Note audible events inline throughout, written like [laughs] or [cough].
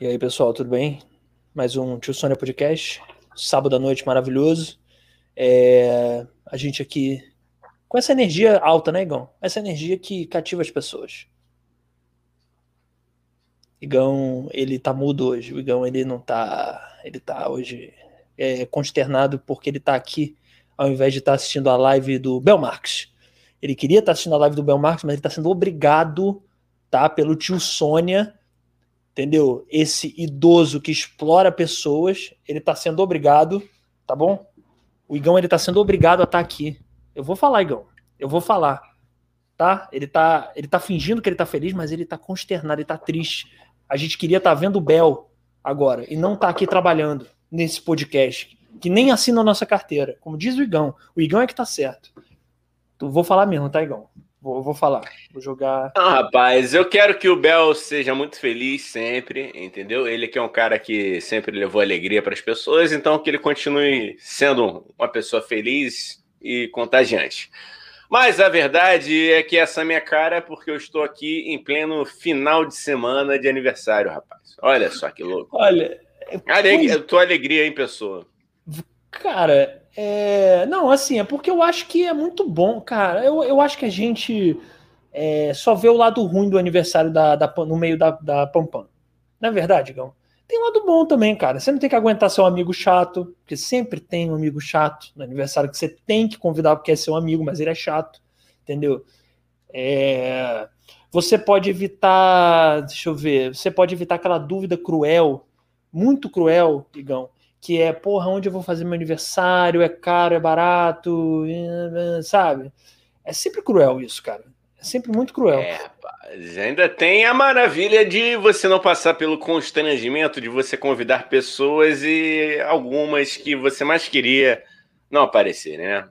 E aí, pessoal, tudo bem? Mais um Tio Sônia Podcast, sábado à noite maravilhoso. É, a gente aqui com essa energia alta, né, Igão? Essa energia que cativa as pessoas. Igão, ele tá mudo hoje. O Igão, ele não tá. Ele tá hoje é, consternado porque ele tá aqui ao invés de estar tá assistindo a live do Belmarx. Ele queria estar tá assistindo a live do Belmarx, mas ele tá sendo obrigado, tá? Pelo tio Sônia entendeu? Esse idoso que explora pessoas, ele tá sendo obrigado, tá bom? O Igão, ele tá sendo obrigado a estar tá aqui. Eu vou falar, Igão. Eu vou falar. Tá? Ele tá, ele tá fingindo que ele tá feliz, mas ele tá consternado, ele tá triste. A gente queria estar tá vendo o Bel agora e não tá aqui trabalhando nesse podcast, que nem assina a nossa carteira. Como diz o Igão, o Igão é que tá certo. Tu vou falar mesmo, tá, Igão? Vou, vou falar. Vou jogar. Não, rapaz, eu quero que o Bel seja muito feliz sempre, entendeu? Ele que é um cara que sempre levou alegria para as pessoas, então que ele continue sendo uma pessoa feliz e contagiante. Mas a verdade é que essa minha cara é porque eu estou aqui em pleno final de semana de aniversário, rapaz. Olha só que louco. Olha. Alegria, tua alegria em pessoa. Cara, é... não, assim, é porque eu acho que é muito bom, cara. Eu, eu acho que a gente é, só vê o lado ruim do aniversário da, da no meio da, da Pampam. Não é verdade, Gão? Tem lado bom também, cara. Você não tem que aguentar seu amigo chato, porque sempre tem um amigo chato no aniversário que você tem que convidar porque é seu amigo, mas ele é chato, entendeu? É... Você pode evitar, deixa eu ver, você pode evitar aquela dúvida cruel, muito cruel, Igão, que é, porra, onde eu vou fazer meu aniversário? É caro, é barato, sabe? É sempre cruel isso, cara. É sempre muito cruel. É, rapaz, ainda tem a maravilha de você não passar pelo constrangimento de você convidar pessoas e algumas que você mais queria não aparecer, né?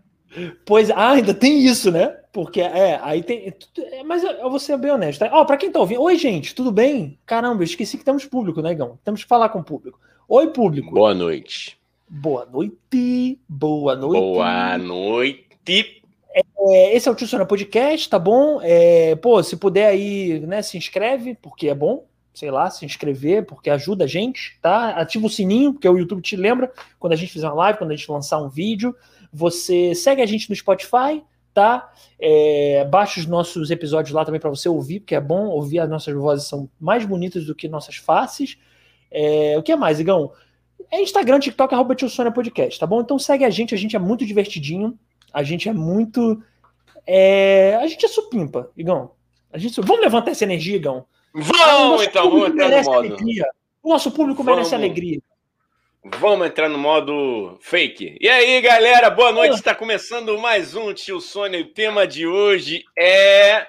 Pois, ah, ainda tem isso, né? Porque, é, aí tem. É, mas eu vou ser bem honesto. Ó, oh, pra quem tá ouvindo, oi, gente, tudo bem? Caramba, eu esqueci que temos público, né, Gão? Temos que falar com o público. Oi, público. Boa noite. Boa noite. Boa noite. Boa noite. É, esse é o Tio Podcast, tá bom? É, pô, se puder aí, né, se inscreve, porque é bom. Sei lá, se inscrever, porque ajuda a gente, tá? Ativa o sininho, porque o YouTube te lembra quando a gente fizer uma live, quando a gente lançar um vídeo. Você segue a gente no Spotify, tá? É, baixa os nossos episódios lá também para você ouvir, porque é bom ouvir as nossas vozes são mais bonitas do que nossas faces. É, o que é mais, Igão? É Instagram, TikTok, arroba Tio Sônia Podcast, tá bom? Então segue a gente, a gente é muito divertidinho, a gente é muito. É... A gente é supimpa, Igão. A gente... Vamos levantar essa energia, Igão. Vamos, então, vamos entrar no modo. Alegria. O nosso público vamos. merece alegria. Vamos entrar no modo fake. E aí, galera, boa noite. Está começando mais um Tio Sônia. O tema de hoje é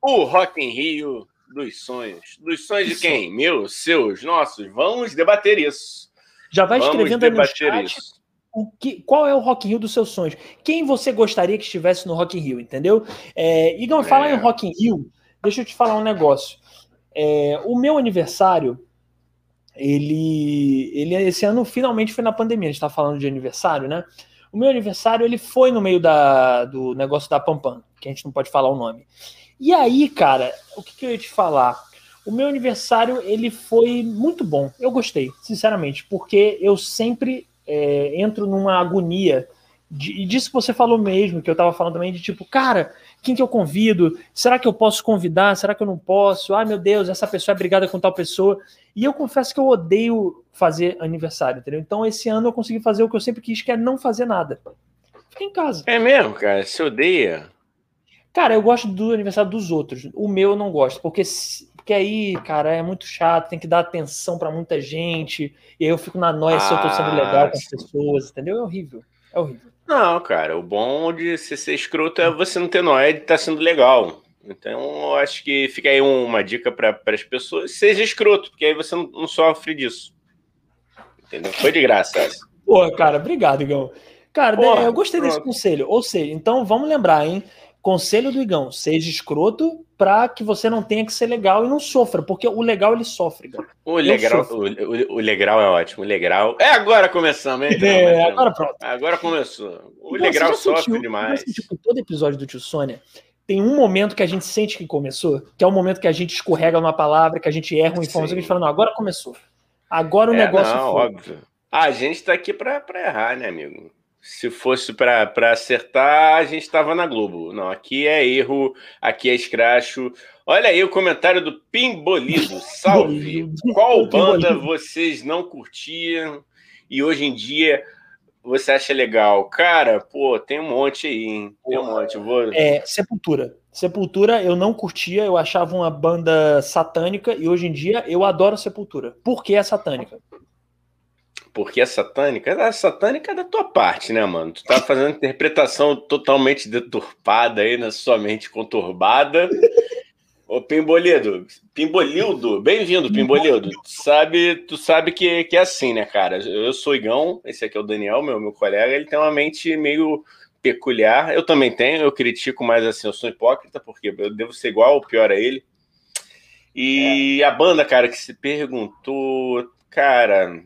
o Rock in Rio dos sonhos. Dos sonhos de quem? Meus, seus, nossos. Vamos debater isso. Já vai Vamos escrevendo aí no chat o que, qual é o Rock in Rio dos seus sonhos. Quem você gostaria que estivesse no Rock in Rio, entendeu? É, Igor, é. falar em Rock in Rio, deixa eu te falar um negócio. É, o meu aniversário, ele, ele esse ano finalmente foi na pandemia. A gente tá falando de aniversário, né? O meu aniversário ele foi no meio da, do negócio da Pampam, que a gente não pode falar o nome. E aí, cara, o que, que eu ia te falar? O meu aniversário ele foi muito bom. Eu gostei, sinceramente, porque eu sempre é, entro numa agonia. E disso que você falou mesmo, que eu tava falando também, de tipo, cara, quem que eu convido? Será que eu posso convidar? Será que eu não posso? Ai, meu Deus, essa pessoa é brigada com tal pessoa. E eu confesso que eu odeio fazer aniversário, entendeu? Então, esse ano eu consegui fazer o que eu sempre quis, que é não fazer nada. Fica em casa. É mesmo, cara? Você odeia? Cara, eu gosto do aniversário dos outros. O meu eu não gosto, porque, porque aí, cara, é muito chato, tem que dar atenção para muita gente, e aí eu fico na noia ah, se eu tô sendo legal com as pessoas, entendeu? É horrível. É horrível. Não, cara, o bom de você ser escroto é você não ter noia de estar tá sendo legal. Então, eu acho que fica aí uma dica para as pessoas: seja escroto, porque aí você não, não sofre disso. Entendeu? Foi de graça essa. Pô, cara, obrigado, Igão. Cara, Porra, eu gostei pronto. desse conselho. Ou seja, então vamos lembrar, hein? Conselho do Igão, seja escroto para que você não tenha que ser legal e não sofra, porque o legal ele sofre, cara. O legal, o, o, o, legal é ótimo, o legal. É agora começamos, hein? É, agora pronto. Agora começou. O então, legal sofre sentiu, demais. Tipo, todo episódio do Tio Sônia tem um momento que a gente sente que começou, que é o momento que a gente escorrega numa palavra, que a gente erra uma informação, que a gente fala, não, agora começou. Agora o é, negócio. Não, foi. óbvio. a gente tá aqui para errar, né, amigo? Se fosse para acertar, a gente estava na Globo. Não, aqui é erro, aqui é escracho. Olha aí o comentário do Pimbolido. [laughs] Salve! Qual banda vocês não curtiam e hoje em dia você acha legal? Cara, pô, tem um monte aí, hein? Tem um monte. vou... É, Sepultura. Sepultura eu não curtia, eu achava uma banda satânica e hoje em dia eu adoro Sepultura. Por que é satânica? Porque é satânica? A satânica é da tua parte, né, mano? Tu tá fazendo interpretação totalmente deturpada aí na sua mente conturbada. Ô, Pimbolido, Pimbolildo, bem-vindo, Pimbolildo. Tu sabe, tu sabe que, que é assim, né, cara? Eu sou Igão, esse aqui é o Daniel, meu, meu colega, ele tem uma mente meio peculiar. Eu também tenho, eu critico, mas assim, eu sou hipócrita, porque eu devo ser igual ou pior a ele. E é. a banda, cara, que se perguntou, cara,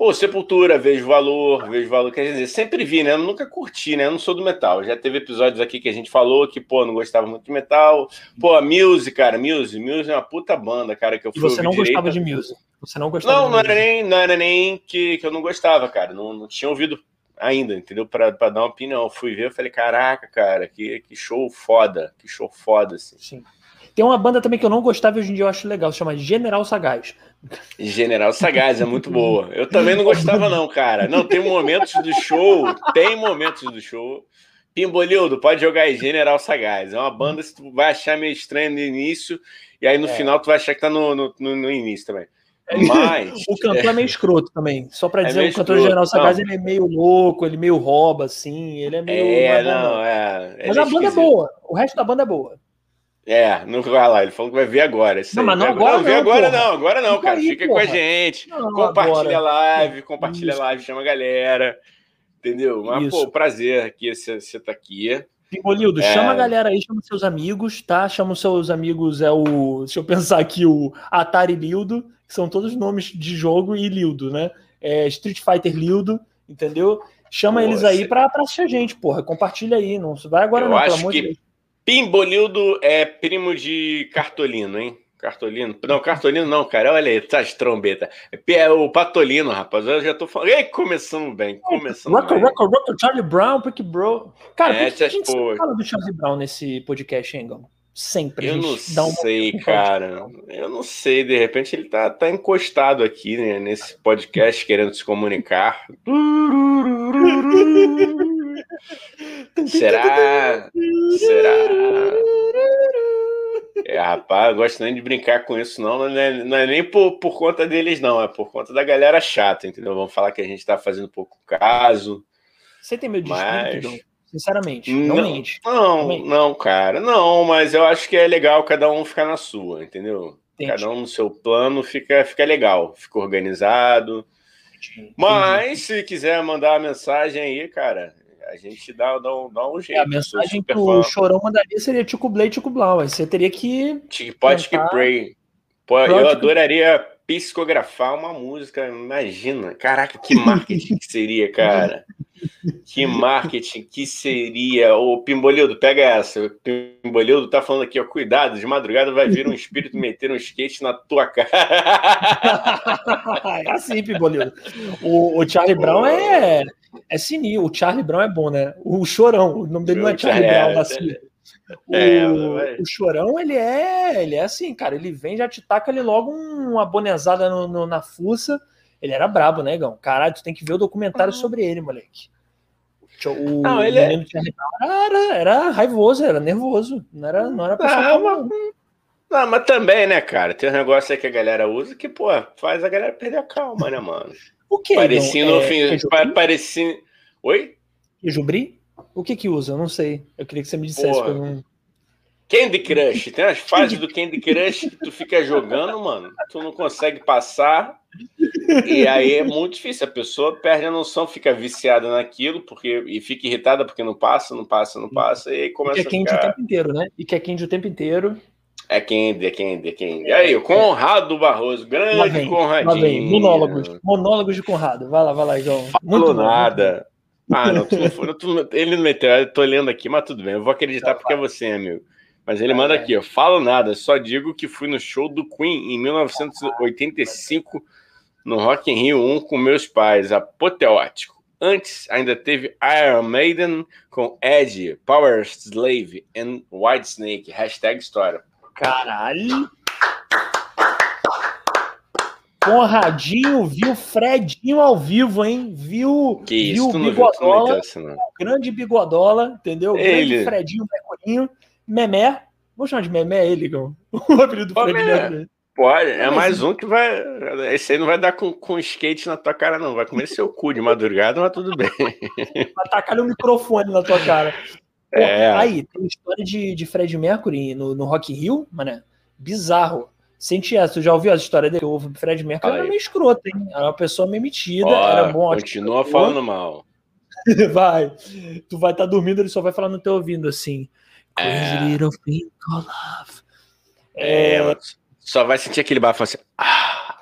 Pô, Sepultura, vejo valor, vejo valor. Quer dizer, sempre vi, né? Eu nunca curti, né? Eu não sou do metal. Já teve episódios aqui que a gente falou que, pô, não gostava muito de metal. Pô, a Muse, cara, Muse. Muse é uma puta banda, cara, que eu fui E você não direita. gostava de Muse? Você não gostava Não, não era nem, não era nem que, que eu não gostava, cara. Não, não tinha ouvido ainda, entendeu? Pra, pra dar uma opinião. Eu fui ver, eu falei, caraca, cara, que, que show foda. Que show foda, assim. Sim. Tem uma banda também que eu não gostava e hoje em dia eu acho legal, se chama General Sagaz. General Sagaz é muito boa. Eu também não gostava, não, cara. Não, tem momentos do show, tem momentos do show. Pimbolildo, pode jogar aí, General Sagaz. É uma banda que tu vai achar meio estranha no início, e aí no é. final tu vai achar que tá no, no, no início também. Mas. o cantor é meio escroto também. Só pra é dizer, é o cantor General Sagaz ele é meio louco, ele meio rouba, assim. Ele é meio. É, não, é. Mas a banda é boa. O resto da banda é boa. É, não vai lá. Ele falou que vai ver agora. Não, mas não agora, não, não, agora não, agora não, cara. Aí, Fica porra. com a gente. Não, compartilha a live, compartilha a live, chama a galera. Entendeu? Mas, Isso. pô, prazer que você tá aqui. Pimbolildo, é... chama a galera aí, chama seus amigos, tá? Chama os seus amigos, é o. Deixa eu pensar aqui, o Atari Lildo, que são todos nomes de jogo e Lildo, né? É Street Fighter Lildo, entendeu? Chama Nossa. eles aí pra, pra assistir a gente, porra. Compartilha aí. Não vai agora, eu não, pelo amor de Deus. Pimbolildo é primo de Cartolino, hein? Cartolino. Não, Cartolino não, cara. Olha aí, tá as trombetas. É o Patolino, rapaz. Eu já tô falando. Ei, começando bem. Começando rock, bem. Rock, rock, Charlie Brown, Pick Bro. Cara, é, por que a gente pô... fala do Charlie Brown nesse podcast, hein, Gão? Sempre. Eu não sei, cara. Eu não sei. De repente ele tá, tá encostado aqui né, nesse podcast querendo se comunicar. [laughs] Será? Será? É, rapaz, eu gosto nem de brincar com isso, não. Não é, não é nem por, por conta deles, não. É por conta da galera chata, entendeu? Vamos falar que a gente tá fazendo pouco caso. Você tem medo de mas... espírito, Sinceramente, não, não mente. Não, não, não, cara, não, mas eu acho que é legal cada um ficar na sua, entendeu? Entendi. Cada um no seu plano fica, fica legal, fica organizado. Entendi. Mas se quiser mandar uma mensagem aí, cara, a gente dá, dá, um, dá um jeito. É, a mensagem que o Chorão mandaria seria Tico Blade, Tico Blau. Você teria que. Pode que pray. Pô, eu adoraria psicografar uma música, imagina. Caraca, que marketing que seria, cara. Que marketing que seria. O Pimbolildo, pega essa. O Pimbolildo tá falando aqui, ó, cuidado, de madrugada vai vir um espírito meter um skate na tua cara. [laughs] é assim, Pimbolildo. O, o Charlie Brown é, é sinistro. O Charlie Brown é bom, né? O Chorão, o nome dele não é Charlie é, Brown, assim. O, é, o Chorão, ele é, ele é assim, cara. Ele vem, já te taca ali logo uma bonezada no, no, na fuça. Ele era brabo, né, Gão? Caralho, tu tem que ver o documentário uhum. sobre ele, moleque. O não, ele é... era, era raivoso, era nervoso. Não era, não era pessoa. Não, mas, não, mas também, né, cara? Tem um negócio aí que a galera usa que, pô, faz a galera perder a calma, né, mano? O que? Parecendo, é, parecendo. Oi? Queijo O que que usa? Eu não sei. Eu queria que você me dissesse. Porra. Não... Candy Crush. Tem as fases do Candy Crush que tu fica jogando, mano. Tu não consegue passar. E aí é muito difícil. A pessoa perde a noção, fica viciada naquilo porque, e fica irritada porque não passa, não passa, não passa. E aí começa e que é quente ficar... o tempo inteiro, né? E que é quente o tempo inteiro. É Candy, é Candy, é Candy. E aí, o Conrado Barroso, grande vem, Conradinho. Monólogos, monólogos de Conrado. Vai lá, vai lá, João. Muito Falou nada. Ah, não, tu, tu, ele não meteu, eu tô lendo aqui, mas tudo bem, eu vou acreditar tá, porque é você, amigo. Mas ele manda aqui, ó. Falo nada, só digo que fui no show do Queen em 1985 no Rock in Rio 1 com meus pais, apoteótico. Antes, ainda teve Iron Maiden com Edge, Power Slave e Whitesnake. Hashtag história. Caralho! Conradinho viu Fredinho ao vivo, hein? Viu, que viu isso, o Bigodola, assim, grande Bigodola, entendeu? Ele. Grande Fredinho Mercurinho, Memé. Vou chamar de Memé ele, Gão. [laughs] O apelido do Pô, Fred Memé. Mercury. Pode, é mais um que vai. Esse aí não vai dar com, com skate na tua cara, não. Vai comer seu cu de madrugada, mas tudo bem. Vai tacar o microfone na tua cara. [laughs] É. Aí, tem história de, de Fred Mercury no, no Rock Rio, mano. Bizarro. Sente essa, tu já ouviu essa história dele? O Fred Mercury Fala era aí. meio escroto, hein? Era uma pessoa meio metida, Ó, era bom. continua falando mal. [laughs] Vai. Tu vai estar dormindo, ele só vai falar no teu ouvido assim. É. little thing called love. É, É, só vai sentir aquele bafo assim. Ah,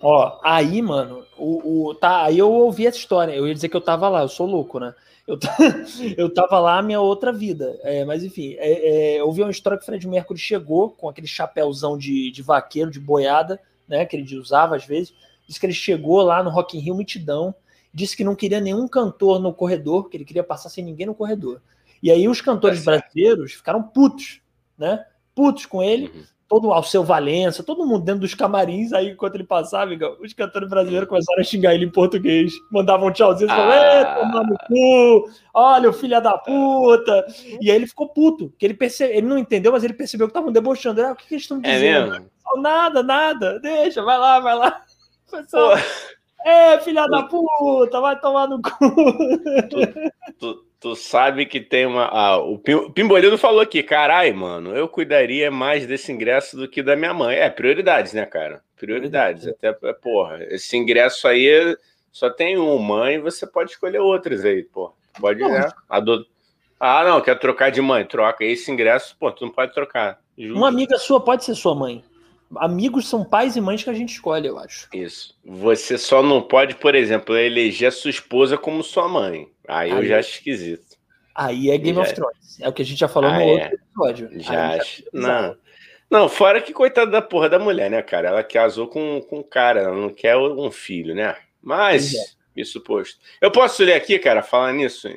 Ó, aí, mano, o, o- tá, aí eu ouvi essa história. Eu ia dizer que eu tava lá, eu sou louco, né? Eu, [laughs] eu tava lá, minha outra vida. É, mas enfim, é, é, eu ouvi uma história que o Fred Mercury chegou com aquele chapéuzão de, de vaqueiro, de boiada, né? Que ele usava às vezes. Disse que ele chegou lá no Rock in Rio mitidão, disse que não queria nenhum cantor no corredor, que ele queria passar sem ninguém no corredor. E aí os cantores Tá brasileiros ficaram putos, né? Putos com ele uhum. Todo ao seu Valença, todo mundo dentro dos camarins, aí enquanto ele passava, os cantores brasileiros começaram a xingar ele em português, mandavam um tchauzinho, Ah. falavam, "Ê, toma no cu, olha o filho da puta, e aí ele ficou puto, que ele percebe, ele não entendeu, mas ele percebeu que estavam debochando, ah, o que, que eles estão É dizendo? "Oh, nada, nada, deixa, vai lá, vai lá. [laughs] Só, é, filha da puta, vai tomar no cu. tu, tu sabe que tem uma. Ah, o Pim- o Pimbolino falou aqui, carai, mano, eu cuidaria mais desse ingresso do que da minha mãe. É, prioridades, né, cara? Prioridades. Até, porra, esse ingresso aí só tem um, mãe, você pode escolher outras aí, porra. Pode, né? Do- Ah, não, quer trocar de mãe, troca. Esse ingresso, pô, tu não pode trocar. Justo. Uma amiga sua pode ser sua mãe. Amigos são pais e mães que a gente escolhe, eu acho. Isso. Você só não pode, por exemplo, eleger a sua esposa como sua mãe. Aí eu Aí- já acho esquisito. Aí é Game Já of é. Thrones. É o que a gente já falou Ah, no é. outro episódio. Já Aí acho. é bizarro. Não. Não, fora que coitada da porra da mulher, né, cara? Ela casou com, com um cara, ela não quer um filho, né? Mas, Pois isso posto. Eu posso ler aqui, cara, falando nisso?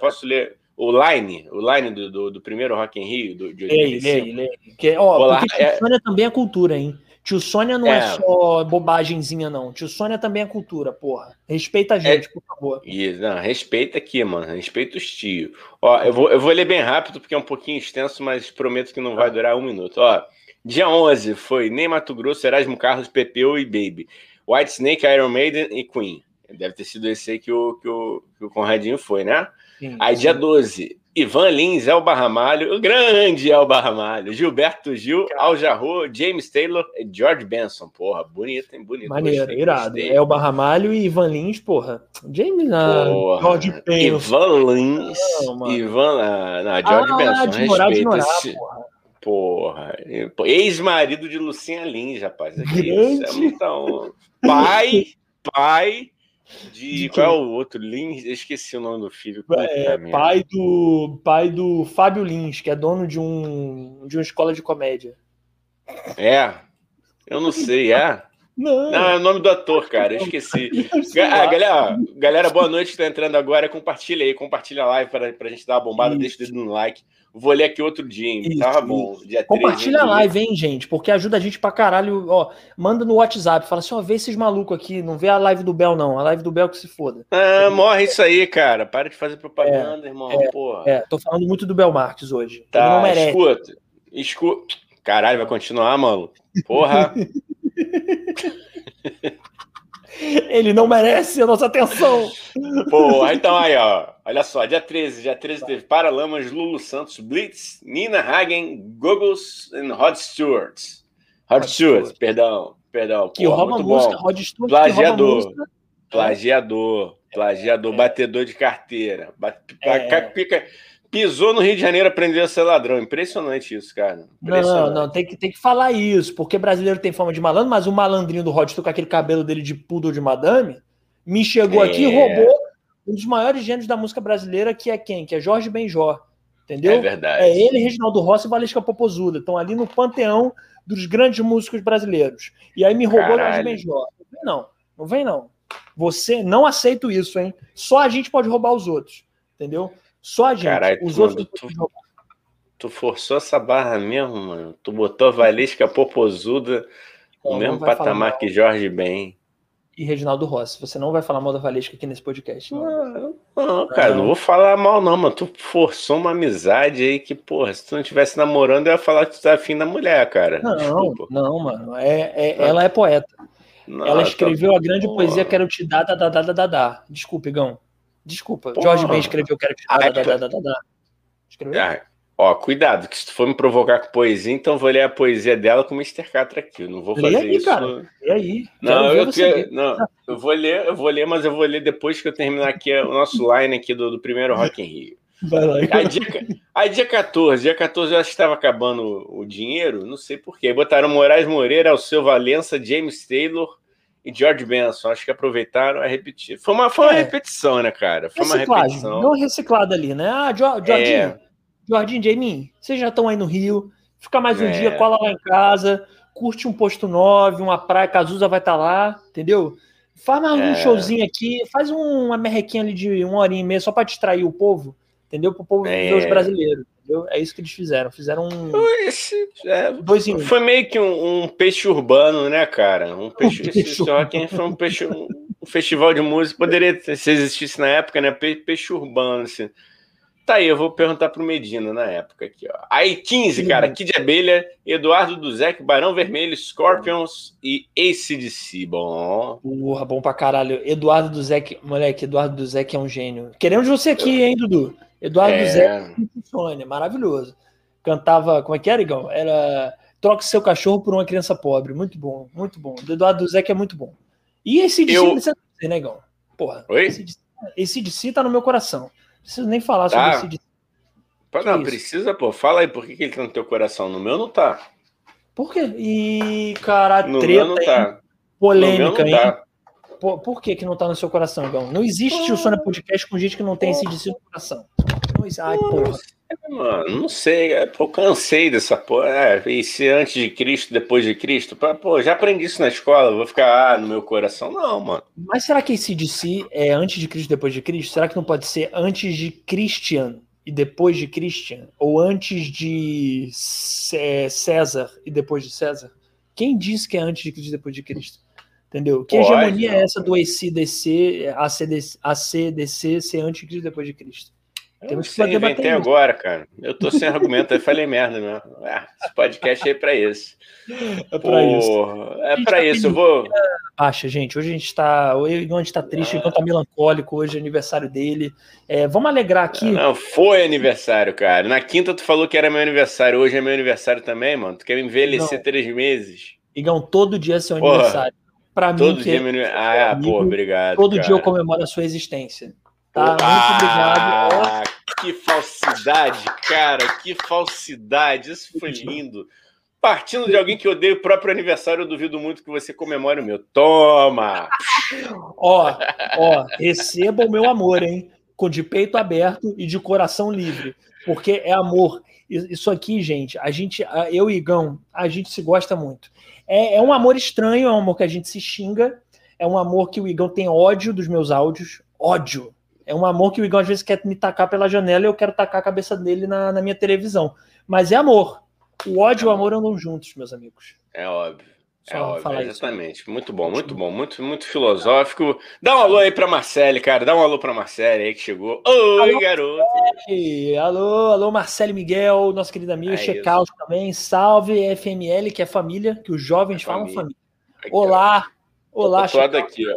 Posso ler o line, o line do, do, do primeiro Rock in Rio, do, de Lê aí, 85? lê aí, lê aí. Que, ó, Vou lá, porque tio é- Sônia também é cultura, hein? Tio Sônia não é. É. só bobagemzinha, não. Tio Sônia também é cultura, porra. Respeita a gente, por favor. Isso, não, respeita aqui, mano. Respeita os tios. Ó, eu vou, eu vou ler bem rápido, porque é um pouquinho extenso, mas prometo que não vai durar um minuto. Ó, dia 11 foi Ney Mato Grosso, Erasmo Carlos, Pepeu e Baby. White Snake, Iron Maiden e Queen. Deve ter sido esse aí que o, que o, que o Conradinho foi, né? Sim, Aí, dia 12, Ivan Lins, Elba Ramalho, o grande Elba Ramalho, Gilberto Gil, Al Jarro, James Taylor e George Benson. Porra, bonito, hein? Bonito. Maneiro, gostei, irado. gostei. É o Barramalho e Ivan Lins, porra. James, ah, Porra, George Payne. Ivan Lins, Não, mano. Ivan, ah, não, George ah, Benson, de morar, de morar, esse- porra. Porra, ex-marido de Lucinha Lins, rapaz. Aqui, Grande. isso é muito Pai, pai de. De qual é o outro Lins? Eu esqueci o nome do filho. Puta É, pai do pai do Fábio Lins, que é dono de um de uma escola de comédia. É, eu não sei, é. Não, Não, é o nome do ator, cara, eu esqueci. [laughs] ah, galera, galera, boa noite que tá entrando agora. Compartilha aí, compartilha a live pra, pra gente dar uma bombada, Isso. deixa o dedo no like. Vou ler aqui outro dia, hein? Isso, Tava bom. Dia 13, Compartilha a né? live, hein, gente? Porque ajuda a gente pra caralho. Ó, manda no WhatsApp, fala assim: ó, vê esses malucos aqui, não vê a live do Bel, não. A live do Bel que se foda. Ah, morre isso aí, cara. Para de fazer propaganda, irmão. Porra. É, tô falando muito do Bel Marques hoje. Ele Tá, não merece. escuta. Escuta. Caralho, vai continuar, mano? Porra. [laughs] Ele não merece a nossa atenção. Porra, então aí, ó. Olha só, dia 13, dia 13 teve Paralamas, Lulu Santos, Blitz, Nina Hagen, Goggles e Rod Stewart. Rod Stewart, perdão, perdão. Que porra, rouba música, bom. Rod Stewart, Plagiador. Plagiador, plagiador, É. batedor de carteira. Bate- É. ca- pica- Pisou no Rio de Janeiro, aprendeu a ser ladrão. Impressionante isso, cara. Não, Impressionante. não, tem que, tem que falar isso, porque brasileiro tem fama de malandro, mas o malandrinho do Rod com aquele cabelo dele de poodle de madame me chegou É. aqui e roubou um dos maiores gênios da música brasileira, que é quem? Que é Jorge Benjor. Entendeu? É verdade. É ele, Reginaldo Rossi e Valesca Popozuda. Estão ali no panteão dos grandes músicos brasileiros. E aí me roubou Jorge Benjor. Não vem não. Não vem não. Você não aceito isso, hein? Só a gente pode roubar os outros. Entendeu? Só a gente. Caralho, os tu, outros tu, tu, forçou essa barra mesmo, mano. Tu botou a Valesca Popozuda no mesmo patamar que Jorge Ben e Reginaldo Rossi. Você não vai falar mal da Valesca aqui nesse podcast. Não, não, não cara, não. não vou falar mal, não, mano. Tu forçou uma amizade aí que, porra, se tu não estivesse namorando, eu ia falar que tu tá afim da mulher, cara. Não, Desculpa. não, mano. É, é ela é poeta. Ela tá escreveu tá... a grande poesia Quero Te Dar, da, da, da, da, da, da. Desculpa, Igão. Desculpa. Porra. Jorge Ben escreveu Quero da, da, da. Escreveu? Ah, Ó, cuidado, que se tu for me provocar com poesia, então vou ler a poesia dela com o Mr. Catra aqui. Eu não vou fazer aí, isso. Cara. E aí? Não, eu, que, não, eu vou ler, eu vou ler, mas eu vou ler depois que eu terminar aqui o nosso line aqui do, do primeiro Rock in Rio. Vai lá. Aí dia, aí dia 14, dia 14 eu acho que estava acabando o, o dinheiro, não sei porquê. Aí botaram Moraes Moreira, Alceu Valença, James Taylor e George Benson. Acho que aproveitaram a repetir. Foi uma, foi uma é. repetição, né, cara? Foi uma repetição. Não reciclada ali, né? Ah, Jorginho. É. Jorginho, Jamie, vocês já estão aí no Rio, fica mais um é. dia, cola lá em casa, curte um posto 9, uma praia, Cazuza vai estar tá lá, entendeu? Faz mais é. um showzinho aqui, faz uma merrequinha ali de uma horinha e meia só para distrair o povo, entendeu? Para o povo é. os brasileiros. Entendeu? É isso que eles fizeram. Fizeram um. Esse, é, dois em um. Foi meio que um, um, peixe urbano, né, cara? Um peixe. Um peixe esse, foi um peixe. Um, um, festival de música. Poderia, se existisse na época, né? Peixe urbano. Assim. Tá aí, eu vou perguntar pro Medina na época aqui, ó. Aí 15, cara, Kid Abelha, Eduardo Duzek, Barão Vermelho, Scorpions e ACDC. Bom. Porra, bom pra caralho. Eduardo Duzek, moleque, Eduardo Duzek é um gênio. Queremos você aqui, hein, Dudu? Eduardo é... Duzek, Sônia, maravilhoso. Cantava, como é que era, Igão? Era Troque seu cachorro por uma criança pobre. Muito bom, muito bom. O Eduardo Duzek é muito bom. E esse de eu... você né, Igão? Porra. Oi? Esse de si tá no meu coração preciso nem falar tá. sobre esse. Pô, não, precisa, pô. Fala aí por que, que ele tá no teu coração. No meu não tá. Por quê? E, cara, no treta, meu não tá. polêmica, hein? Tá. Por, por que, que não tá no seu coração, Gão? Não existe o Sônia Podcast com gente que não tem esse de no coração. Não, ai, porra. Mano, não sei, é, pô, cansei dessa porra. É, e se antes de Cristo, depois de Cristo? Pô, já aprendi isso na escola, vou ficar ah, no meu coração. Não, mano. Mas será que esse de si é antes de Cristo, depois de Cristo? Será que não pode ser antes de Christian e depois de Christian? Ou antes de César e depois de César? Quem disse que é antes de Cristo e depois de Cristo? Entendeu? Que pode, hegemonia é essa do ACDC, ACDC, ACDC ser antes de Cristo e depois de Cristo? Temos que fazer inventei agora, cara. Eu tô sem argumento, aí falei merda mesmo. Ah, esse podcast é para isso. É para isso. É para tá isso. Eu vou. Acha, gente. Hoje a gente tá. Hoje a gente tá triste, ah. tá melancólico. Hoje é aniversário dele. É, vamos alegrar aqui. Não, não, foi aniversário, cara. Na quinta tu falou que era meu aniversário. Hoje é meu aniversário também, mano. Tu quer envelhecer não. três meses. Igão, todo dia é seu Porra. aniversário. Para mim, dia é. Ah, amigo, pô, obrigado. Todo cara. dia eu comemoro a sua existência. Tá, ah, muito obrigado. Que falsidade, cara, que falsidade. Isso foi lindo. Partindo de alguém que odeia o próprio aniversário, eu duvido muito que você comemore o meu. Toma! [laughs] ó, ó, receba o meu amor, hein? Com de peito aberto e de coração livre. Porque é amor. Isso aqui, gente, a gente, eu e Igão, a gente se gosta muito. É, é um amor estranho, é um amor que a gente se xinga, é um amor que o Igão tem ódio dos meus áudios, ódio. É um amor que o Igor às vezes quer me tacar pela janela e eu quero tacar a cabeça dele na, na minha televisão. Mas é amor. O ódio e o amor andam juntos, meus amigos. É óbvio. É óbvio, exatamente. Isso. Muito bom, muito bom, muito, muito filosófico. Dá um alô aí pra Marcele, cara. Dá um alô pra Marcele aí que chegou. Oi, alô, garoto. Marcele. Alô, alô, Marcele Miguel, nosso querido amigo. É Checkout também. Salve FML, que é família, que os jovens é falam família. Aqui, olá, ó. olá. Tô aqui, ó.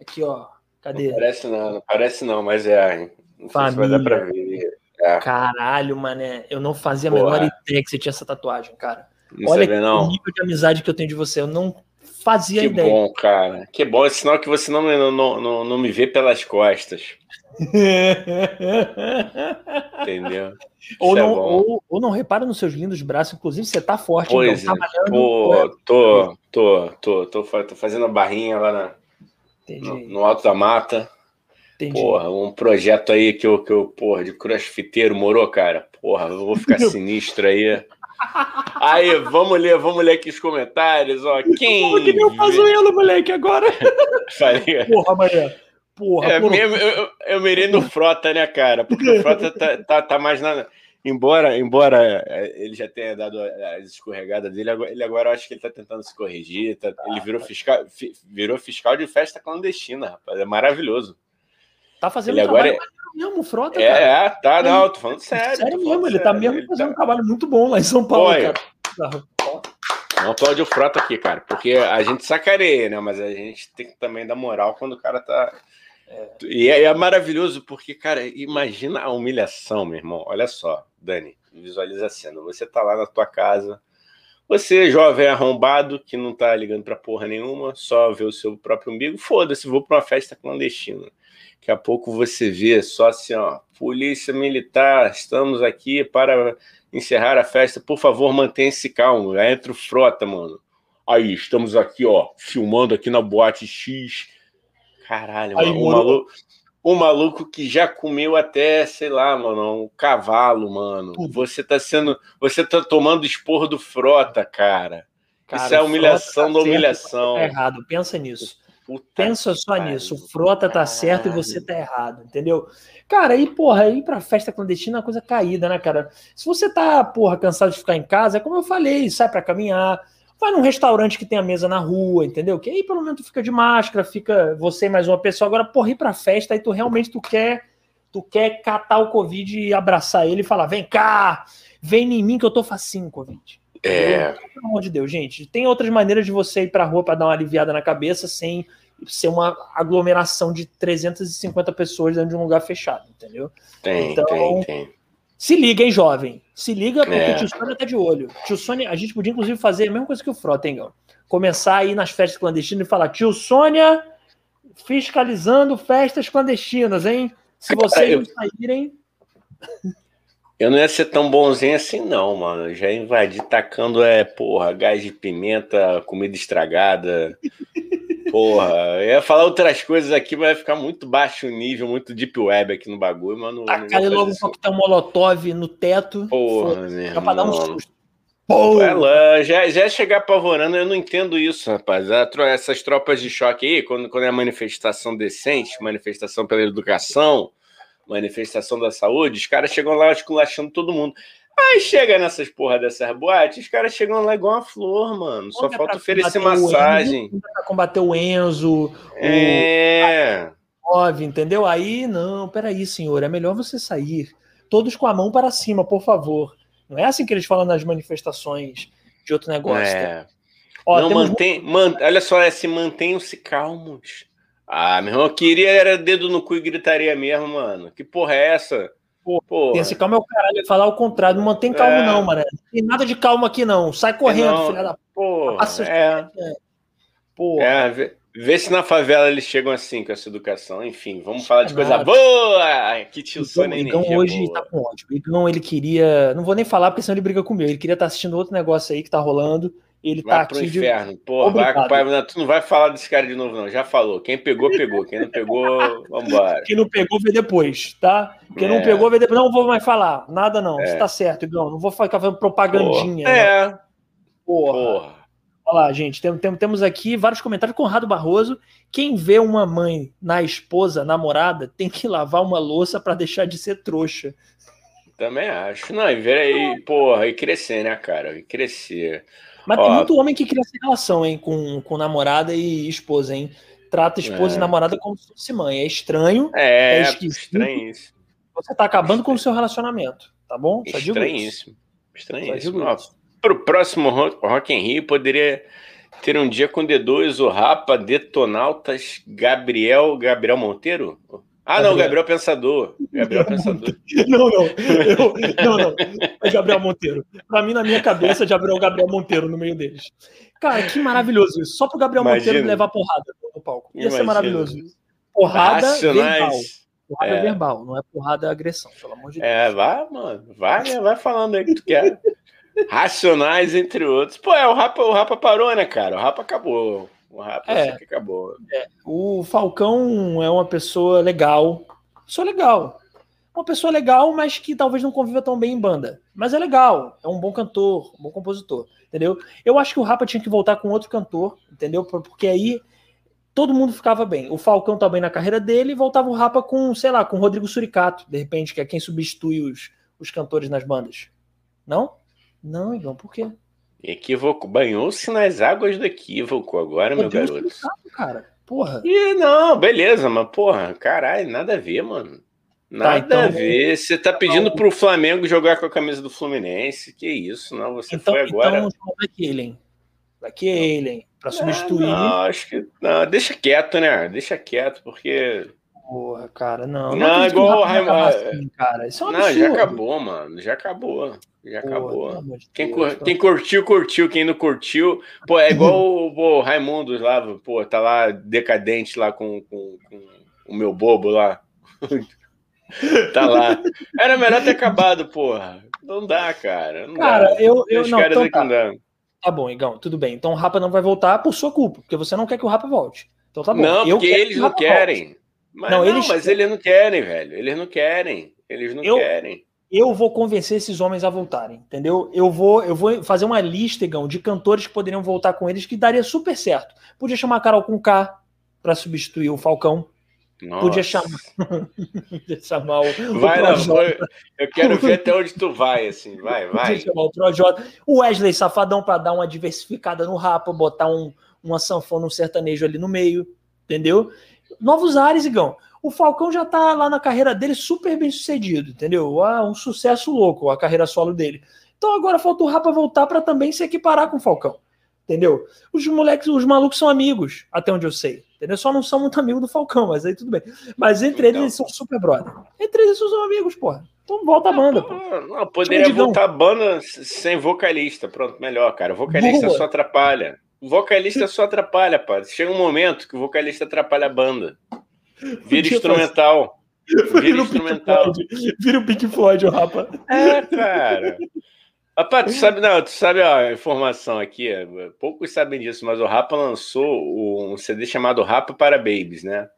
Aqui, ó. Cadê? Não parece não, não parece não, mas é. Não Família. sei se vai dar pra ver. É. Caralho, mané. Eu não fazia a menor ideia que você tinha essa tatuagem, cara. Não Olha que não. nível de amizade que eu tenho de você. Eu não fazia que ideia. Que bom, cara. Que bom. É sinal que você não, não, não, não me vê pelas costas. [laughs] Entendeu? Ou não, é ou, ou, não repara nos seus lindos braços, inclusive você tá forte, pois então, tá é. Pô, tô, tô, tô, tô, tô, fazendo a barrinha lá na, no, no, alto da mata. Entendi. Porra, um projeto aí que eu, que eu, porra, de crossfiteiro morou, cara. Porra, eu vou ficar [laughs] sinistro aí. Aí, vamos ler, vamos ler aqui os comentários, ó. Quem. Como que nem o Pazuelo, moleque, agora? [laughs] Falei. Porra, amanhã. Porra, é, porra. Mesmo, eu, eu mirei no Frota, né, cara? Porque o Frota tá, tá, tá mais na. Embora, embora é, ele já tenha dado as escorregadas dele, ele agora acho que ele tá tentando se corrigir. Tá, ele virou fiscal, virou fiscal de festa clandestina, rapaz. É maravilhoso. Tá fazendo ele um agora trabalho é... mesmo, Frota, é, cara. É, tá, não, tô falando sério. Sério mesmo, falando ele tá sério. tá mesmo ele fazendo tá... um trabalho muito bom lá em São Paulo, Oi. cara. Não aplaude o Frota aqui, cara, porque a gente sacareia, né? Mas a gente tem que também dar moral quando o cara tá. É. E é, é, maravilhoso porque, cara, imagina a humilhação, meu irmão. Olha só, Dani, visualiza a cena. Você tá lá na tua casa, você, jovem arrombado, que não tá ligando pra porra nenhuma, só vê o seu próprio umbigo, foda-se, vou pra uma festa clandestina. Daqui a pouco você vê só assim, ó, polícia militar, estamos aqui para encerrar a festa, por favor, mantenha-se calmo. Aí entra o frota, mano. Aí, estamos aqui, ó, filmando aqui na boate X. Caralho, Aí, mano, o maluco, o maluco que já comeu até, sei lá, mano, um cavalo, mano. Você tá sendo, você tá tomando esporro do frota, cara. cara Isso é humilhação tá da humilhação. Tá errado, pensa nisso. Pensa só nisso. O Frota tá certo e você tá errado, entendeu? Cara, aí, porra, ir pra festa clandestina é uma coisa caída, né, cara? Se você tá, porra, cansado de ficar em casa, é como eu falei, sai para caminhar, vai num restaurante que tem a mesa na rua, entendeu? Que aí pelo menos tu fica de máscara, fica você mais uma pessoa. Agora, porra, ir pra festa, aí tu realmente tu quer, tu quer catar o Covid e abraçar ele e falar: vem cá, vem em mim que eu tô facinho, Covid. É. Pelo amor de Deus, gente. Tem outras maneiras de você ir pra rua pra dar uma aliviada na cabeça sem ser uma aglomeração de 350 pessoas dentro de um lugar fechado, entendeu? Tem, então, tem, tem. Se liga, hein, jovem? Se liga, porque é. o tio Sônia tá de olho. Tio Sônia, a gente podia, inclusive, fazer a mesma coisa que o Frota, hein, Gão? Começar aí nas festas clandestinas e falar, tio Sônia fiscalizando festas clandestinas, hein? Se [laughs] vocês não saírem. Eu não ia ser tão bonzinho assim, não, mano. Eu já invadi tacando, é, porra, gás de pimenta, comida estragada. Porra, eu ia falar outras coisas aqui, mas vai ficar muito baixo o nível, muito deep web aqui no bagulho, mano. Tacar logo um coquetel molotov no teto. Porra, meu pra dar um susto. Porra. já, já chegar apavorando, eu não entendo isso, rapaz. Essas tropas de choque aí, quando, quando é manifestação decente, manifestação pela educação, manifestação da saúde, os caras chegam lá esculachando todo mundo. Aí chega nessas porra dessas boates, os caras chegam lá igual uma flor, mano. Só falta oferecer massagem. Enzo, pra combater o Enzo. É. O... entendeu? Aí, não, peraí, senhor, é melhor você sair. Todos com a mão para cima, por favor. Não é assim que eles falam nas manifestações de outro negócio. É. Tá? Ó, não, mantém, man, olha só, é se mantenham-se calmos. Ah, meu irmão, eu queria era dedo no cu e gritaria mesmo, mano. Que porra é essa? Pô, esse calma é o caralho, falar o contrário. Não mantém calmo, é. não, mano. Não tem nada de calma aqui, não. Sai correndo, não, filha da porra. É. Porra. É, vê, vê, se na favela eles chegam assim com essa educação. Enfim, vamos falar de coisa boa. Que tio Sônia Igão hoje boa. tá com ódio. Igão, ele queria. Não vou nem falar porque senão ele briga comigo. Ele queria estar tá assistindo outro negócio aí que tá rolando. Ele vai tá pro inferno. Porra, vai pai, não, tu não vai falar desse cara de novo, não. Já falou. Quem pegou, pegou. Quem não pegou, vambora. Quem não pegou, vê depois, tá? Quem é. não pegou, vê depois. Não vou mais falar. Nada, não. É. Você tá certo, Igão. Não vou ficar fazendo propagandinha. Porra. É. Porra. Porra. Olha lá, gente. Tem, tem, temos aqui vários comentários. Conrado Barroso. Quem vê uma mãe na esposa, namorada, tem que lavar uma louça para deixar de ser trouxa. Também acho. Não, e ver aí, porra, e crescer, né, cara? E crescer. Mas Ó, tem muito homem que cria essa relação, hein, com, com namorada e esposa, hein? Trata esposa é. e namorada como se fosse mãe. É estranho. É, é estranho isso. Você tá acabando com o seu relacionamento, tá bom? Só Estranhíssimo. Estranhíssimo. Ó, pro próximo Rock in Rio poderia ter um dia com D2, o Rapa, Detonautas, Gabriel, Gabriel Monteiro? Ah, não, Gabriel Pensador. Gabriel Pensador. [laughs] Não, não. Eu, não, não. É Gabriel Monteiro. Para mim, na minha cabeça, já abriu o Gabriel Monteiro no meio deles. Cara, que maravilhoso isso. Só pro Gabriel Imagina. Monteiro levar porrada no palco. Ia Imagina. ser maravilhoso isso. Porrada Racionais. verbal. Porrada é. verbal, não é porrada agressão, pelo amor de é, Deus. É, vai, mano. Vai, né? vai falando aí que tu quer. Racionais, entre outros. Pô, é, o Rapa, o Rapa parou, né, cara? O Rapa acabou. O Rapa é, que acabou. É. O Falcão é uma pessoa legal. Pessoa legal. Uma pessoa legal, mas que talvez não conviva tão bem em banda. Mas é legal. É um bom cantor, um bom compositor. Entendeu? Eu acho que o Rapa tinha que voltar com outro cantor, entendeu? Porque aí todo mundo ficava bem. O Falcão tá bem na carreira dele e voltava o Rapa com, sei lá, com o Rodrigo Suricato, de repente, que é quem substitui os, os cantores nas bandas. Não? Não, Igão, por quê? Equívoco. Banhou-se nas águas do equívoco agora, meu garoto. cara. Porra. E não, beleza, mas porra, caralho, nada a ver, mano. Tá, nada tá, então, a ver. Você tá pedindo pro Flamengo jogar com a camisa do Fluminense. Que isso, não? Você então, foi agora. Então, Black Alien. Black Alien. Pra substituir. Não, não, acho que. Não, deixa quieto, né? Deixa quieto, porque. Porra, cara, não. Não, não igual o Raimundo. Assim, cara. Isso é um não, já acabou, mano. Já acabou. Já acabou. quem, Deus, quem curtiu, curtiu. Quem não curtiu. Pô, é igual o, o Raimundo lá, pô, tá lá decadente lá com, com, com o meu bobo lá. [laughs] tá lá. Era melhor ter acabado, porra. Não dá, cara. Não cara, dá. eu. eu não, então tá. não Tá bom, Igão, tudo bem. Então o Rapa não vai voltar por sua culpa, porque você não quer que o Rapa volte. Então tá bom. Não, eu porque eles não querem. Volte. Mas não, não eles... mas eles não querem, velho. Eles não querem. Eles não eu, querem eu vou convencer esses homens a voltarem, entendeu? Eu vou, eu vou fazer uma lista, Igão, de cantores que poderiam voltar com eles que daria super certo. Podia chamar a Carol com K para substituir o Falcão. Nossa. Podia chamar, [laughs] Podia chamar o, vai, o não, eu quero ver até onde tu vai, assim, vai, vai. Podia chamar o Projota. O Wesley Safadão para dar uma diversificada no rapa, botar um, uma sanfona, um sertanejo ali no meio, entendeu? Novos ares, Igão o Falcão já tá lá na carreira dele super bem sucedido, entendeu? Ah, um sucesso louco a carreira solo dele. Então agora falta o Rapa voltar para também se equiparar com o Falcão, entendeu? Os moleques, os malucos são amigos, até onde eu sei, entendeu? Só não são muito amigos do Falcão, mas aí tudo bem. Mas entre então. eles eles são super brother. Entre eles são amigos, porra. Então volta a banda. Pô. Não, poderia voltar a banda sem vocalista. Pronto, melhor, cara. O vocalista Boa. só atrapalha. O vocalista só atrapalha, pá. Chega um momento que o vocalista atrapalha a banda. Vira instrumental. Vira instrumental. Vira o Pink Floyd, o Rapa. É, cara. Rapaz, tu sabe, não, tu sabe a informação aqui, poucos sabem disso, mas o Rapa lançou um CD chamado Rapa para Babies, né?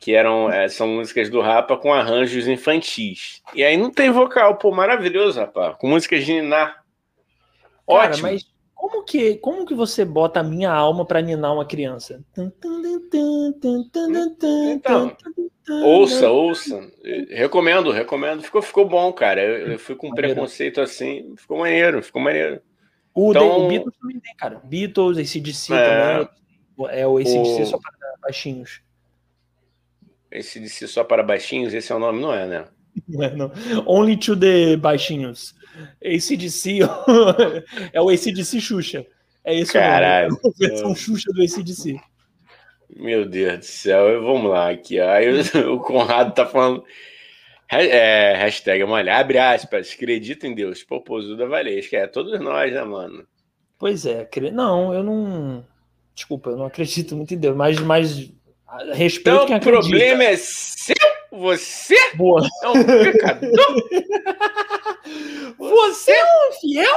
Que eram, é, são músicas do Rapa com arranjos infantis. E aí não tem vocal, pô, maravilhoso, rapaz. Com músicas de ninar. Ótimo. Cara, mas como que, como que você bota a minha alma para ninar uma criança? Então, ouça, ouça. Recomendo, recomendo. Ficou, ficou bom, cara. Eu, eu fui com maneiro. preconceito assim, ficou maneiro, ficou maneiro. O, então, o Beatles também tem, cara. Beatles, ACDC é, também. É o ACDC o... só para baixinhos. ACDC só para baixinhos, esse é o nome, não é, né? Não é, não. Only to the baixinhos. ACDC [laughs] é o ACDC Xuxa. É isso Caralho. A versão Xuxa do ACDC. Meu Deus do céu, vamos lá aqui. Aí [laughs] o Conrado tá falando. É, hashtag molha, abre aspas, acredito em Deus, Popozuda Valesca. É todos nós, né, mano? Pois é, não, eu não. Desculpa, eu não acredito muito em Deus, mas, mas respeito então, quem acredita. O problema é seu, você Boa. é um pecador. [laughs] Você é um infiel?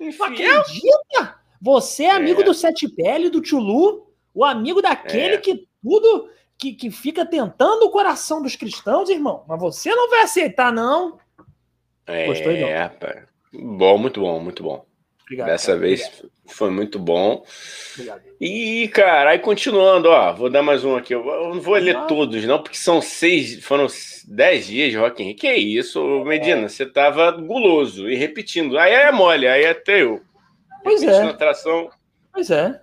Infiel? Acredita? Você é amigo é. do Sete Pele, do Tchulu, o amigo daquele é. que tudo que, que fica tentando o coração dos cristãos, irmão. Mas você não vai aceitar, não. É, Gostou, não? Bom, muito bom, muito bom. Obrigado, Dessa cara, vez obrigado. foi muito bom. Obrigado. E, cara, aí continuando, ó, vou dar mais um aqui. Eu não vou ler ah. todos, não, porque são seis, foram dez dias de Rock in Rio. Que isso, Medina? É. Você tava guloso e repetindo. Aí é mole, aí é teu. Pois é. Atração. Pois é.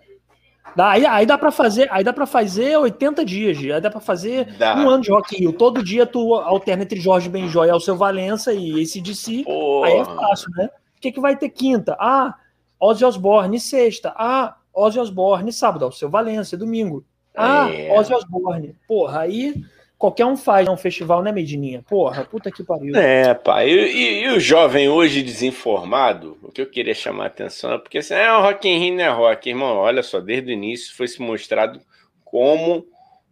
Dá, aí, aí dá para fazer, aí dá para fazer 80 dias, aí dá para fazer dá. um ano de Rock in Rio. Todo dia tu alterna entre Jorge Benjó e Alceu Valença e esse de si. Aí é fácil, né? O que, que vai ter quinta? Ah, Ozzy Osbourne, sexta. Ah, Ozzy Osbourne, sábado. O seu Valência, domingo. Ah, é. Ozzy Osbourne. Porra, aí qualquer um faz um festival, né, Medininha? Porra, puta que pariu. É, pai. E, e, e, o jovem hoje desinformado, o que eu queria chamar a atenção é porque assim, é o Rock in Rio não é rock, irmão. Olha só, desde o início foi se mostrado como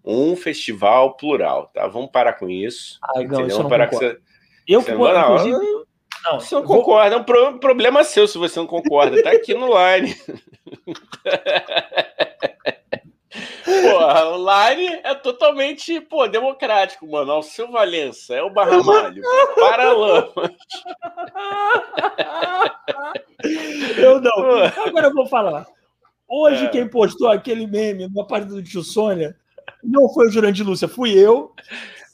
um festival plural, tá? Vamos parar com isso. Ah, não, isso não parar com isso. Eu, você, inclusive, não, você não concorda, vou... é um problema seu se você não concorda. Tá aqui no line. [laughs] o Line é totalmente, pô, democrático, mano. O seu Valença é o Barramalho. Paralamas. [laughs] eu não. Agora eu vou falar. Hoje, é. quem postou aquele meme na parte do tio Sônia não foi o Jurandir Lúcia, fui eu.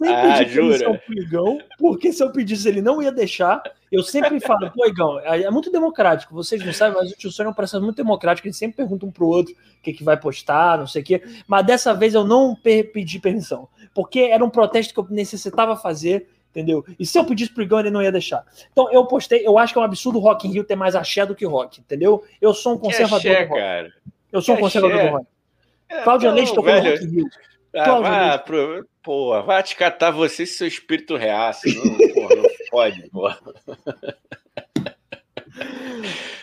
Sempre ah, pedi permissão pro Igão, porque se eu pedisse ele não ia deixar. Eu sempre falo, pô, Igão, é, é muito democrático, vocês não sabem, mas o tio Sônia é um processo muito democrático, ele sempre pergunta um pro outro o que, que vai postar, não sei o quê. Mas dessa vez eu não pedi permissão, porque era um protesto que eu necessitava fazer, entendeu? E se eu pedisse pro Igão, ele não ia deixar. Então eu postei, eu acho que é um absurdo o Rock in Rio ter mais axé do que rock, entendeu? Eu sou um conservador que axé, do rock. Cara? Eu sou um conservador do rock. É, Cláudia Leite tocou velho... no Rock in Rio. Ah, vai, pro, porra, vai te catar você e seu espírito reaça. Não, porra, não pode, porra. [laughs]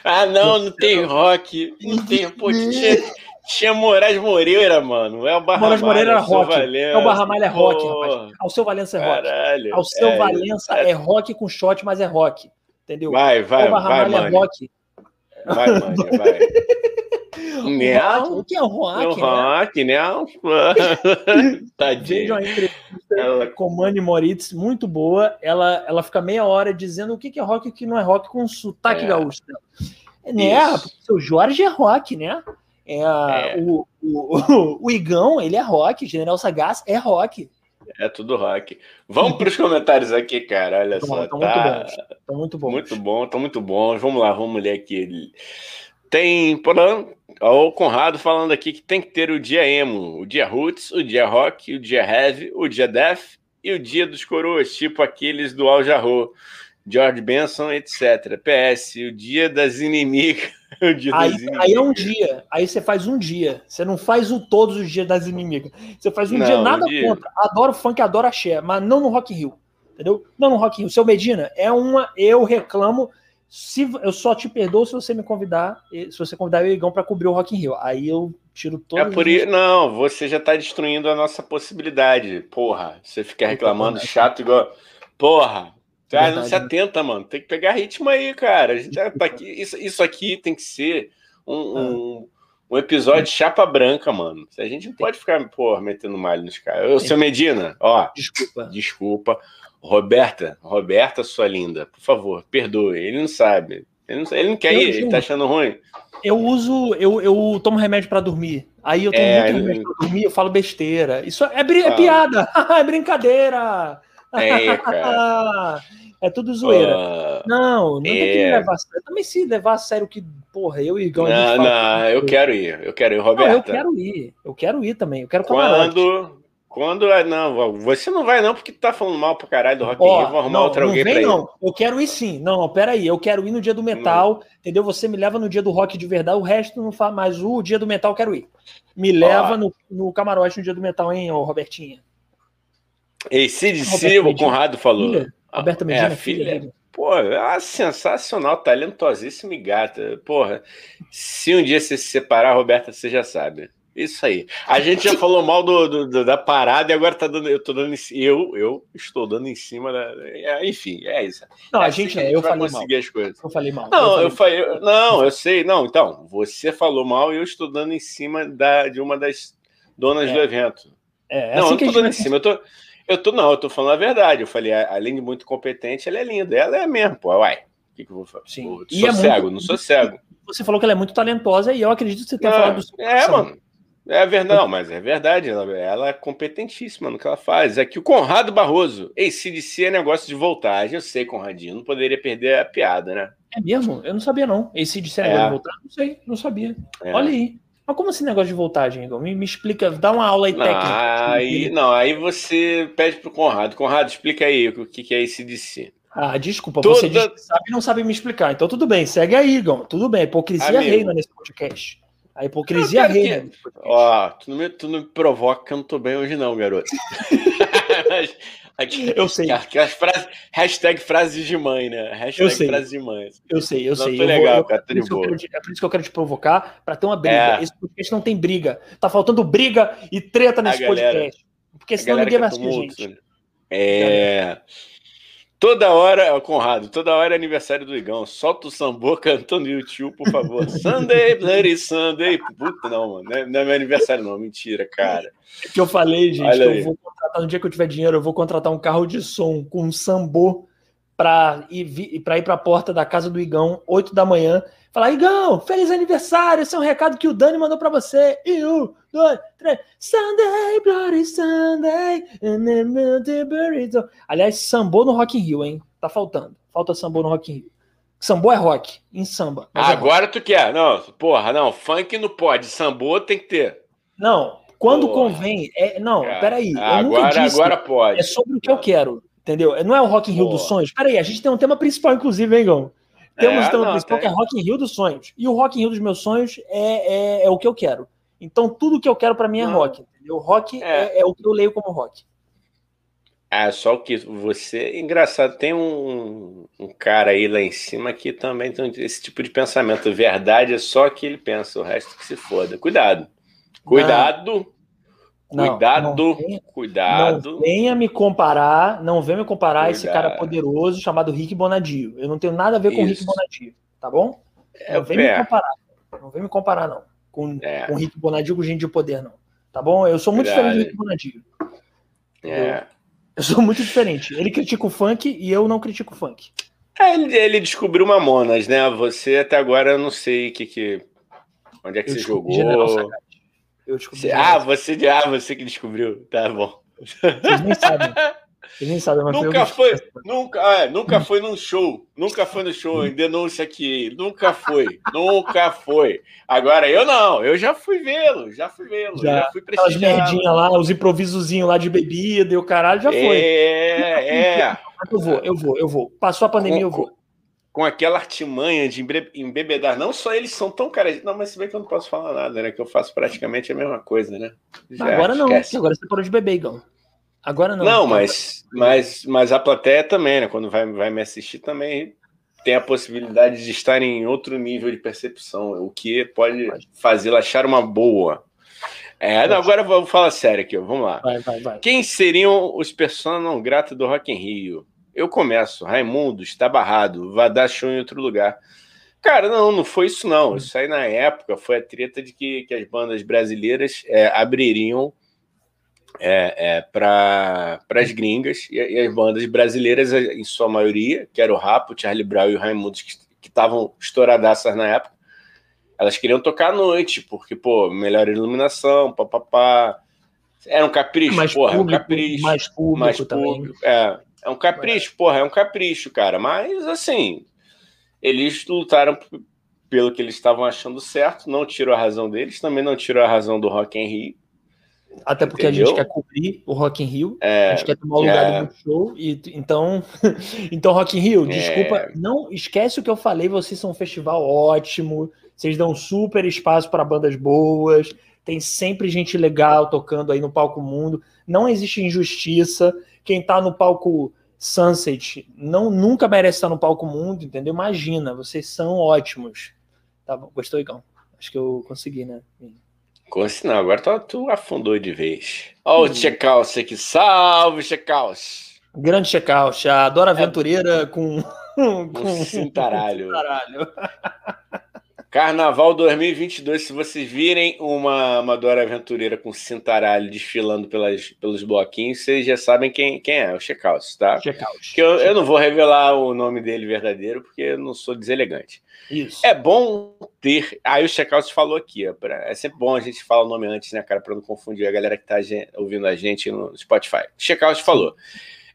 Ah, não, não tem rock. Não tem. Pô, tinha, tinha Moraes Moreira, mano. É o Barra Moraes Moreira era rock. É o Barra Malha é rock, rapaz. Ao seu Valença é rock. Caralho, Ao seu é, Valença é... é rock com shot, mas é rock. Entendeu? Vai, vai, o Barra vai, Malha é rock. Vai, mano, vai. [laughs] Não, o que é o rock? O rock, né? [laughs] Tadinho. Vejam a entrevista ela... com Mani Moritz, muito boa. Ela, ela fica meia hora dizendo o que é rock e o que não é rock com sotaque é. gaúcho. Né? Porque o Jorge é rock, né? É, é. O, o, [laughs] o, Igão, ele é rock. General Sagaz é rock. É tudo rock. Vamos para os comentários aqui, cara. Olha só. Tá, tá, muito bom. Tá muito bom. Muito bom, tá muito bom. Vamos lá, vamos ler aqui. Tem, o Conrado falando aqui que tem que ter o dia emo, o dia roots, o dia rock, o dia heavy, o dia death e o dia dos coroas, tipo aqueles do Al Jarreau, George Benson, etc. PS, o dia das inimigas. [laughs] Dia aí, das inimigas. aí é um dia, aí você faz um dia. Você não faz o todos os dias das inimigas. Você faz um não, dia nada um dia. contra. Adoro funk, adoro axé, mas não no Rock Hill. Entendeu? Não no Rock Hill. Seu Medina é uma. Eu reclamo se eu só te perdoo se você me convidar, se você convidar o Igão para cobrir o Rock in Rio. Aí eu tiro todo. É por isso, não, você já está destruindo a nossa possibilidade. Porra, você fica reclamando chato igual. Porra, cara, não se atenta, mano. Tem que pegar ritmo aí, cara. A gente tá [laughs] aqui. Isso, isso aqui tem que ser um, um, um episódio de chapa branca, mano. A gente não pode ficar, porra, metendo malho nos caras. Ô, seu Medina, ó. Desculpa. Desculpa. Roberta, Roberta, sua linda, por favor, perdoe. Ele não sabe. Ele não, ele não quer eu, ir, ele tá achando ruim. Eu uso, eu, eu tomo remédio para dormir. Aí eu tomo é, muito remédio pra dormir, eu falo besteira. Isso é, é, é piada, [laughs] é brincadeira. É, cara. [laughs] é tudo zoeira. Uh, não, não é... tem que levar a sério. Também se levar a sério que, porra, eu e Igão. Não, não, eu quero ir, eu quero ir, Roberta. Não, eu quero ir, eu quero ir também. Eu quero Quando, quando. É, não, você não vai, não, porque tu tá falando mal pro caralho do Rock in Rio. Vou arrumar não, outra alguém vem, pra ir. Não, eu quero ir sim. Não, não, peraí. Eu quero ir no dia do metal, não. entendeu? Você me leva no dia do rock de verdade, o resto não faz mais. O dia do metal eu quero ir. Me leva no, no camarote no dia do metal, hein, ô Robertinha. Ei, CDC, o Conrado falou. Filha? Roberta Medina, é, filha. filha Pô, é sensacional, talentosíssima e gata. Porra, se um dia você se separar, Roberta, você já sabe. Isso aí. A gente já falou mal do, do, da parada e agora tá dando, eu tô dando eu eu estou dando em cima da, é, enfim, é isso. Não, é a gente, assim, eu falei conseguir mal. as coisas. Eu falei mal. Não, eu falei, eu falei, não, eu sei, não, então, você falou mal e eu estou dando em cima da de uma das donas é. do evento. É, é não, assim eu tô dando em cima, eu tô eu tô não, eu tô falando a verdade. Eu falei, além de muito competente, ela é linda. Ela é mesmo, pô. Uai, o que, que eu vou fazer? Sim. Pô, sou é cego, muito... não sou cego. Você falou que ela é muito talentosa e eu acredito que você tenha falado do É, mano. É verdade, não, mas é verdade, ela, ela, é competentíssima no que ela faz. Aqui o Conrado Barroso, ACDC é negócio de voltagem, eu sei, Conradinho, não poderia perder a piada, né? É mesmo? Eu não sabia, não. ACDC é negócio é. de voltagem? Não sei, não sabia. É. Olha aí. Mas como esse negócio de voltagem, Igor? Me, me explica, dá uma aula aí não, técnica. Aí, não, aí você pede pro Conrado. Conrado, explica aí o que, que é ACDC. Ah, desculpa, Toda... você diz que sabe e não sabe me explicar. Então tudo bem, segue aí, Igor. Tudo bem, hipocrisia Amigo. reina nesse podcast. A hipocrisia reina. Que... Ó, tu não, me, tu não me provoca que eu não tô bem hoje, não, garoto. [laughs] Aqui, eu sei. Aquelas frases, hashtag frases de mãe, né? Hashtag eu sei. frases de mãe. Eu sei, eu não, sei. Tô eu legal, vou, cara, eu, por quero, é por isso que eu quero te provocar, para ter uma briga. É. Esse podcast não tem briga. Tá faltando briga e treta nesse galera, podcast. Porque senão ninguém vai assistir a gente. Né? É. Toda hora, Conrado, toda hora é aniversário do Igão. Solta o sambô cantando YouTube, por favor. [laughs] Sunday, Bloody Sunday. Puta, não, mano. Não é, não é meu aniversário, não. Mentira, cara. É que eu falei, gente, Olha que aí. eu vou contratar, no dia que eu tiver dinheiro, eu vou contratar um carro de som com um sambô para ir, pra ir pra porta da casa do Igão, 8 da manhã. Falar, Igão, feliz aniversário! Esse é um recado que o Dani mandou para você. E um, dois, três. Sunday, Bloody Sunday. Aliás, sambô no Rock in Rio, hein? Tá faltando. Falta sambô no Rock in Rio. Sambô é rock, em samba. É Agora é tu quer. Não, porra, não. Funk não pode. Sambô tem que ter. Não, quando porra. convém. É, não, é. peraí. Agora, agora pode. É sobre o que eu quero. Entendeu? Não é o Rock in Rio dos sonhos. Peraí, a gente tem um tema principal, inclusive, hein, Gão? Temos é, um tema não, principal tem. que é Rock in Rio dos sonhos. E o Rock in Rio dos meus sonhos é, é, é o que eu quero. Então, tudo que eu quero para mim é não. rock. Entendeu? Rock é. é. é. o que eu leio como rock. Ah, só que você. Engraçado, tem um, um, cara aí lá em cima que também tem esse tipo de pensamento. Verdade é só que ele pensa, o resto que se foda. Cuidado. Cuidado. Não, cuidado, não venha, cuidado. Não venha me comparar, não venha me comparar cuidado. esse cara poderoso chamado Rick Bonadio. Eu não tenho nada a ver com o Rick Bonadio, tá bom? É não vem me comparar. Não vem me comparar, não. Com, é. com Rick Bonadio com gente de poder, não. Tá bom? Eu sou muito diferente do Rick Bonadio. É. Eu sou muito diferente. Ele critica o funk e eu não critico o funk. É, ele, ele descobriu Mamonas, né? Você até agora eu não sei que, que onde é que eu você jogou. Eu descobri. Ah, você, ah, você que descobriu. Tá bom. Vocês nem sabem. Vocês nem sabem, mas nunca foi, nunca, é, nunca foi num show. Nunca foi no show, em denúncia aqui. Nunca foi. nunca foi. Agora eu não, eu já fui vê-lo, já fui vê-lo. Já, já fui Aquelas merdinhas lá, os improvisozinhos lá de bebida e o caralho já foi. É, é. Eu vou, eu vou, eu vou. Passou a pandemia, eu vou com aquela artimanha de embebedar. Não só eles são tão caras. Não, mas se bem que eu não posso falar nada, né? Que eu faço praticamente a mesma coisa, né? Já agora não, esquece. agora você parou de beber, Igão. Agora não. Não, mas, mas, mas a plateia também, né? Quando vai, vai me assistir também tem a possibilidade de estar em outro nível de percepção, o que pode fazê-la achar uma boa. É, não, agora vamos falar sério aqui, vamos lá. Vai, vai, vai. Quem seriam os personagens não gratos do Rock in Rio? Eu começo. Raimundo está barrado, vai dar show em outro lugar. Cara, não, não foi isso não. Isso aí na época foi a treta de que, que as bandas brasileiras é, abririam é, é, para as gringas e, e, as bandas brasileiras, em sua maioria, que era o Rapo, o Charlie Brown e o Raimundo, que estavam estouradaças na época, elas queriam tocar à noite, porque, pô, melhor iluminação, papapá. Era um capricho, mais porra, público, um capricho. Mais público, mais público também. É, é um capricho, porra, é um capricho, cara. Mas, assim, eles lutaram pelo que eles estavam achando certo, não tirou a razão deles, também não tirou a razão do Rock in Rio. Até porque Entendeu? a gente quer cobrir o Rock in Rio, é, a gente quer tomar o lugar é, do show, e então, [laughs] então Rock in Rio, desculpa, é, não esquece o que eu falei, vocês são um festival ótimo, vocês dão super espaço para bandas boas, tem sempre gente legal tocando aí no palco mundo, não existe injustiça, quem tá no palco Sunset não nunca merece estar no palco mundo, entendeu? Imagina, vocês são ótimos. Tá bom, gostou, Igão? Acho que eu consegui, né? Consegui, não, agora tu, tu afundou de vez. Ó, o Checaus aqui, salve, Checaus! Grande Checaus, a Dora Aventureira é... com. [laughs] com, com cintaralho. cintaralho. Carnaval 2022, se vocês virem uma, uma Dora Aventureira com cintaralho desfilando pelas, pelos bloquinhos, vocês já sabem quem, quem é, o Checkhouse, tá? Checkhouse. Que eu, eu não vou revelar o nome dele verdadeiro, porque eu não sou deselegante. Isso. É bom ter. Aí o Checkhouse falou aqui, ó, pra... é sempre bom a gente falar o nome antes, né, cara, para não confundir a galera que tá ouvindo a gente no Spotify. Checkhouse falou.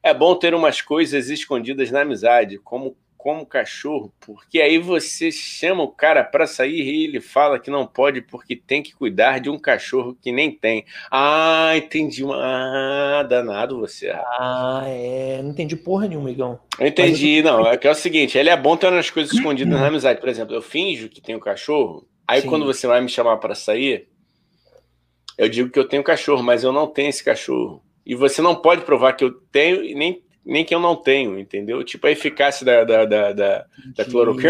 É bom ter umas coisas escondidas na amizade, como como cachorro, porque aí você chama o cara para sair e ele fala que não pode porque tem que cuidar de um cachorro que nem tem. Ah, entendi. Ah, danado você. Ah, é. Não entendi porra nenhuma, Igão. Eu entendi, eu... não. É que é o seguinte: ele é bom ter umas coisas [clears throat] escondidas na amizade. Por exemplo, eu finjo que tenho cachorro, aí Sim. quando você vai me chamar para sair, eu digo que eu tenho cachorro, mas eu não tenho esse cachorro. E você não pode provar que eu tenho e nem nem que eu não tenho, entendeu? Tipo a eficácia da, da, da, da, da chloroquine.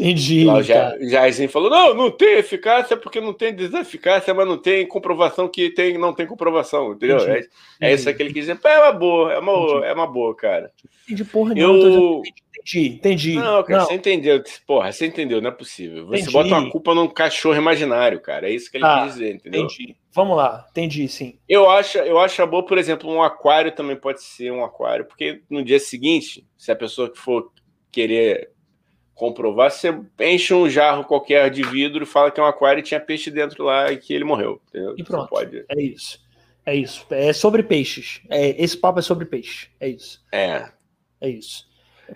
Entendi. Lá o Ja- Jairzinho falou: não, não tem eficácia porque não tem deseficácia, mas não tem comprovação que tem, não tem comprovação, entendeu? É, Entendi. é isso que ele quis dizer. É uma boa, é uma, é uma boa, cara. Entendi porra Eu. dizendo- Entendi, entendi. Não, cara, Não, você entendeu. Porra, você entendeu, não é possível. Você Entendi. bota uma culpa num cachorro imaginário, cara. É isso que ele Ah, quis dizer, entendeu? entendi. Vamos lá, entendi, sim. Eu acho, eu acho a boa, por exemplo, um aquário também pode ser um aquário, porque no dia seguinte, se a pessoa que for querer comprovar, você enche um jarro qualquer de vidro e fala que é um aquário e tinha peixe dentro lá e que ele morreu. Entendeu? E Você pronto. pode. É isso. É isso. É sobre peixes. É, esse papo é sobre peixe. É isso. É. É isso.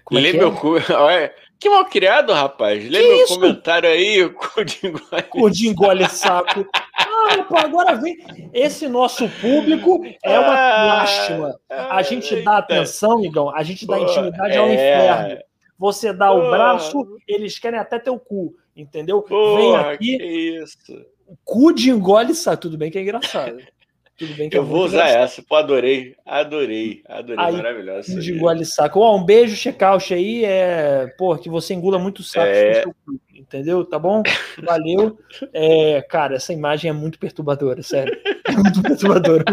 Como é Lê que meu é? cu. [laughs] Olha, que mal criado, rapaz. Lê Que meu isso? comentário aí, [laughs] cu de igual. Curde engole saco. Ah, pô, agora vem. Esse nosso público é uma Ah, lástima. A gente dá atenção, Migão. A gente dá Pô, intimidade ao é. inferno. Você dá o Pô. braço, eles querem até teu cu. Entendeu? Vem aqui, que isso. cu de engole saco. Tudo bem que é engraçado. Tudo bem que é Eu vou muito usar engraçado. essa. Pô, adorei. Adorei. Adorei. Aí, Maravilhosa. Cu de engole saco. Ó, um beijo, check-out aí. É, pô, que você engula muito saco É. seu cu, entendeu? Tá bom? Valeu. É, cara, essa imagem é muito perturbadora, sério. É muito perturbadora.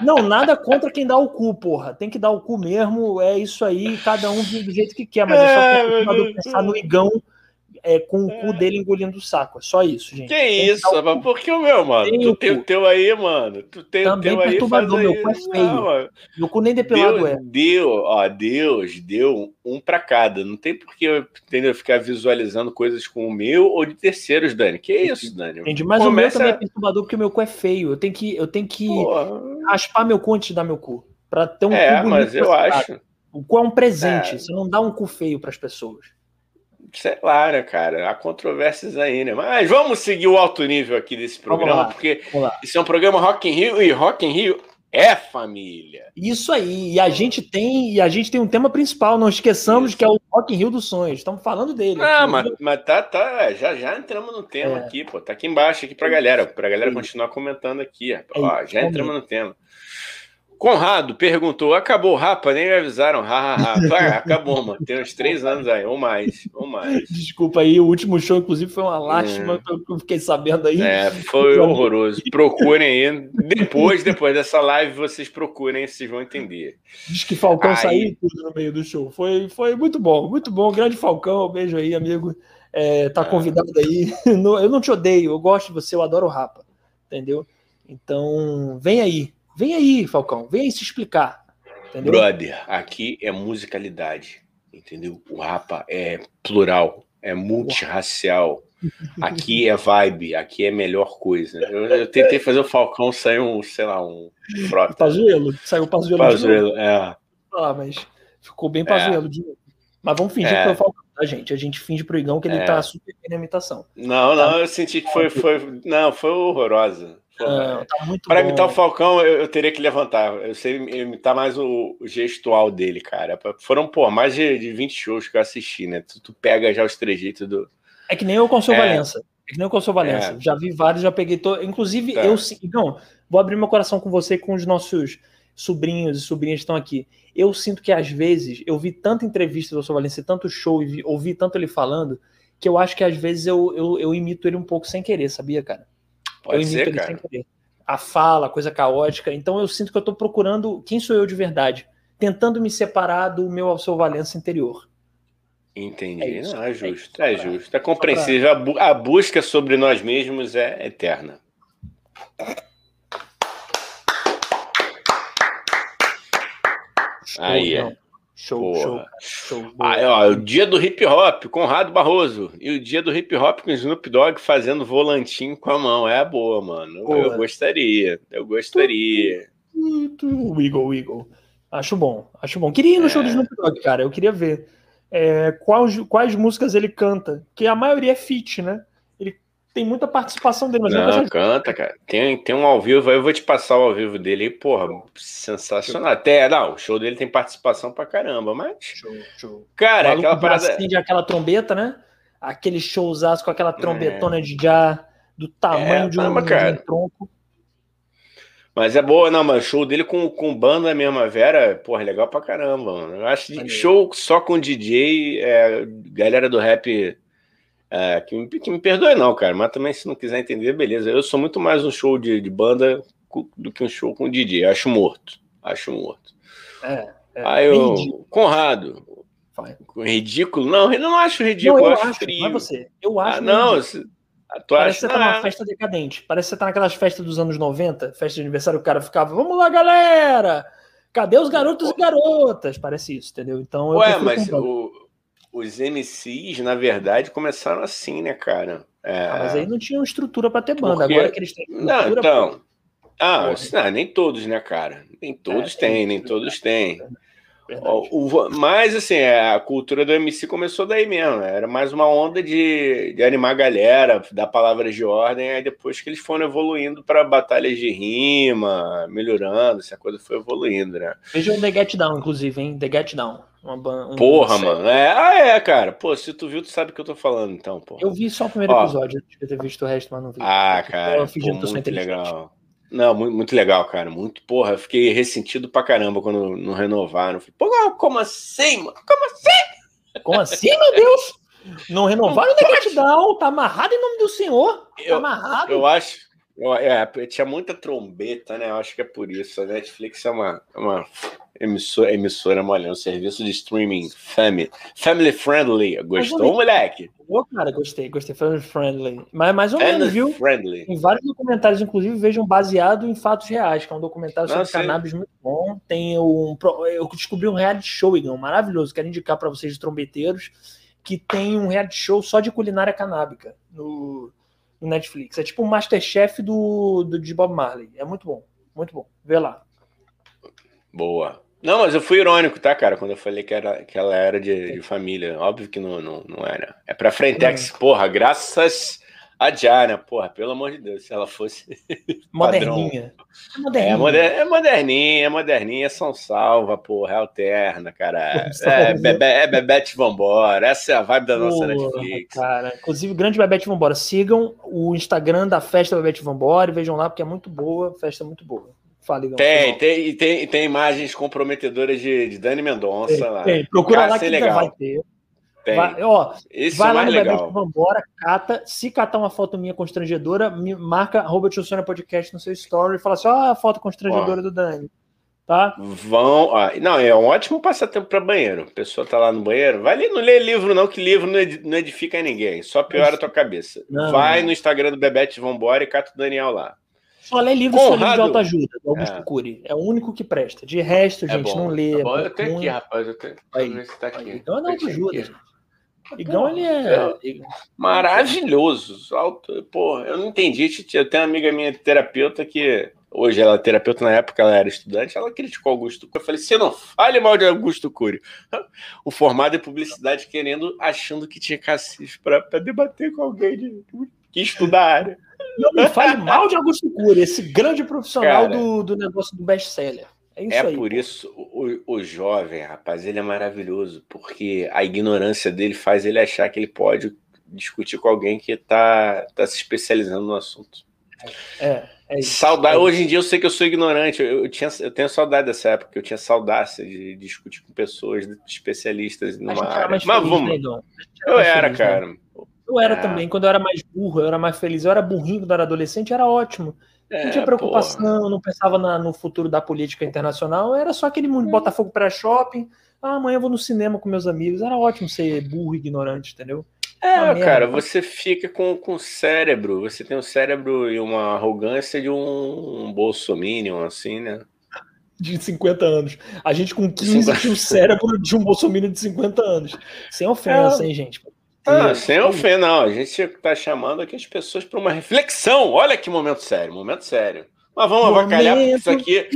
Não, nada contra quem dá o cu, porra. Tem que dar o cu mesmo, é isso aí, cada um do jeito que quer, mas é só meu Deus. pensar no igão é, com o cu dele engolindo o saco. É só isso, gente. Que Tem que isso, o rapaz? Por que o meu, mano? Tem tu o tem o teu aí, mano. Tu tem Também o teu perturbador, aí. meu cu é feio. Não. Meu cu nem depilado é. Deus deu, ó, Deus deu um pra cada. Não tem por que eu entendeu, ficar visualizando coisas com o meu ou de terceiros, Dani. Que isso, Dani? Entendi, mas o Começa- meu também é perturbador porque o meu cu é feio. Eu tenho que, eu tenho que Porra. raspar meu cu antes de dar meu cu. Pra ter um É, cu mas bonito eu acho. O cu é um presente. É. Você não dá um cu feio pras pessoas. Sei lá, né, cara? Há controvérsias aí, né? Mas vamos seguir o alto nível aqui desse programa, porque isso é um programa Rock in Rio e Rock in Rio é família. Isso aí. E a gente tem, e a gente tem um tema principal. Não esqueçamos Isso. que é o Rock in Rio dos Sonhos. Estamos falando dele. Ah, aqui. mas, mas tá, tá, já, já entramos no tema É. aqui, pô. Tá aqui embaixo aqui pra galera, pra galera É continuar comentando aqui. É Ó, já entramos no tema. Conrado perguntou: acabou o Rapa? Nem me avisaram. [laughs] Ha, ha, ha. Vai, acabou, mano. Tem uns três anos aí, ou mais, ou mais. Desculpa aí, o último show, inclusive, foi uma lástima, que eu fiquei sabendo aí. É, foi horroroso. Procurem aí. Depois, depois dessa live, vocês procurem, vocês vão entender. Diz que Falcão Aí. saiu tudo no meio do show. Foi, foi muito bom, muito bom. Grande Falcão, beijo aí, amigo. É, tá Ah. convidado aí. [laughs] Eu não te odeio, eu gosto de você, eu adoro o Rapa. Entendeu? Então, vem aí. Vem aí, Falcão. Vem aí se explicar. Entendeu? Brother, aqui é musicalidade, entendeu? O Rapa é plural, é multirracial. Aqui é vibe, aqui é melhor coisa. Eu, eu tentei fazer o Falcão sair um, sei lá, um frota. Pazuelo. Saiu Pazuelo. de novo. Pazuello, é. Ah, mas ficou bem Pazuelo de novo. Mas vamos fingir É. que foi o Falcão, tá, gente? A gente finge pro Igão que ele É. tá super bem na imitação. Não, não, eu senti que foi, foi, não, foi horrorosa. Ah, tá Para imitar o Falcão, eu, eu teria que levantar. Eu sei imitar mais o, o gestual dele, cara. Foram, pô, mais de, de 20 shows que eu assisti, né? Tu, tu pega já os trejeitos do. É que nem eu com o seu É. Valença. É que nem eu com o seu Valença. É. Já vi vários, já peguei todo. Inclusive, Tá. eu. Não, vou abrir meu coração com você e com os nossos sobrinhos e sobrinhas que estão aqui. Eu sinto que às vezes eu vi tanta entrevista do seu Valença, e tanto show e vi- ouvi tanto ele falando, que eu acho que às vezes eu, eu, eu imito ele um pouco sem querer, sabia, cara? Eu Pode imito ser, ele cara. sem querer. A fala, a coisa caótica. Então eu sinto que eu tô procurando quem sou eu de verdade, tentando me separar do meu seu Valença interior. Entendi. É isso, Não, é é justo, isso. é pra- justo. É compreensível. A, bu- a busca sobre nós mesmos é eterna. Aí é. Show, Porra. show, show. Ah, ó, o dia do hip hop, Conrado Barroso. E o dia do hip hop com o Snoop Dogg fazendo volantinho com a mão. É boa, mano. Eu- gostaria. Eu gostaria. O Eagle. Acho bom, acho bom. Queria ir no É. show do Snoop Dogg, cara. Eu queria ver é, quais, quais músicas ele canta. Que a maioria é feat, né? Tem muita participação dele, mas Não, nunca canta, cara. Tem, tem um ao vivo aí, eu vou te passar o ao vivo dele aí, porra, sensacional. Até, não, o show dele tem participação pra caramba, mas, Show, show. cara, é Maluco aquela parada. acende aquela trombeta, né? Aquele showzaço com aquela trombetona de já do tamanho É, de, um, tama, de cara. um tronco. Mas é boa, não, mas show dele com, com banda mesmo, a Vera, porra, legal pra caramba, mano. Eu acho que show só com DJ, é, galera do rap, é, que, me, que me perdoe não, cara, mas também se não quiser entender, beleza. Eu sou muito mais um show de, de banda do que um show com DJ, acho morto, acho morto. É, é Aí eu, Conrado, Vai. ridículo? Não, eu não acho ridículo, não, eu, eu acho, acho frio. Não é você, eu acho. Ah, não, Parece que você tá numa é. festa decadente. Parece que você tá naquelas festas dos anos 90, festa de aniversário, o cara ficava, vamos lá, galera! Cadê os garotos e garotas? Parece isso, entendeu? Então Ué, mas o, os MCs, na verdade, começaram assim, né, cara? É... Ah, mas aí não tinham estrutura para ter banda. Porque... Agora que eles têm. Não, então. Ah, não, nem todos, né, cara? Nem todos é, têm, nem todos têm. O, mas, assim, é, a cultura do MC começou daí mesmo. Né? Era mais uma onda de, de animar a galera, dar palavras de ordem. Aí depois que eles foram evoluindo para batalhas de rima, melhorando, essa coisa foi evoluindo, né? Veja o The Get Down, inclusive, hein? The Get Down. Uma, um porra, mano. É, ah, é, cara. Pô, se tu viu, tu sabe o que eu tô falando, então, pô. Eu vi só o primeiro Ó, episódio, eu ter visto o resto, mas não vi. Ah, cara. Eu pô, muito legal. Não, muito, muito legal, cara. Muito, porra, fiquei ressentido pra caramba quando não renovaram. Falei, porra, como assim, mano? Como assim? Como assim, meu Deus? Não renovaram o Negatdown, tá amarrado em nome do senhor. Tá eu, amarrado. Eu acho. É, tinha muita trombeta, né? Eu acho que é por isso. A Netflix é uma, uma emissora, emissora olha, um serviço de streaming family, family friendly. Gostou, moleque? Ô, cara, gostei, gostei. Family friendly. Mas mais ou menos, viu? Friendly. Tem vários documentários, inclusive, vejam baseado em fatos reais, que é um documentário sobre Não, cannabis muito bom. Tem um. Eu descobri um reality show, Igão, maravilhoso. Quero indicar para vocês, trombeteiros, que tem um reality show só de culinária canábica no, no Netflix. É tipo o um Masterchef do, do, de Bob Marley. É muito bom, muito bom. Vê lá. Boa. Não, mas eu fui irônico, tá, cara? Quando eu falei que, era, que ela era de, de família. Óbvio que não, não, não era. É pra Frentex, hum. porra, graças a Diana, porra, pelo amor de Deus, se ela fosse. [laughs] Moderninha. É moderninha. É, moder, é moderninha, é moderninha, é São Salva, porra, é alterna, cara. É, Bebe, é Bebete Vambora. Essa é a vibe da nossa porra, Netflix. Cara, inclusive, grande Bebete Vambora. Sigam o Instagram da festa Bebete Vambora e vejam lá, porque é muito boa, festa muito boa. Fale, não, tem, tem, tem, tem imagens comprometedoras de, de Dani Mendonça tem, lá. Tem. Procura lá que legal. vai ter. Tem. Vai, ó, Esse vai é lá no legal. Vambora, cata. Se catar uma foto minha constrangedora, me marca arroba Podcast no seu story e fala assim: ó, a foto constrangedora ó, do Dani. Tá? Vão. Ó, não, é um ótimo passatempo para banheiro. A pessoa tá lá no banheiro. Vai ali, não lê livro, não, que livro não edifica ninguém. Só piora a tua cabeça. Não, vai não. no Instagram do Bebete Vambora e cata o Daniel lá. Só lê livro Conrado... de autoajuda, do Augusto é. Cury. É o único que presta. De resto, é gente, é não lê. Tá bom, eu tenho aqui, rapaz. Eu tenho aí, tá aqui. Então é autoajuda, gente. Igão, ele é. maravilhoso. Alto, pô, eu não entendi. Eu tenho uma amiga minha terapeuta que. Hoje ela é terapeuta, na época ela era estudante, ela criticou Augusto Cury. Eu falei, você não fale mal de Augusto Cury. [laughs] O formado em publicidade querendo, achando que tinha cacife para debater com alguém de, que estuda a área. Não me fale mal de Augusto Cury, esse grande profissional Cara, do, do negócio do best-seller. É, isso é aí, por pô. isso o, o jovem, rapaz, ele é maravilhoso, porque a ignorância dele faz ele achar que ele pode discutir com alguém que está tá se especializando no assunto. É, é isso. Saudade, é hoje em dia eu sei que eu sou ignorante, eu, eu, tinha, eu tenho saudade dessa época, eu tinha saudade de, de discutir com pessoas especialistas numa área. Mas vamos. Né, eu era, feliz, né? cara. Né? Eu era é. também, quando eu era mais burro, eu era mais feliz. Eu era burrinho quando eu era adolescente, era ótimo. É, não tinha preocupação, porra. não pensava na, no futuro da política internacional, era só aquele mundo Botafogo para shopping. Ah, amanhã eu vou no cinema com meus amigos. Era ótimo ser burro e ignorante, entendeu? É, cara, você fica com, com cérebro, você tem um cérebro e uma arrogância de um, um bolsominion, assim, né? De 50 anos. A gente com 15 tinha o [laughs] cérebro de um bolsominion de 50 anos. Sem ofensa, é. hein, gente? Ah, sem ofender, não. A gente está chamando aqui as pessoas para uma reflexão. Olha que momento sério, momento sério. Mas vamos momento avacalhar, porque isso aqui,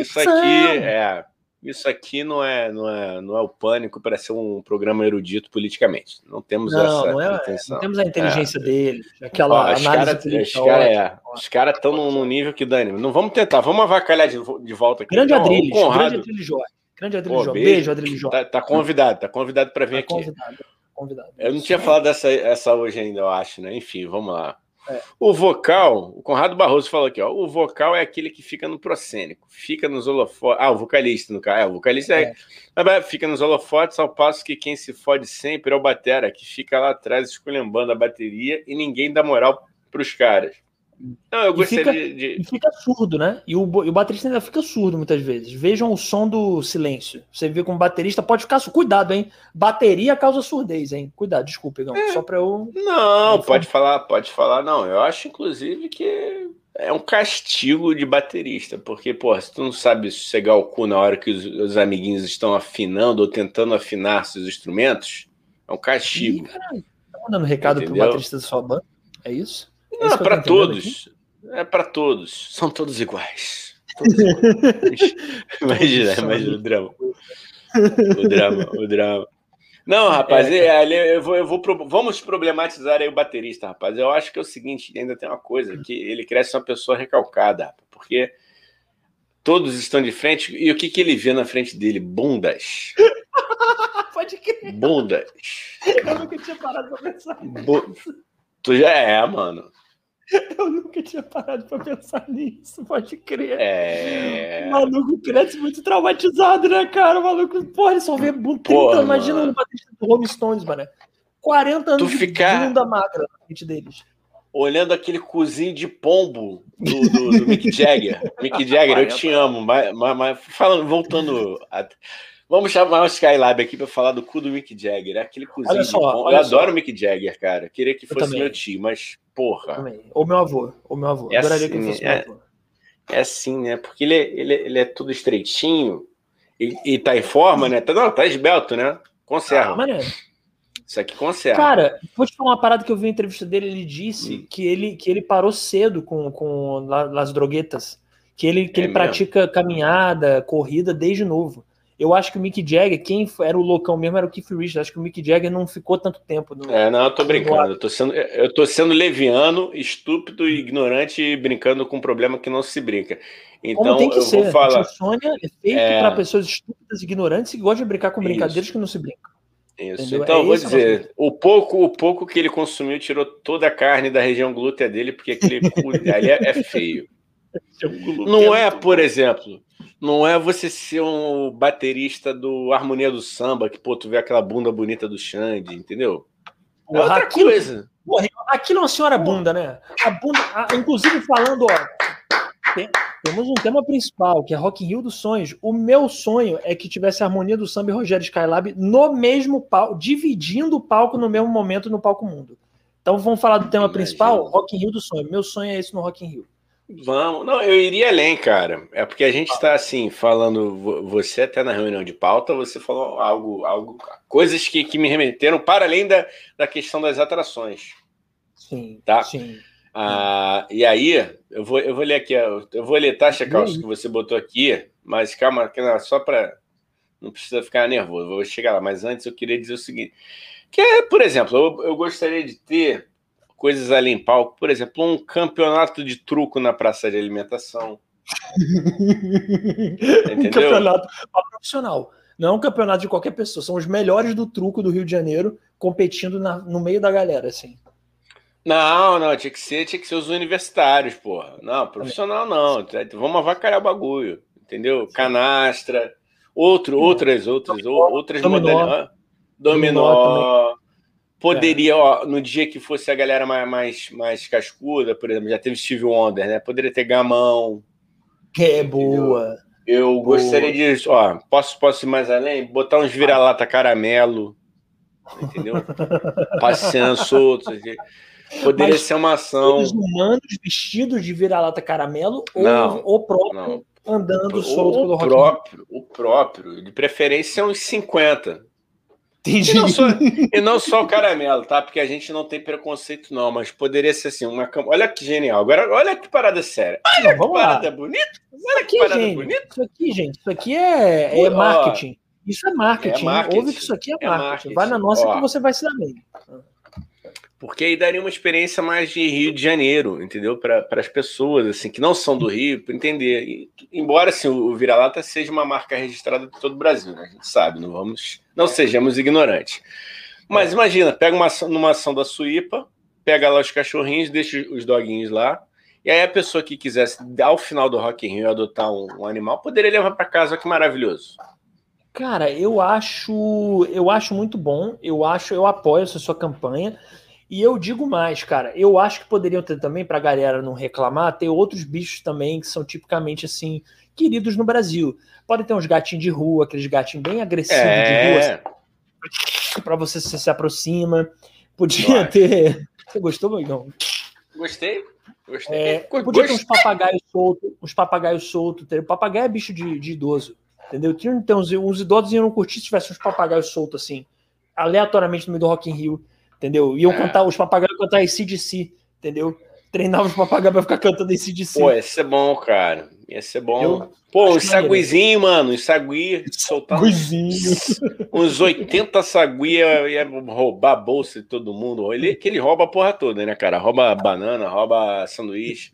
isso aqui é, isso aqui não é, não é, não é o pânico para ser um programa erudito politicamente. Não temos não, essa não é, intenção. Não temos a inteligência é. dele, aquela Ó, análise Os caras é, os cara estão num nível que Dani. Não vamos tentar, vamos avacalhar de, de volta aqui. Grande então, Adriles, grande Adriles Jorge. Grande Adriles Jorge. Beijo, Adriles Jorge. Tá, tá, convidado, tá convidado para vir tá aqui. Convidado convidado. Eu não tinha falado dessa essa hoje ainda, eu acho, né? Enfim, vamos lá. É. O vocal, o Conrado Barroso falou aqui, ó. O vocal é aquele que fica no proscênico, fica nos holofotes. Ah, o vocalista, no caso. É, o vocalista é. é. fica nos holofotes, ao passo que quem se fode sempre é o Batera, que fica lá atrás esculhambando a bateria e ninguém dá moral pros caras. Não, eu e fica, de. E fica surdo, né? E o, e o baterista ainda fica surdo muitas vezes. Vejam o som do silêncio. Você vê como baterista pode ficar. Cuidado, hein? Bateria causa surdez, hein? Cuidado, desculpa, Igão. É. Só pra eu. Não, pode falar, pode falar, não. Eu acho, inclusive, que é um castigo de baterista, porque, pô, se tu não sabe cegar o cu na hora que os, os amiguinhos estão afinando ou tentando afinar seus instrumentos, é um castigo. Ih, caralho. Tá mandando recado Entendeu? pro baterista da sua banda? É isso? Não, é para todos. Aqui? É para todos. São todos iguais. Todos [laughs] iguais. imagina, imagina o drama. O drama, o drama. Não, rapaz, é, é eu vou, eu vou, vamos problematizar aí o baterista, rapaz. Eu acho que é o seguinte, ainda tem uma coisa, que ele cresce uma pessoa recalcada, porque todos estão de frente, e o que, que ele vê na frente dele? Bundas. [laughs] Pode crer. Bundas. Eu nunca tinha parado pra pensar. Bu... Tu já é, mano. [laughs] Eu nunca tinha parado pra pensar nisso, pode crer. É. O maluco cresce muito traumatizado, né, cara? O maluco, porra, ele só vê 30, porra, imagina um baterista do Rolling Stones, mano. 40 anos tu ficar... de bunda magra na frente deles. Olhando aquele cozinho de pombo do, do, do Mick [laughs] Jagger. Mick Jagger, eu te amo, mas, mas, mas falando, voltando. A... Vamos chamar o Skylab aqui para falar do cu do Mick Jagger. Aquele cozinho olha só, de pombo. Eu adoro o Mick Jagger, cara. Queria que fosse meu tio, mas porra. Ou meu avô, ou meu avô. É Adoraria assim, que fosse é, meu avô. É assim, né? Porque ele, ele, ele é tudo estreitinho e, e tá em forma, né? Tá, não, tá esbelto, né? Conserva. Ah, maneiro. Isso aqui conserva. Cara, vou te falar uma parada que eu vi na entrevista dele. Ele disse hum. que, ele, que ele parou cedo com, com as droguetas. Que ele, que é ele pratica caminhada, corrida desde novo. Eu acho que o Mick Jagger, quem era o loucão mesmo era o Keith Richards. Acho que o Mick Jagger não ficou tanto tempo. No, é, não, eu tô brincando. Eu tô, sendo, eu tô sendo leviano, estúpido e ignorante e brincando com um problema que não se brinca. Então, Como tem que eu ser. vou falar. A Sônia é feito é... para pessoas estúpidas e ignorantes que gostam de brincar com brincadeiras Isso. que não se brincam. Isso. Entendeu? Então, é eu vou dizer, o pouco, o pouco que ele consumiu tirou toda a carne da região glútea dele, porque aquele ali é, é feio. [laughs] Não é, por exemplo, não é você ser um baterista do Harmonia do Samba, que, pô, tu vê aquela bunda bonita do Xande, entendeu? É outra aquilo, coisa. Porra, aquilo é uma senhora bunda, né? A bunda, a, inclusive falando, ó, tem, temos um tema principal, que é Rock in Rio dos sonhos. O meu sonho é que tivesse a Harmonia do Samba e Rogério Skylab no mesmo palco, dividindo o palco no mesmo momento no palco mundo. Então vamos falar do tema Imagina. principal, Rock in Rio dos sonhos. Meu sonho é esse no Rock in Rio. Vamos. Não, eu iria além, cara. É porque a gente está assim, falando. Você até na reunião de pauta, você falou algo, algo coisas que, que me remeteram para além da, da questão das atrações. Sim. Tá? Sim. Ah, e aí, eu vou, eu vou ler aqui, eu vou ler, tá, Checalço, que você botou aqui, mas calma, só para. Não precisa ficar nervoso, vou chegar lá. Mas antes eu queria dizer o seguinte: que é, por exemplo, eu, eu gostaria de ter coisas ali em palco. Por exemplo, um campeonato de truco na praça de alimentação. [laughs] um campeonato profissional. Não é um campeonato de qualquer pessoa. São os melhores do truco do Rio de Janeiro competindo na, no meio da galera, assim. Não, não, tinha que ser, tinha que ser os universitários, porra. Não, profissional não. Vamos avacalhar o bagulho, entendeu? Canastra, outro, outras, outras, outras modalidades. Dominó, Dominó Poderia, é. ó, no dia que fosse a galera mais, mais, mais cascuda, por exemplo, já teve Steve Wonder, né? Poderia ter Gamão. Que é boa. Eu boa. gostaria de, ó, posso, posso ir mais além? Botar uns vira-lata caramelo, entendeu? [laughs] Passeando soltos. Poderia Mas ser uma ação. Os humanos vestidos de vira-lata caramelo não, ou o próprio não. andando solto pelo? Próprio, o próprio, de preferência uns 50. Entendi. E não, só, e não só o caramelo, tá? Porque a gente não tem preconceito, não, mas poderia ser assim, uma Olha que genial. Agora, olha que parada séria. Olha não, que parada lá. bonita. Olha aqui, que parada gente, bonita. Isso aqui, gente, isso aqui é, é marketing. Isso é marketing. É marketing. Ouve que isso aqui é, é marketing. marketing. Vai na nossa Ó, que você vai se dar bem. Porque aí daria uma experiência mais de Rio de Janeiro, entendeu? Para as pessoas assim que não são do Rio, para entender. E, embora assim, o Vira-Lata seja uma marca registrada de todo o Brasil, né? a gente sabe, não vamos, não sejamos ignorantes. Mas imagina, pega uma numa ação da Suípa, pega lá os cachorrinhos, deixa os doguinhos lá. E aí a pessoa que quisesse, ao final do Rock in Rio, adotar um, um animal, poderia levar para casa, que maravilhoso. Cara, eu acho, eu acho muito bom. Eu acho, eu apoio essa sua campanha. E eu digo mais, cara, eu acho que poderiam ter também, para a galera não reclamar, ter outros bichos também que são tipicamente assim, queridos no Brasil. Podem ter uns gatinhos de rua, aqueles gatinhos bem agressivos é... de rua, assim, para você se, se aproxima. Podia Nossa. ter. Você gostou, Miguel? Gostei. Gostei. É, podia ter uns papagaios soltos, uns papagaios soltos. O papagaio é bicho de, de idoso. Entendeu? Tinha então, uns, uns idosos iam curtir se tivesse uns papagaios soltos assim, aleatoriamente no meio do Rock in Rio entendeu? Iam é. cantar, os papagaios cantar ACDC, entendeu? Treinava os papagaios pra ficar cantando ACDC. Pô, ia ser bom, cara. Ia ser bom. Eu Pô, os saguizinhos, mano, os sagui, soltar uns, uns 80 sagui ia, ia, roubar a bolsa de todo mundo. Ele, que ele rouba a porra toda, né, cara? Rouba banana, rouba sanduíche.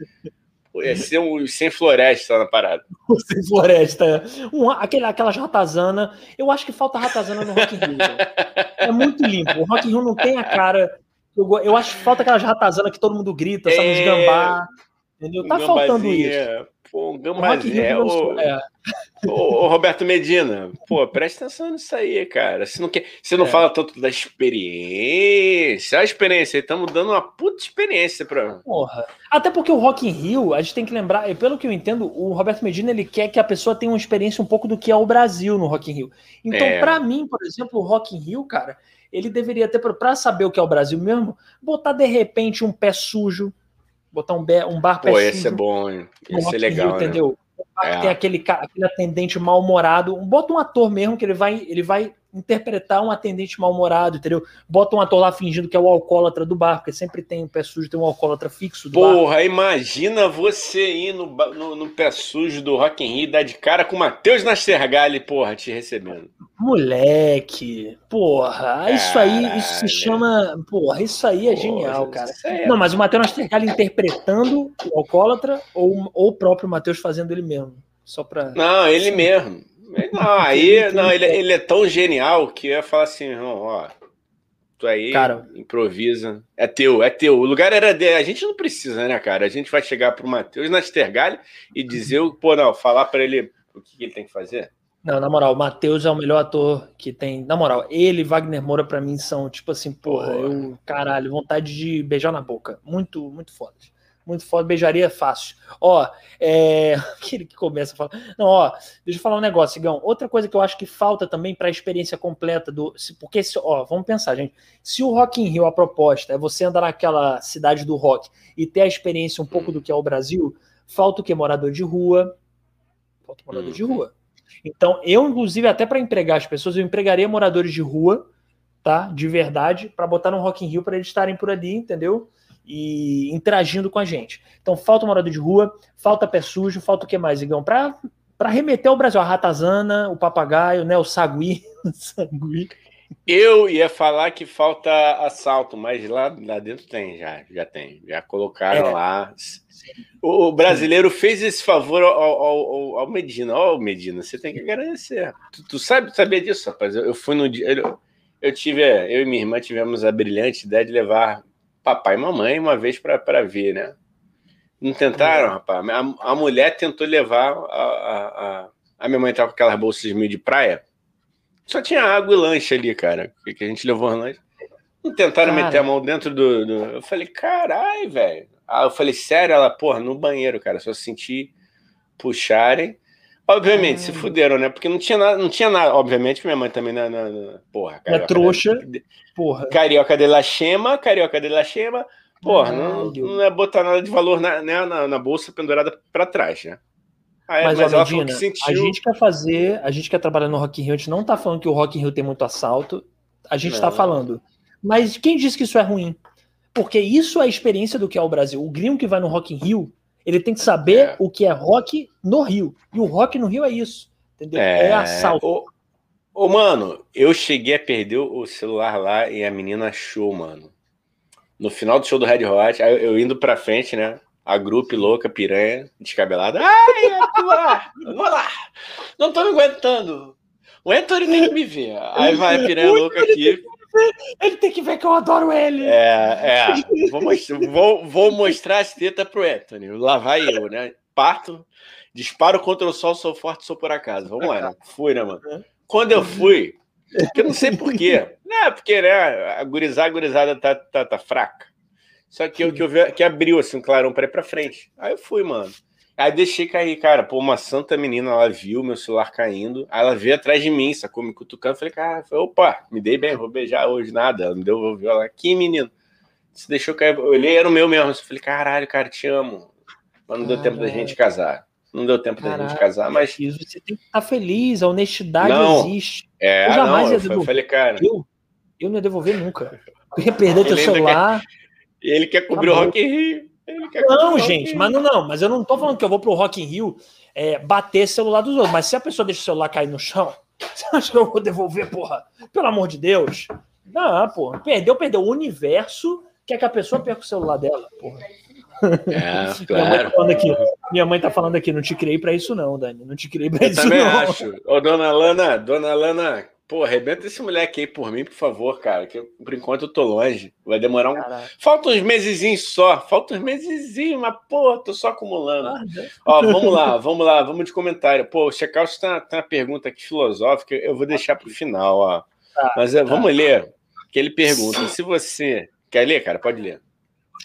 Ia ser um sem floresta na parada. [laughs] sem floresta. É. Um, aquele, aquela ratazana. Eu acho que falta ratazana no Rock in Rio. é muito limpo. O Rock in Rio não tem a cara. Eu, eu acho que falta aquela ratazana que todo mundo grita, sabe? É... Os gambá. Entendeu? Tá faltando isso. Pô, Gambazé. Ô, é. ô, Roberto Medina, pô, presta atenção nisso aí, cara. Você não, quer, você não é. fala tanto da experiência. A experiência, estamos dando uma puta experiência pra. Porra. Até porque o Rock in Rio, a gente tem que lembrar, pelo que eu entendo, o Roberto Medina ele quer que a pessoa tenha uma experiência um pouco do que é o Brasil no Rock in Rio. Então, é. para mim, por exemplo, o Rock in Rio, cara, ele deveria ter, para saber o que é o Brasil mesmo, botar de repente um pé sujo botar um, um bar Pô, esse é bom, hein? Esse é legal, Rio, né? entendeu? É. Tem aquele, aquele atendente mal-humorado. Bota um ator mesmo que ele vai, ele vai interpretar um atendente mal-humorado, entendeu? Bota um ator lá fingindo que é o alcoólatra do bar, porque sempre tem um pé sujo, tem um alcoólatra fixo do Porra, bar. imagina você ir no, no, no, pé sujo do Rock in Rio e dar de cara com o Matheus Nastergalli, porra, te recebendo. Moleque, porra, Caralho. isso aí, isso se chama, porra, isso aí é porra, genial, cara. É... Não, mas o Matheus Nastergalli interpretando o alcoólatra ou, ou o próprio Matheus fazendo ele mesmo? Só pra... Não, ele mesmo. Não, aí, não, ele, ele é tão genial que eu ia falar assim, ó, tu aí cara, improvisa, é teu, é teu. O lugar era dele, a gente não precisa, né, cara? A gente vai chegar pro Matheus Nastergalli e dizer, pô, não, falar para ele o que ele tem que fazer. Não, na moral, o Matheus é o melhor ator que tem. Na moral, ele e Wagner Moura, para mim, são tipo assim, porra, eu, caralho, vontade de beijar na boca. Muito, muito foda muito foda, beijaria fácil. Ó, é... [laughs] aquele que começa a falar. Não, ó, deixa eu falar um negócio, Igão. Outra coisa que eu acho que falta também para a experiência completa do. Porque, ó, vamos pensar, gente. Se o Rock in Rio, a proposta é você andar naquela cidade do rock e ter a experiência um pouco do que é o Brasil, falta o que? Morador de rua. Falta morador de rua. Então, eu, inclusive, até para empregar as pessoas, eu empregaria moradores de rua, tá? De verdade, para botar no Rock in Rio para eles estarem por ali, entendeu? E interagindo com a gente. Então falta morador de rua, falta pé sujo, falta o que mais, Igão? Para remeter ao Brasil, a ratazana, o papagaio, né, o sagui. [laughs] sagui. Eu ia falar que falta assalto, mas lá, lá dentro tem, já, já tem. Já colocaram é. lá. O, o brasileiro fez esse favor ao, ao, ao, Medina. Ó, oh, Medina, você tem que agradecer. Tu, tu sabe, sabia disso, rapaz? Eu, eu fui no dia. Eu, eu tive, eu e minha irmã tivemos a brilhante ideia de levar papai e mamãe uma vez para ver, né? Não tentaram, uhum. rapaz. A, a, mulher tentou levar a, a, a, a minha mãe estava com aquelas bolsas meio de praia. Só tinha água e lanche ali, cara. Que a gente levou lanche. Não tentaram cara. meter a mão dentro do. do... Eu falei, carai, velho. Ah, eu falei, sério? Ela, porra, no banheiro, cara. Só senti puxarem. Obviamente, hum. se fuderam, né? Porque não tinha nada, não tinha nada. Obviamente, minha mãe também na, na, na porra. É trouxa. porra. Carioca de la Chema, carioca de la Chema. Porra, não, não é botar nada de valor na, né, na, na bolsa pendurada para trás, né? Aí, mas, mas ó, Medina, sentiu... a gente quer fazer, a gente quer trabalhar no Rock in Rio, a gente não tá falando que o Rock in Rio tem muito assalto, a gente tá não. tá falando. Mas quem disse que isso é ruim? Porque isso é a experiência do que é o Brasil. O gringo que vai no Rock in Rio, ele tem que saber é. o que é rock no Rio. E o rock no Rio é isso. Entendeu? É, é assalto. Ô, ô, mano, eu cheguei a perder o celular lá e a menina achou, mano. No final do show do Red Hot, eu, eu indo pra frente, né? A grupo louca, piranha, descabelada. Ai, lá, vamos lá. Não tô me aguentando. O Anthony tem que me ver. Aí vai a piranha louca aqui. Ele tem que ver que eu adoro ele. É, é. Vou, mostrar, vou, vou mostrar as tetas pro Anthony. Lá vai eu, né? Parto, disparo contra o sol, sou forte, sou por acaso. Vamos lá, né? Fui, né, mano? Quando eu fui, que eu não sei porquê. Não, é porque, né, a gurizada, a gurizada tá, tá, tá fraca. Só que eu que, eu que abriu assim um clarão pra ir pra frente. Aí eu fui, mano. Aí deixei cair, cara. Pô, uma santa menina, ela viu meu celular caindo. Aí ela veio atrás de mim, sacou? Me cutucando. Falei, cara, opa, me dei bem, vou beijar hoje, nada. Ela me devolveu ela. Que menino. Você deixou cair. Eu olhei, era o meu mesmo. Eu falei, caralho, cara, te amo. Mas não deu tempo da gente casar. Não deu tempo Caraca, da gente casar, mas. Você tem que estar feliz, a honestidade não, existe. É, eu jamais não, ia devolver. Eu falei, cara. Eu, eu não ia devolver nunca. Eu ia perder teu celular. Quer, [laughs] ele quer cobrir tá o Rock in Rio. Não, gente, mas não, não, mas eu não tô falando que eu vou pro Rock in Rio é, bater celular dos outros. Mas se a pessoa deixa o celular cair no chão, [laughs] você acha que eu vou devolver, porra? Pelo amor de Deus. Não, porra. Perdeu, perdeu. O universo quer que a pessoa perca o celular dela, porra. É, claro. [laughs] minha, mãe tá aqui, minha mãe tá falando aqui, não te criei para isso não, Dani, não te criei para isso também não. acho. Ô, dona Lana, dona Lana, pô, arrebenta esse moleque aí por mim, por favor, cara, que eu, por enquanto eu tô longe, vai demorar um... Caraca. Falta uns mesezinhos só, falta uns mesezinhos, mas, pô, tô só acumulando. Ah, Ó, vamos lá, vamos lá, vamos de comentário. Pô, o Checkout tá, tá uma pergunta aqui filosófica, eu vou deixar pro final, ó. Tá, mas tá. vamos ler, que ele pergunta, se você... Quer ler, cara? Pode ler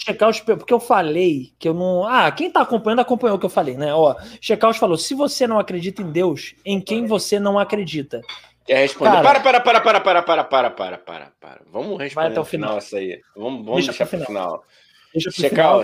checar os porque eu falei que eu não. Ah, quem tá acompanhando acompanhou o que eu falei, né? Ó, Checaus falou: se você não acredita em Deus, em quem você não acredita? Quer responder? Cara, para, para, para, para, para, para, para, para, para. Vamos responder vai até o final essa aí. Vamos, vamos deixa deixar para o final. Deixa final.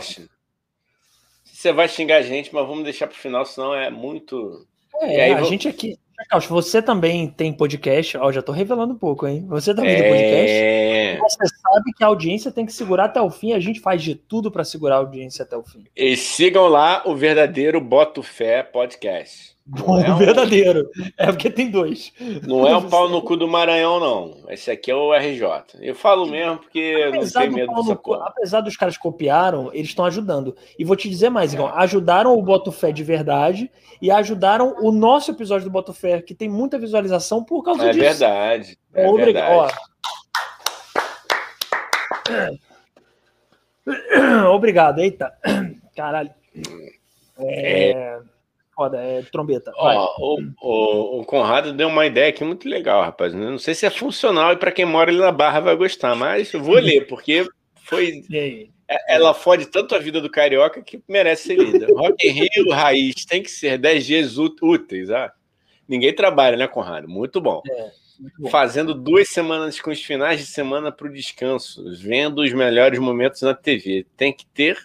Você vai xingar a gente, mas vamos deixar para o final, senão é muito. É, aí, a vou... gente aqui. Caos, você também tem podcast. Ó, já tô revelando um pouco, hein? Você também é... tem podcast. Você sabe que a audiência tem que segurar até o fim. A gente faz de tudo para segurar a audiência até o fim. E sigam lá o verdadeiro Boto Fé Podcast. Bom, é um... verdadeiro. É porque tem dois. Não é o [laughs] pau no cu do Maranhão, não. Esse aqui é o RJ. Eu falo mesmo porque apesar não tenho medo dessa cu, Apesar dos caras copiaram, eles estão ajudando. E vou te dizer mais, Igor. É. Ajudaram o Boto Fé de verdade e ajudaram o nosso episódio do Boto Fé, que tem muita visualização por causa é disso. Verdade, é Obrigado. Ó. Obrigado. Eita. Caralho. É... é foda, é trombeta. Ó, o, o, o, Conrado deu uma ideia aqui muito legal, rapaz. Não sei se é funcional e para quem mora ali na Barra vai gostar, mas eu vou ler, porque foi. [laughs] É, ela fode tanto a vida do carioca que merece ser lida. Rock in Rio, [laughs] raiz, tem que ser 10 dias úteis. Ah. Ninguém trabalha, né, Conrado? Muito bom. É, muito bom. Fazendo duas semanas com os finais de semana para o descanso, vendo os melhores momentos na TV. Tem que ter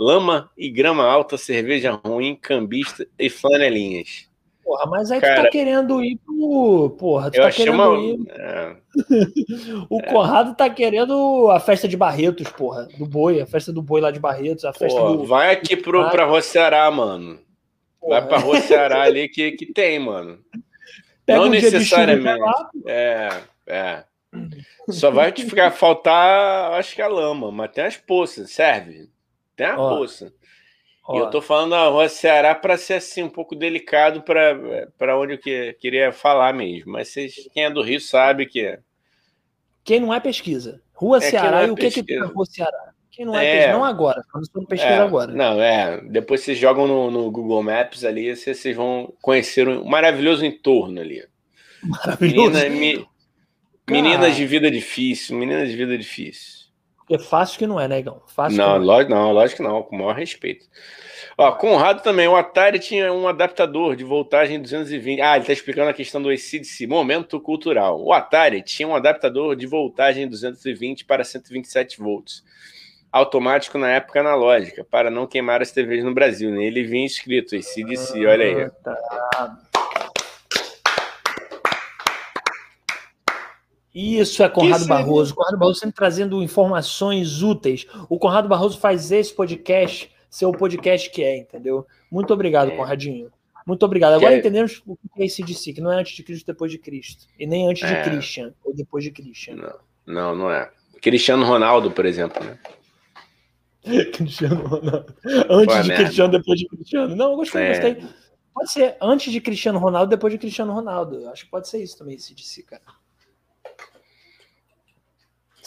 lama e grama alta, cerveja ruim, cambista e flanelinhas. Porra, mas aí Cara, tu tá querendo ir pro. Porra, tu tá querendo uma... ir. [laughs] É. o é. Conrado tá querendo a festa de Barretos, porra. Do boi, a festa do boi lá de Barretos, a festa porra, do. Vai aqui pro, pra Rua Ceará, mano. Porra. Vai pra Rua Ceará ali que, que tem, mano. Pega Não um necessariamente. É, é. Só vai te ficar faltar, acho que a lama, mas tem as poças, serve. Tem a ó, bolsa. Ó. E eu tô falando a Rua Ceará para ser assim um pouco delicado para onde eu que, queria falar mesmo. Mas vocês, quem é do Rio sabe que é. Quem não é pesquisa. Rua é Ceará é e o que, que tem Rua Ceará? Quem não é, é pesquisa, não agora, estamos pesquisa é, agora. Não, é. Depois vocês jogam no, no Google Maps ali, vocês, vocês vão conhecer um maravilhoso entorno ali. Maravilhoso. Menina, mi, meninas de vida difícil, meninas de vida difícil. É fácil que não é. Né, fácil não, não, é. lógico, não, lógico que não, com o maior respeito. Ó, Conrado também, o Atari tinha um adaptador de voltagem 220. Ah, ele está explicando a questão do ACDC, momento cultural. O Atari tinha um adaptador de voltagem 220 para 127 volts. Automático na época analógica, para não queimar as TVs no Brasil. Nele vinha escrito ACDC, olha aí. Ah, tá. Isso é Conrado é Barroso. É... Conrado Barroso sempre trazendo informações úteis. O Conrado Barroso faz esse podcast ser o podcast que é, entendeu? Muito obrigado, é. Conradinho. Muito obrigado. Agora que... entendemos o que é esse de si, que não é antes de Cristo depois de Cristo. E nem antes é. de Christian, ou depois de Christian. Não, não, não é. Cristiano Ronaldo, por exemplo, né? [laughs] Cristiano Ronaldo. Antes Pô, de merda. Cristiano, depois de Cristiano. Não, eu gostei, é. gostei. Pode ser antes de Cristiano Ronaldo, depois de Cristiano Ronaldo. Acho que pode ser isso também, esse de si, cara.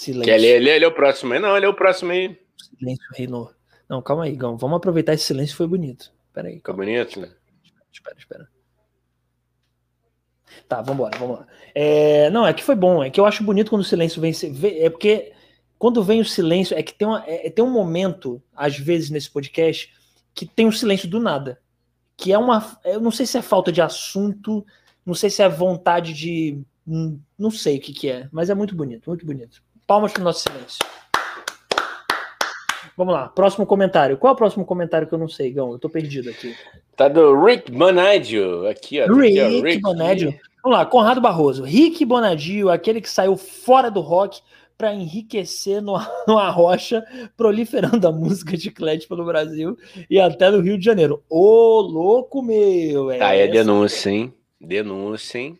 Silêncio. Que ele, ele, ele é o próximo aí. Não, ele é o próximo aí. Silêncio reinou. Não, calma aí, Gão. Vamos aproveitar esse silêncio, foi bonito. Pera aí. Ficou bonito, né? Espera, espera. Tá, vambora, vamos lá. É, não, é que foi bom. É que eu acho bonito quando o silêncio vem. É porque quando vem o silêncio, é que tem, uma, é, tem um momento, às vezes, nesse podcast, que tem um silêncio do nada. Que é uma. Eu não sei se é falta de assunto, não sei se é vontade de. Hum, não sei o que, que é, mas é muito bonito, muito bonito. Palmas pro nosso silêncio. Vamos lá, próximo comentário. Qual é o próximo comentário que eu não sei, Gão? Eu tô perdido aqui. Tá do Rick Bonadio, aqui, ó. Rick, aqui, ó, Rick Bonadio. Vamos lá, Conrado Barroso. Rick Bonadio, aquele que saiu fora do rock para enriquecer numa, [laughs] numa rocha, proliferando a música de Clete pelo Brasil e até no Rio de Janeiro. Ô, louco meu! É tá, é denúncia, hein? Denúncia, hein?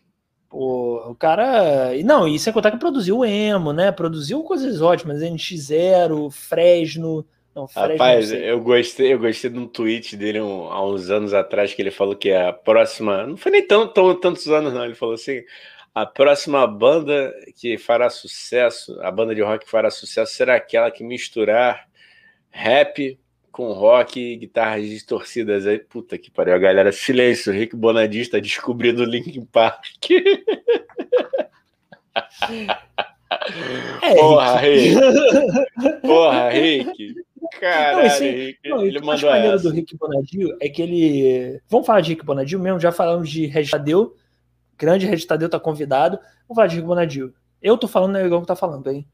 Pô, o cara. Não, e sem contar que produziu o Emo, né? Produziu coisas ótimas, NX0, Fresno. Não, Fresno Rapaz, não eu gostei, eu gostei de um tweet dele um, há uns anos atrás que ele falou que a próxima. Não foi nem tão, tão, tantos anos, não. Ele falou assim: a próxima banda que fará sucesso, a banda de rock que fará sucesso, será aquela que misturar rap com rock e guitarras distorcidas aí. Puta que pariu, a galera. Silêncio, Rick Bonadista descobrindo o Linkin Park. É, Porra, Rick. Porra, Rick. Caralho, não, esse, Rick. Não, ele mandou essa. do Rick Bonadio é que ele. Vamos falar de Rick Bonadio mesmo? Já falamos de Regis Tadeu. Grande Regis Tadeu tá convidado. Vamos falar de Rick Bonadio. Eu tô falando, é igual que tá falando, hein?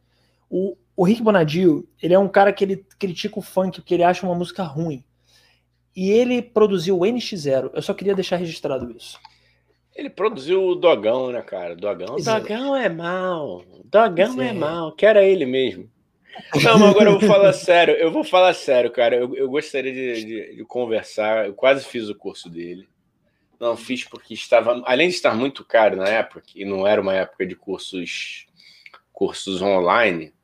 O, o Rick Bonadio, ele é um cara que ele critica o funk porque ele acha uma música ruim. E ele produziu o NX0. Eu só queria deixar registrado isso. Ele produziu o Dogão, né, cara? Dogão, Dogão é mal. Dogão é. é mal. Que era ele mesmo. Não, mas agora eu vou falar [laughs] sério. Eu vou falar sério, cara. Eu, eu gostaria de, de, de, conversar. Eu quase fiz o curso dele. Não fiz porque estava, além de estar muito caro na época, e não era uma época de cursos, cursos online,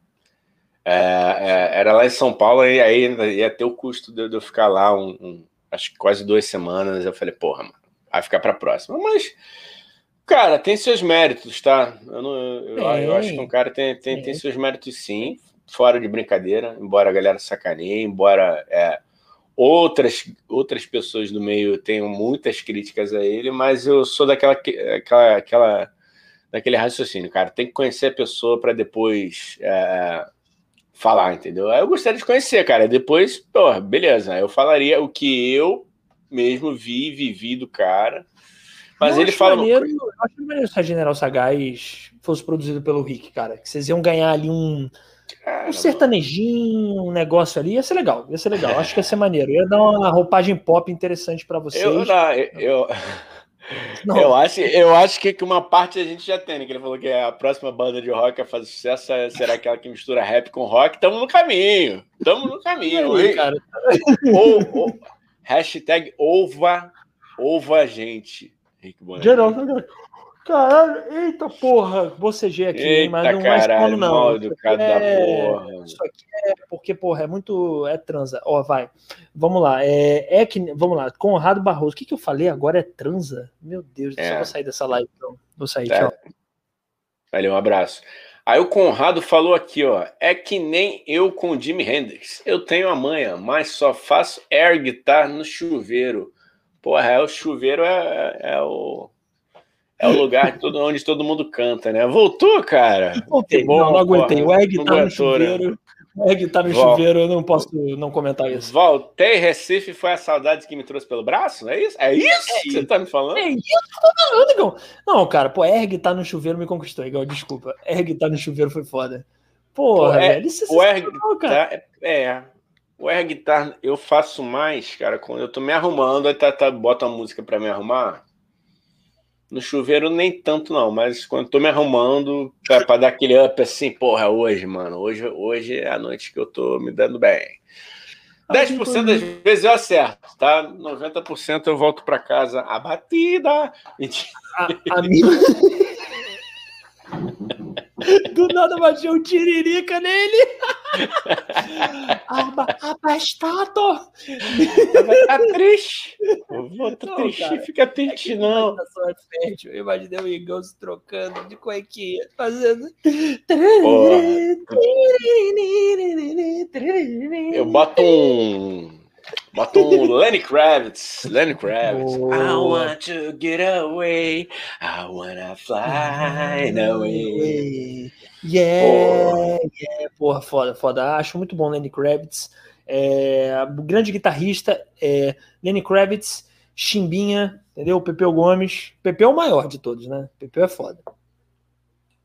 é, é, era lá em São Paulo e aí ia ter o custo de, de eu ficar lá um, um, acho que quase duas semanas. Eu falei, porra, mano, vai ficar para próxima. Mas, cara, tem seus méritos, tá? Eu, não, eu, eu acho que um cara tem, tem, tem seus méritos sim, fora de brincadeira, embora a galera sacaneie, embora é, outras, outras pessoas do meio tenham muitas críticas a ele, mas eu sou daquela aquela, aquela daquele raciocínio, cara. Tem que conhecer a pessoa para depois. É, falar, entendeu? Aí eu gostaria de conhecer, cara. Depois, pô, beleza. Eu falaria o que eu mesmo vi, vivi do cara. Mas eu ele fala. Maneiro, eu acho maneiro se a General Sagaz fosse produzido pelo Rick, cara. Que vocês iam ganhar ali um, um sertanejinho, um negócio ali. Ia ser legal, ia ser legal. Acho que ia ser maneiro. Ia dar uma roupagem pop interessante para [laughs] vocês. Eu, não, eu, não. Eu acho, eu acho que uma parte a gente já tem, né? Que ele falou que a próxima banda de rock a fazer sucesso será aquela que mistura rap com rock. Estamos no caminho. Estamos no caminho. Aí, cara. Ou, ou, hashtag ova, ova gente. Rick Geral, Caralho, eita porra, bocejei aqui, eita, mas não é caralho, não. Mal educado é... da porra. Isso aqui é porque, porra, é muito. É transa. Ó, vai. Vamos lá. É, é que. Vamos lá. Conrado Barroso. O que, que eu falei agora é transa? Meu Deus, é. só vou sair dessa live, então. Vou sair, tá. tchau. Valeu, um abraço. Aí o Conrado falou aqui, ó. É que nem eu com Jimi Hendrix. Eu tenho a manha, mas só faço air guitar no chuveiro. Porra, é, o chuveiro é, é o é o lugar todo, onde todo mundo canta, né? Voltou, cara? Voltei, bom, não, não aguentei. O Egg tá no né? chuveiro. O Egg tá no Vol... chuveiro, eu não posso não comentar isso. Voltei, Recife foi a saudade que me trouxe pelo braço? É isso? É isso é que isso. você tá me falando? É isso que eu tô falando, Igor. Não, cara, pô, Erg tá no chuveiro me conquistou, Igor. Desculpa. Erg tá no chuveiro foi foda. Porra, pô, é, velho. Isso é o Erg, tá, é, o air guitar eu faço mais, cara, quando eu tô me arrumando, aí tá, tá, bota a música pra me arrumar. No chuveiro nem tanto não, mas quando tô me arrumando para dar aquele up assim, porra, hoje, mano, hoje, hoje é a noite que eu tô me dando bem. 10% das vezes eu acerto, tá? 90% eu volto para casa abatida. A, a minha... [laughs] Do nada baixou um tiririca nele. [laughs] Abastado! Tá triste. Vou tá triste, cara, fica triste, é não. É fértil. Eu imaginei o Igão se trocando de cuequinha, fazendo. Eu boto um. Bota um Lenny Kravitz. Lenny Kravitz. [laughs] I want to get away. I wanna fly away. Yeah, yeah. Porra, foda, foda. Acho muito bom Lenny Kravitz. É, grande guitarrista, é, Lenny Kravitz, Chimbinha, entendeu? Pepeu Gomes. Pepeu é o maior de todos, né? Pepeu é foda.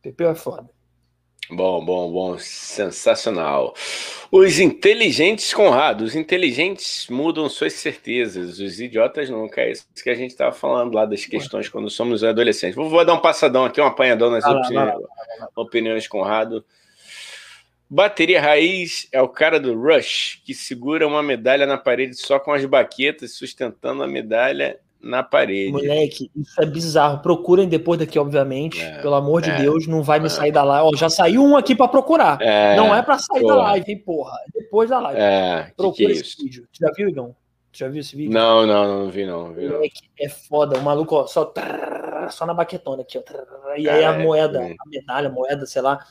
Pepeu é foda. Bom, bom, bom, sensacional. Os inteligentes, Conrado, os inteligentes mudam suas certezas, os idiotas nunca. É isso que a gente estava falando lá das questões quando somos adolescentes. Vou, vou dar um passadão aqui, um apanhadão nas ah, opiniões, opiniões, Conrado. Bateria raiz é o cara do Rush, que segura uma medalha na parede só com as baquetas, sustentando a medalha na parede. Moleque, isso é bizarro. Procurem depois daqui, obviamente. É, Pelo amor de é, Deus, não vai me é. sair da live. Ó, já saiu um aqui para procurar. É, não é para sair porra. da live, hein, porra. Depois da live. É, Procura esse isso? vídeo. Já viu, Igão? Já viu esse vídeo? Não, não, não vi, não. Vi, não. Moleque, é foda. O maluco, ó, só, só na baquetona aqui, ó. E aí a moeda, a medalha, a moeda, sei lá,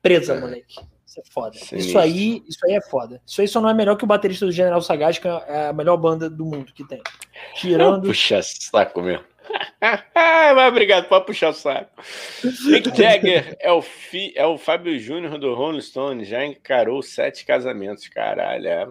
presa, moleque. Isso é foda. Isso aí, isso aí é foda. Isso aí só não é melhor que o baterista do General Sagaz, que é a melhor banda do mundo que tem. Tirando. [laughs] Puxa saco meu. [laughs] Mas obrigado, pode puxar o saco. Mick [laughs] Jagger é o, fi, é o Fábio Júnior do Rolling Stone, já encarou sete casamentos, caralho. É,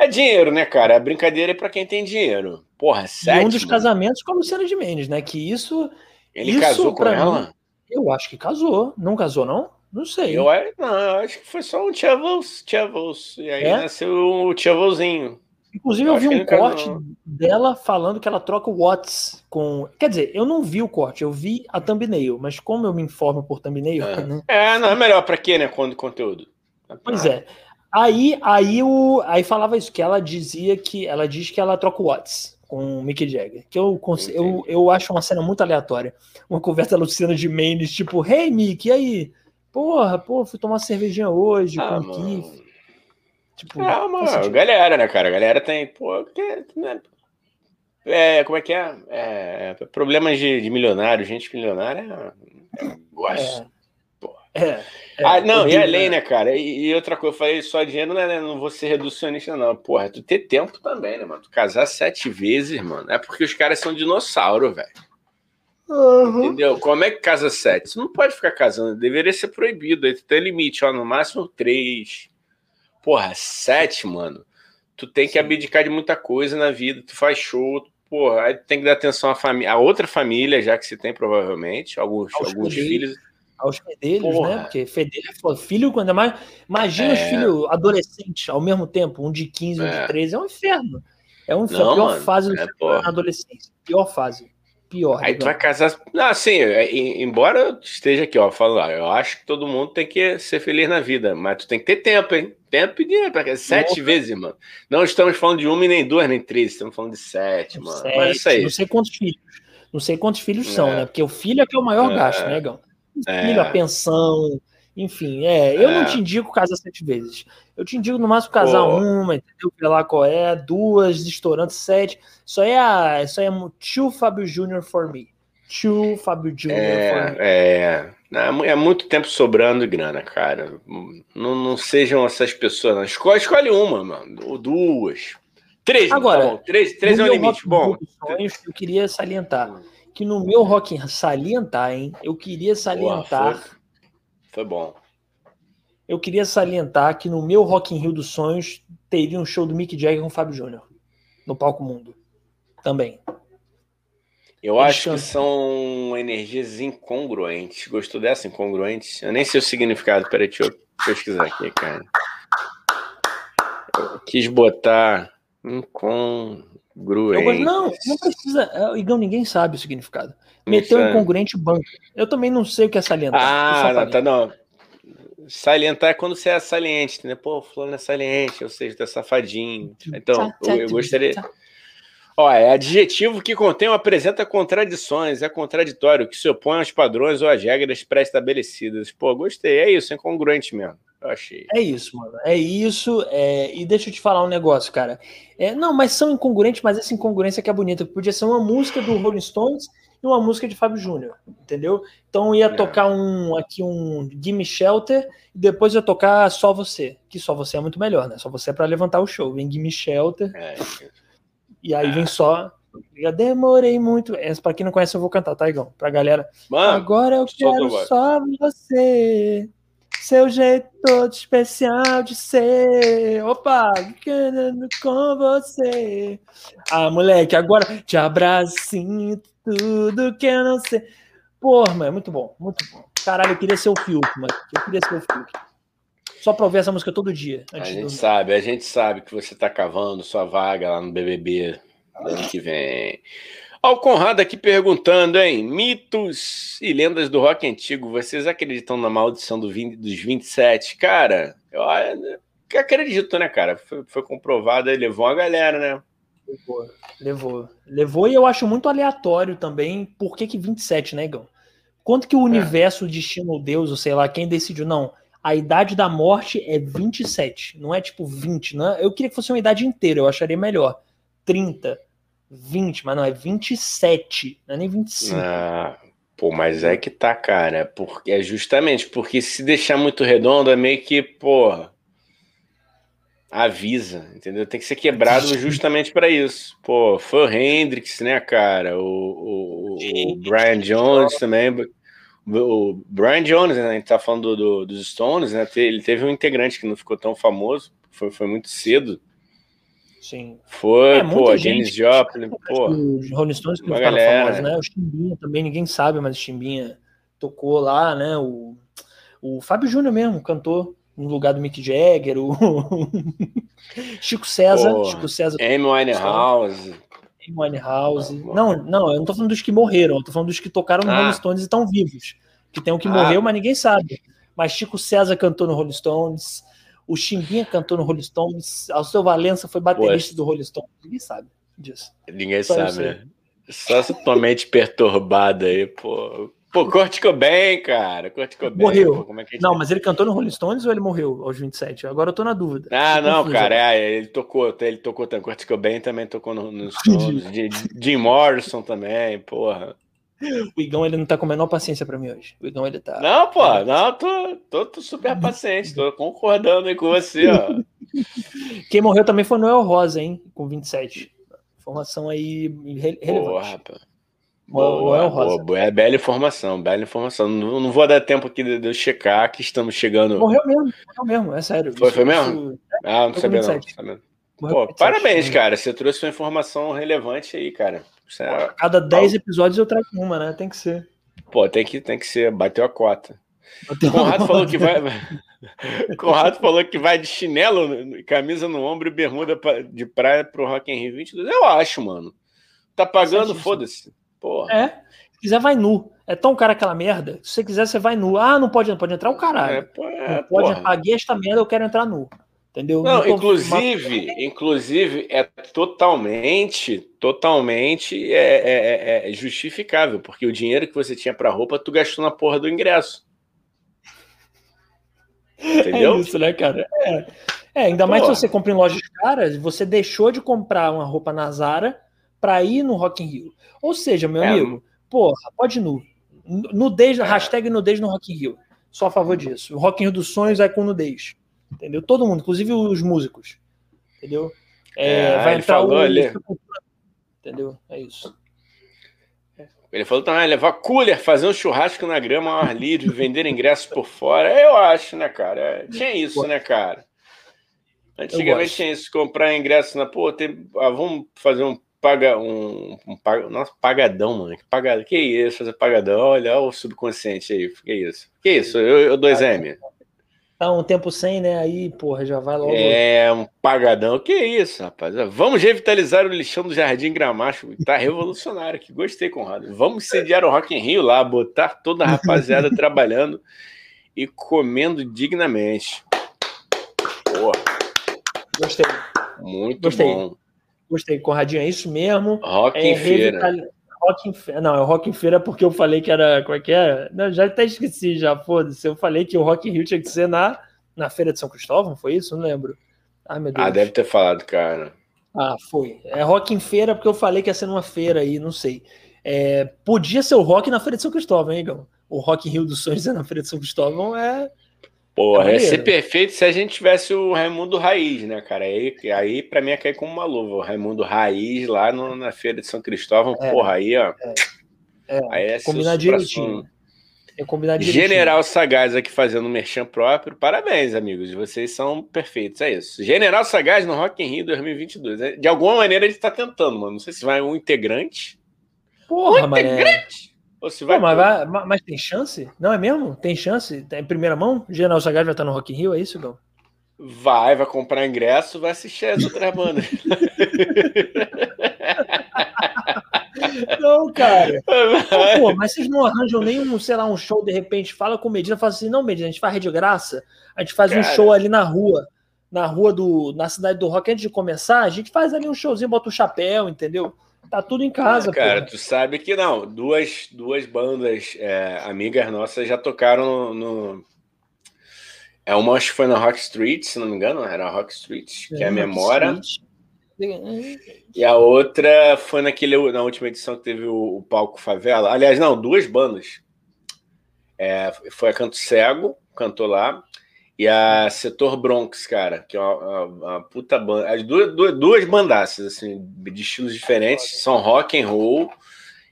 é dinheiro, né, cara? A brincadeira é pra quem tem dinheiro. Porra, sete. E um dos mano. casamentos com a Luciana de Mendes, né? Que isso. Ele isso, casou com ela? Mim, eu acho que casou. Não casou, não? Não sei. Eu, não, eu acho que foi só um Tchavos, Tchavos. E aí é? nasceu o Tchavozinho. Inclusive, eu, eu vi um corte casou. dela falando que ela troca o Whats com. Quer dizer, eu não vi o corte, eu vi a thumbnail, mas como eu me informo por thumbnail. É, né? é não, é melhor para quê, né? Quando conteúdo. Pois é. Aí, aí, o, aí falava isso, que ela dizia que ela diz que ela troca o Whats com o Mick Jagger. Que eu, eu, eu acho uma cena muito aleatória. Uma conversa da Luciana de Mendes, tipo, hey Mick, e aí? Porra, pô, fui tomar cervejinha hoje ah, com o Keith. Tipo, mano, galera, né, cara? A galera tem, pô, que, né? É, como é que é? é problemas de, de, milionário, gente milionária, é, gosto. É, é, é, ah, não, e além, né, cara? E, e, outra coisa, eu falei só dinheiro, né? Não vou ser reducionista, não. Porra, tu ter tempo também, né, mano? Tu casar sete vezes, mano. É porque os caras são dinossauro, velho. Uhum. Entendeu? Como é que casa sete? Você não pode ficar casando, deveria ser proibido. Aí tu tem limite, ó, no máximo três. Porra, sete, mano. Tu tem que Sim. abdicar de muita coisa na vida. Tu faz show, porra, aí tem que dar atenção à família, a outra família, já que se tem, provavelmente, alguns, aos alguns filhos. Aos fedelhos, né? porra. né? Porque fedelho é foda. Filho, quando é mais. Imagina é... os filhos adolescentes ao mesmo tempo, um de 15, um de 13, é, é um inferno. É um inferno. Não, pior mano, fase do é, na adolescência. Pior fase pior. Aí tu vai casar. Não, assim, embora eu esteja aqui, ó, falando, eu acho que todo mundo tem que ser feliz na vida, mas tu tem que ter tempo, hein? Tempo e dinheiro, porque sete Nossa. vezes, mano. Não estamos falando de uma e nem duas, nem três, estamos falando de sete, mano. Sete, mas isso aí. Não sei quantos filhos. Não sei quantos filhos é. são, né? Porque o filho é que é o maior é. gasto, né, Gão? O filho, a é. pensão, enfim, é. Eu não é. te indico casar sete vezes. Eu te indico no máximo casar Pô. uma, entendeu? Ver lá qual é, duas, estourando sete. Isso aí é, isso aí é tio Fábio Júnior for me. Tio Fábio Júnior é, for me. É, é muito tempo sobrando grana, cara. Não, não sejam essas pessoas. Não. Escolhe, escolhe uma, mano. Ou duas. Três, Agora, tá três, três é o limite. Bom, sonhos, eu queria salientar que no meu rock salientar, hein? Eu queria salientar. foi, foi bom eu queria salientar que no meu Rock in Rio dos Sonhos teria um show do Mick Jagger com o Fábio Júnior no palco mundo também. Eu Eles acho cantam. que são energias incongruentes. Gostou dessa incongruentes? Eu nem sei o significado. Peraí, deixa eu pesquisar aqui, cara. Eu quis botar incongruente. Não, não precisa. É, Igão, ninguém sabe o significado. Meteu incongruente banco. Eu também não sei o que é salientar. Ah, não, tá, não. Salientar é quando você é saliente, né? Pô, fulano é saliente, ou seja, tá safadinho. Então, eu, eu gostaria. Ó, é adjetivo que contém ou apresenta contradições, é contraditório, que se opõe aos padrões ou às regras pré-estabelecidas. Pô, gostei, é isso, é congruente mesmo. Eu achei. É isso, mano. É isso. É... E deixa eu te falar um negócio, cara. É... Não, mas são incongruentes, mas essa incongruência que é bonita. Podia ser uma música do Rolling Stones e uma música de Fábio Júnior, entendeu? Então ia é. tocar um aqui um Gimme Shelter e depois ia tocar Só Você, que Só Você é muito melhor, né? Só Você é para levantar o show. Vem Gimme Shelter. É. E aí vem só eu demorei muito. Essa, pra quem não conhece, eu vou cantar, tá, Igão? Pra galera. Mano, Agora eu quero só você. Seu jeito todo especial de ser. Opa, querendo com você. Ah, moleque, agora te abraço, tudo que eu não sei. Porra, mano, é muito bom, muito bom. Caralho, eu queria ser o Fiuk, mano. Eu queria ser o Fiuk. Só pra ouvir essa música todo dia. A gente sabe, a gente sabe que você tá cavando sua vaga lá no BBB ano que vem. Ó, o Conrado aqui perguntando, hein? Mitos e lendas do rock antigo. Vocês acreditam na maldição do 20, dos 27? Cara, eu acredito, né, cara? Foi, foi comprovado e levou a galera, né? Levou, levou. Levou e eu acho muito aleatório também por que, que 27, né, Igão? Quanto que o é. universo, destino Deus, ou sei lá, quem decidiu, não, a idade da morte é 27, não é tipo 20, né? Eu queria que fosse uma idade inteira, eu acharia melhor. 30, 20, mas não, é 27, não é nem 25. Ah, pô, mas é que tá, cara. Porque, é justamente porque se deixar muito redondo é meio que, porra, avisa, entendeu? Tem que ser quebrado justamente para isso. Pô, foi o Hendrix, né, cara? O, o, o Brian Jones também. O Brian Jones, né? A gente tá falando do, do, dos Stones, né? Ele teve um integrante que não ficou tão famoso, foi, foi muito cedo. Sim. Foi, é, pô, Janis Joplin, pô. Os Rolling Stones que ficaram famosos, né? O Chimbinha também, ninguém sabe, mas o Chimbinha tocou lá, né? O, o Fábio Júnior mesmo cantou no lugar do Mick Jagger, o [laughs] Chico César, pô, Chico César. Amy Winehouse. Amy Winehouse. Não, não, eu não tô falando dos que morreram, eu tô falando dos que tocaram no ah. Rolling Stones e estão vivos. Que tem um que ah. morreu, mas ninguém sabe. Mas Chico César cantou no Rolling Stones, o Chimbinha cantou no Rolling Stones, seu Valença foi baterista do Rolling Stones. Ninguém sabe disso. Ninguém Só sabe, né? Só se tua mente perturbada aí, pô. Pô, Kurt bem, cara. Kurt bem. Morreu. Pô, é não, mas ele cantou no Rolling Stones ou ele morreu aos 27? Agora eu tô na dúvida. Ah, tô não, cara. É, ele tocou, ele tocou também. Kurt bem também tocou no, nos [laughs] Stones. Jim Morrison também, porra. O Igão ele não tá com a menor paciência pra mim hoje. O Igão ele tá. Não, pô, não, tô, tô, tô super paciente, tô concordando aí com você, ó. [laughs] Quem morreu também foi Noel Rosa, hein? Com 27. Informação aí relevante. Porra, pô. Boa, boa, boa, é bela informação, bela informação. Não, não vou dar tempo aqui de, eu checar que estamos chegando. Morreu mesmo, morreu mesmo, é sério. Foi, foi mesmo? Isso... Ah, não sabia não. Sabia. Pô, parabéns, cara. Você trouxe uma informação relevante aí, cara. É... Cada 10 episódios eu trago uma, né? Tem que ser. Pô, tem que, tem que ser. Bateu a cota. Bateu Conrado falou que vai. [laughs] Conrado falou que vai de chinelo, camisa no ombro e bermuda de praia pro Rock in Rio 22. Eu acho, mano. Tá pagando, foda-se. Porra. É. Se quiser, vai nu. É tão cara aquela merda. Se você quiser, você vai nu. Ah, não pode, não pode entrar o caralho. É, pô, é, não pode, porra. paguei esta merda, eu quero entrar nu. Entendeu? Não, inclusive, inclusive é totalmente, totalmente é, é, é, é justificável, porque o dinheiro que você tinha para roupa, tu gastou na porra do ingresso. Entendeu? É isso, né, cara? É, é ainda mais se você compra em lojas caras, você deixou de comprar uma roupa na Zara para ir no Rock in Rio. Ou seja, meu é, amigo, porra, pode nu. Nudez, hashtag nudez no Rock in Rio. Só a favor disso. O Rock in Rio dos sonhos é com nudez. Entendeu? Todo mundo, inclusive os músicos. Entendeu? É, é, vai entrar falou, o... ele... Entendeu? É isso. Ele falou também, levar cooler, fazer um churrasco na grama ao ar livre, vender ingressos por fora. Eu acho, né, cara? Tinha isso, né, cara? Antigamente tinha isso, comprar ingresso na. Pô, tem, ah, vamos fazer um paga um, um paga, nossa, pagadão, mano. Que pagadão. Que isso, fazer pagadão? Olha, olha o subconsciente aí. Que isso? Que isso? Eu, eu 2M. Tá um tempo sem, né? Aí, porra, já vai logo. É, um pagadão. Que isso, rapaz? Vamos revitalizar o lixão do Jardim Gramacho. Tá revolucionário aqui. Gostei, Conrado. Vamos sediar o Rock in Rio lá, botar toda a rapaziada [laughs] trabalhando e comendo dignamente. Porra. Gostei. Muito Gostei. bom. Gostei, Conradinho, é isso mesmo. Rock é, em feira. Rock em feira. Não, é Rock em feira porque eu falei que era. Como é que é? Não, já até esqueci, já, foda-se. Eu falei que o Rock in Rio tinha que ser na, Na feira de São Cristóvão, foi isso? Não lembro. Ai, meu ah, Deus. Ah, deve ter falado, cara. Ah, foi. É rock em feira, porque eu falei que ia ser numa feira aí, não sei. É, podia ser o rock na Feira de São Cristóvão, hein, Igão? O Rock Rio dos Sonhos é na Feira de São Cristóvão é. Porra, é ia ser perfeito se a gente tivesse o Raimundo Raiz, né, cara? Aí, aí pra mim ia cair como uma luva. O Raimundo Raiz lá no, na Feira de São Cristóvão, é, porra, aí, ó. É, é, aí é combinar direitinho. É combinar direitinho. General Sagaz aqui fazendo merchan próprio. Parabéns, amigos. Vocês são perfeitos. É isso. General Sagaz no Rock in Rio 2022. É, de alguma maneira ele está tentando, mano. Não sei se vai um integrante. Porra, um integrante? Ou se vai, Pô, mas, vai, mas, tem chance? Não é mesmo? Tem chance? Tá em primeira mão? General Sagaz vai estar no Rock in Rio, é isso, Gão? Vai, vai comprar ingresso, vai assistir as outras bandas. [laughs] Não, cara. [laughs] Pô, mas vocês não arranjam nenhum, sei lá, um show de repente, fala com Medina, fala assim, não, Medina, a gente faz de graça, a gente faz cara. um show ali na rua, na rua do, na cidade do rock, antes de começar, a gente faz ali um showzinho, bota o um chapéu, entendeu? Tá tudo em casa, ah, Cara, tu sabe que não, duas, duas bandas é, amigas nossas já tocaram no, no... É uma acho que foi na Rock Street, se não me engano, era Rock Street, que é, é a Memória. E a outra foi naquele, na última edição que teve o, o palco Favela. Aliás, não, duas bandas. É, foi a Canto Cego, cantou lá, e a Setor Bronx, cara, que é uma, uma, puta banda. As duas, duas, duas bandaças, assim, de estilos diferentes, são rock and roll.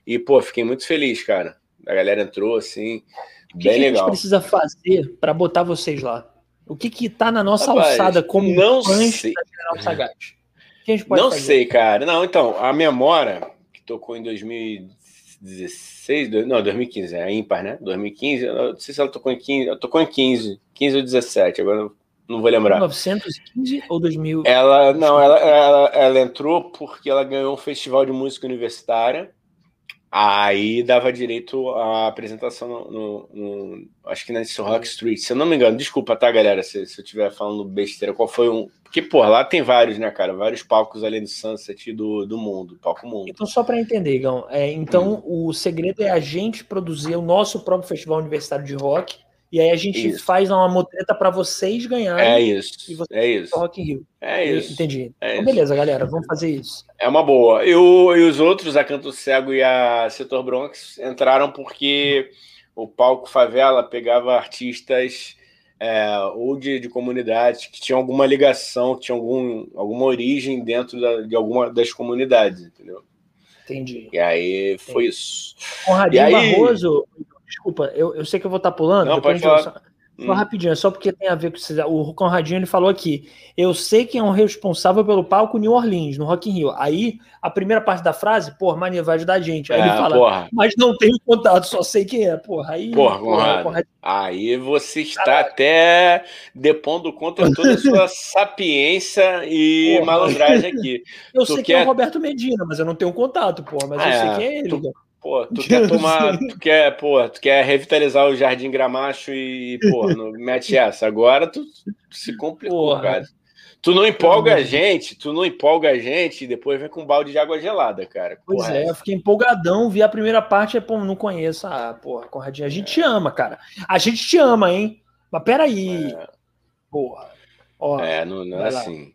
E, pô, fiquei muito feliz, cara. A galera entrou, assim, bem legal. O que a gente precisa fazer para botar vocês lá? O que que tá na nossa Rapaz, alçada como não sei. da General Sagaz? não fazer? sei, cara. Não, então, a Memória, que tocou em 2016, não, 2015, é a ímpar, né? 2015, não sei se ela tocou em 15, ela tocou em 15, 15 ou 17, agora não vou lembrar. 1915 ou 2000? Ela, não, ela, ela, ela entrou porque ela ganhou um festival de música universitária Aí dava direito à apresentação no, no, no acho que na Rock Street, se eu não me engano. Desculpa, tá, galera, se, se eu estiver falando besteira. Qual foi um. Porque, pô, lá tem vários, né, cara? Vários palcos ali no Sunset do, do mundo, palco mundo. Então, só para entender, Gão, é, então hum. o segredo é a gente produzir o nosso próprio festival universitário de rock e aí a gente isso. faz uma motreta para vocês ganharem. É isso. é isso. Rock in Rio. É isso. Entendi. É então, beleza, galera, vamos fazer isso. É uma boa. E, o, e os outros, a Canto Cego e a Setor Bronx, entraram porque o palco Favela pegava artistas é, ou de, de comunidades que tinham alguma ligação, que tinham algum, alguma origem dentro da, de alguma das comunidades, entendeu? Entendi. E aí foi Entendi. isso. Conradinho aí... Barroso, Desculpa, eu, eu sei que eu vou estar tá pulando. Não, pode falar. Só, hum. rapidinho, é só porque tem a ver com o Conradinho, ele falou aqui. Eu sei quem é o responsável pelo palco New Orleans, no Rock in Rio. Aí, a primeira parte da frase, porra, Mania vai ajudar a gente. Aí é, ele fala, porra. mas não tenho contato, só sei quem é. Porra, aí. Porra, porra, Aí você está Caralho. até depondo contra toda a sua [laughs] sapiência e porra. malandragem aqui. Eu tu sei quer... que é o Roberto Medina, mas eu não tenho contato, porra, mas eu sei é, quem é ele. Tu... Pô, tu quer tomar, [laughs] tu quer, pô, tu quer revitalizar o Jardim Gramacho e, pô, não [laughs] mete essa. Agora tu, tu se complicou, Porra. cara. Tu não empolga a gente, tu não empolga a gente e depois vem com um balde de água gelada, cara. Pois é, eu fiquei empolgadão, vi a primeira parte e, pô, não conheço. Ah, porra, Conradinho, a gente é. te ama, cara. A gente te ama, hein? Mas peraí. É. Porra. Ó, é, não, não é assim.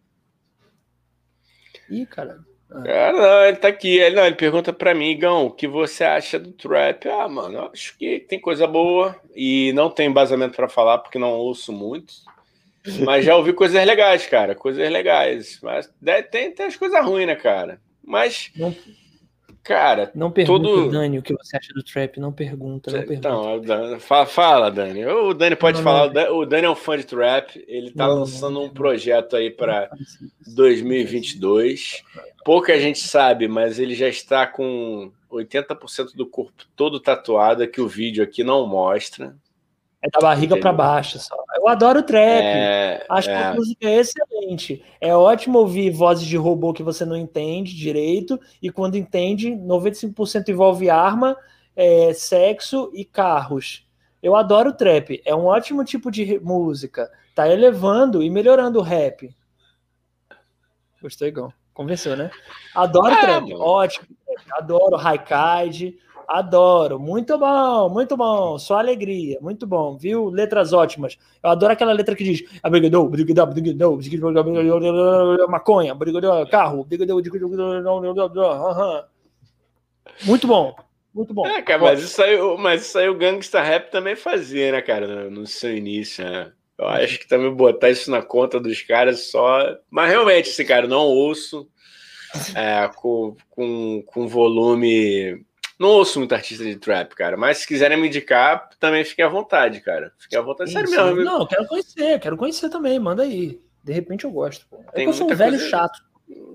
Ih, cara. Ah, não, ele tá aqui. Ele, não, ele pergunta para mim, Gão, o que você acha do trap? Ah, mano, eu acho que tem coisa boa e não tem embasamento para falar porque não ouço muito. Mas já ouvi coisas legais, cara, coisas legais. Mas tem, tem as coisas ruins, né, cara? Mas não, Cara, não pergunta, todo... Dani, o que você acha do trap. Não pergunta, não então, pergunta. fala, fala, Dani. O Dani pode não, falar. Não. O Dani é um fã de trap. Ele tá não, lançando um projeto aí para 2022. Pouca gente sabe, mas ele já está com 80% do corpo todo tatuado, que o vídeo aqui não mostra. É da barriga para baixo só. Eu adoro trap. É, Acho é. que a música é excelente. É ótimo ouvir vozes de robô que você não entende direito, e quando entende, 95% envolve arma, é, sexo e carros. Eu adoro trap. É um ótimo tipo de música. Tá elevando e melhorando o rap. Gostou, igual. Convenceu, né? Adoro é, trap. Mano. Ótimo. Adoro Raikide Adoro, muito bom, muito bom, só alegria, muito bom, viu? Letras ótimas. Eu adoro aquela letra que diz maconha, carro, muito bom, muito bom. É, cara, mas isso aí, mas isso aí o Gangsta Rap também fazia, né, cara, no seu início, né? Eu acho que também botar isso na conta dos caras só. Mas realmente, esse cara, não ouço é, com, com, com volume não ouço muito artista de trap, cara, mas se quiserem me indicar, também fiquem à vontade, cara. Fiquem à vontade. Sério mesmo. Não, quero conhecer, quero conhecer também, manda aí. De repente eu gosto. Pô. É eu sou um velho coisa... chato.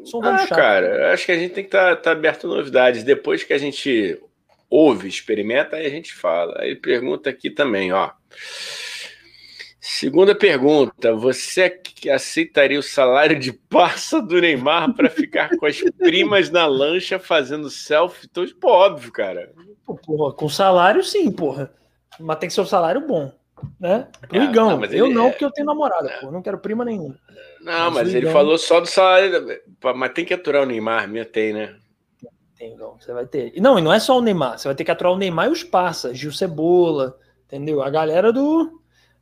Sou um velho ah, chato. cara, acho que a gente tem que estar tá, tá aberto a novidades. Depois que a gente ouve, experimenta, aí a gente fala. Aí pergunta aqui também, ó. Segunda pergunta: você aceitaria o salário de parça do Neymar para ficar com as primas na lancha fazendo selfie? Então, pô, óbvio, cara. Porra, com salário, sim, porra. Mas tem que ser um salário bom, né? Pro é, Igão. Não, eu não, é... porque eu tenho namorada, é. Não quero prima nenhuma. Não, mas, mas ele Igão... falou só do salário. Mas tem que aturar o Neymar, minha tem, né? Tem, Igão. Você vai ter. Não, e não é só o Neymar. Você vai ter que aturar o Neymar e os parças. Gil Cebola, entendeu? A galera do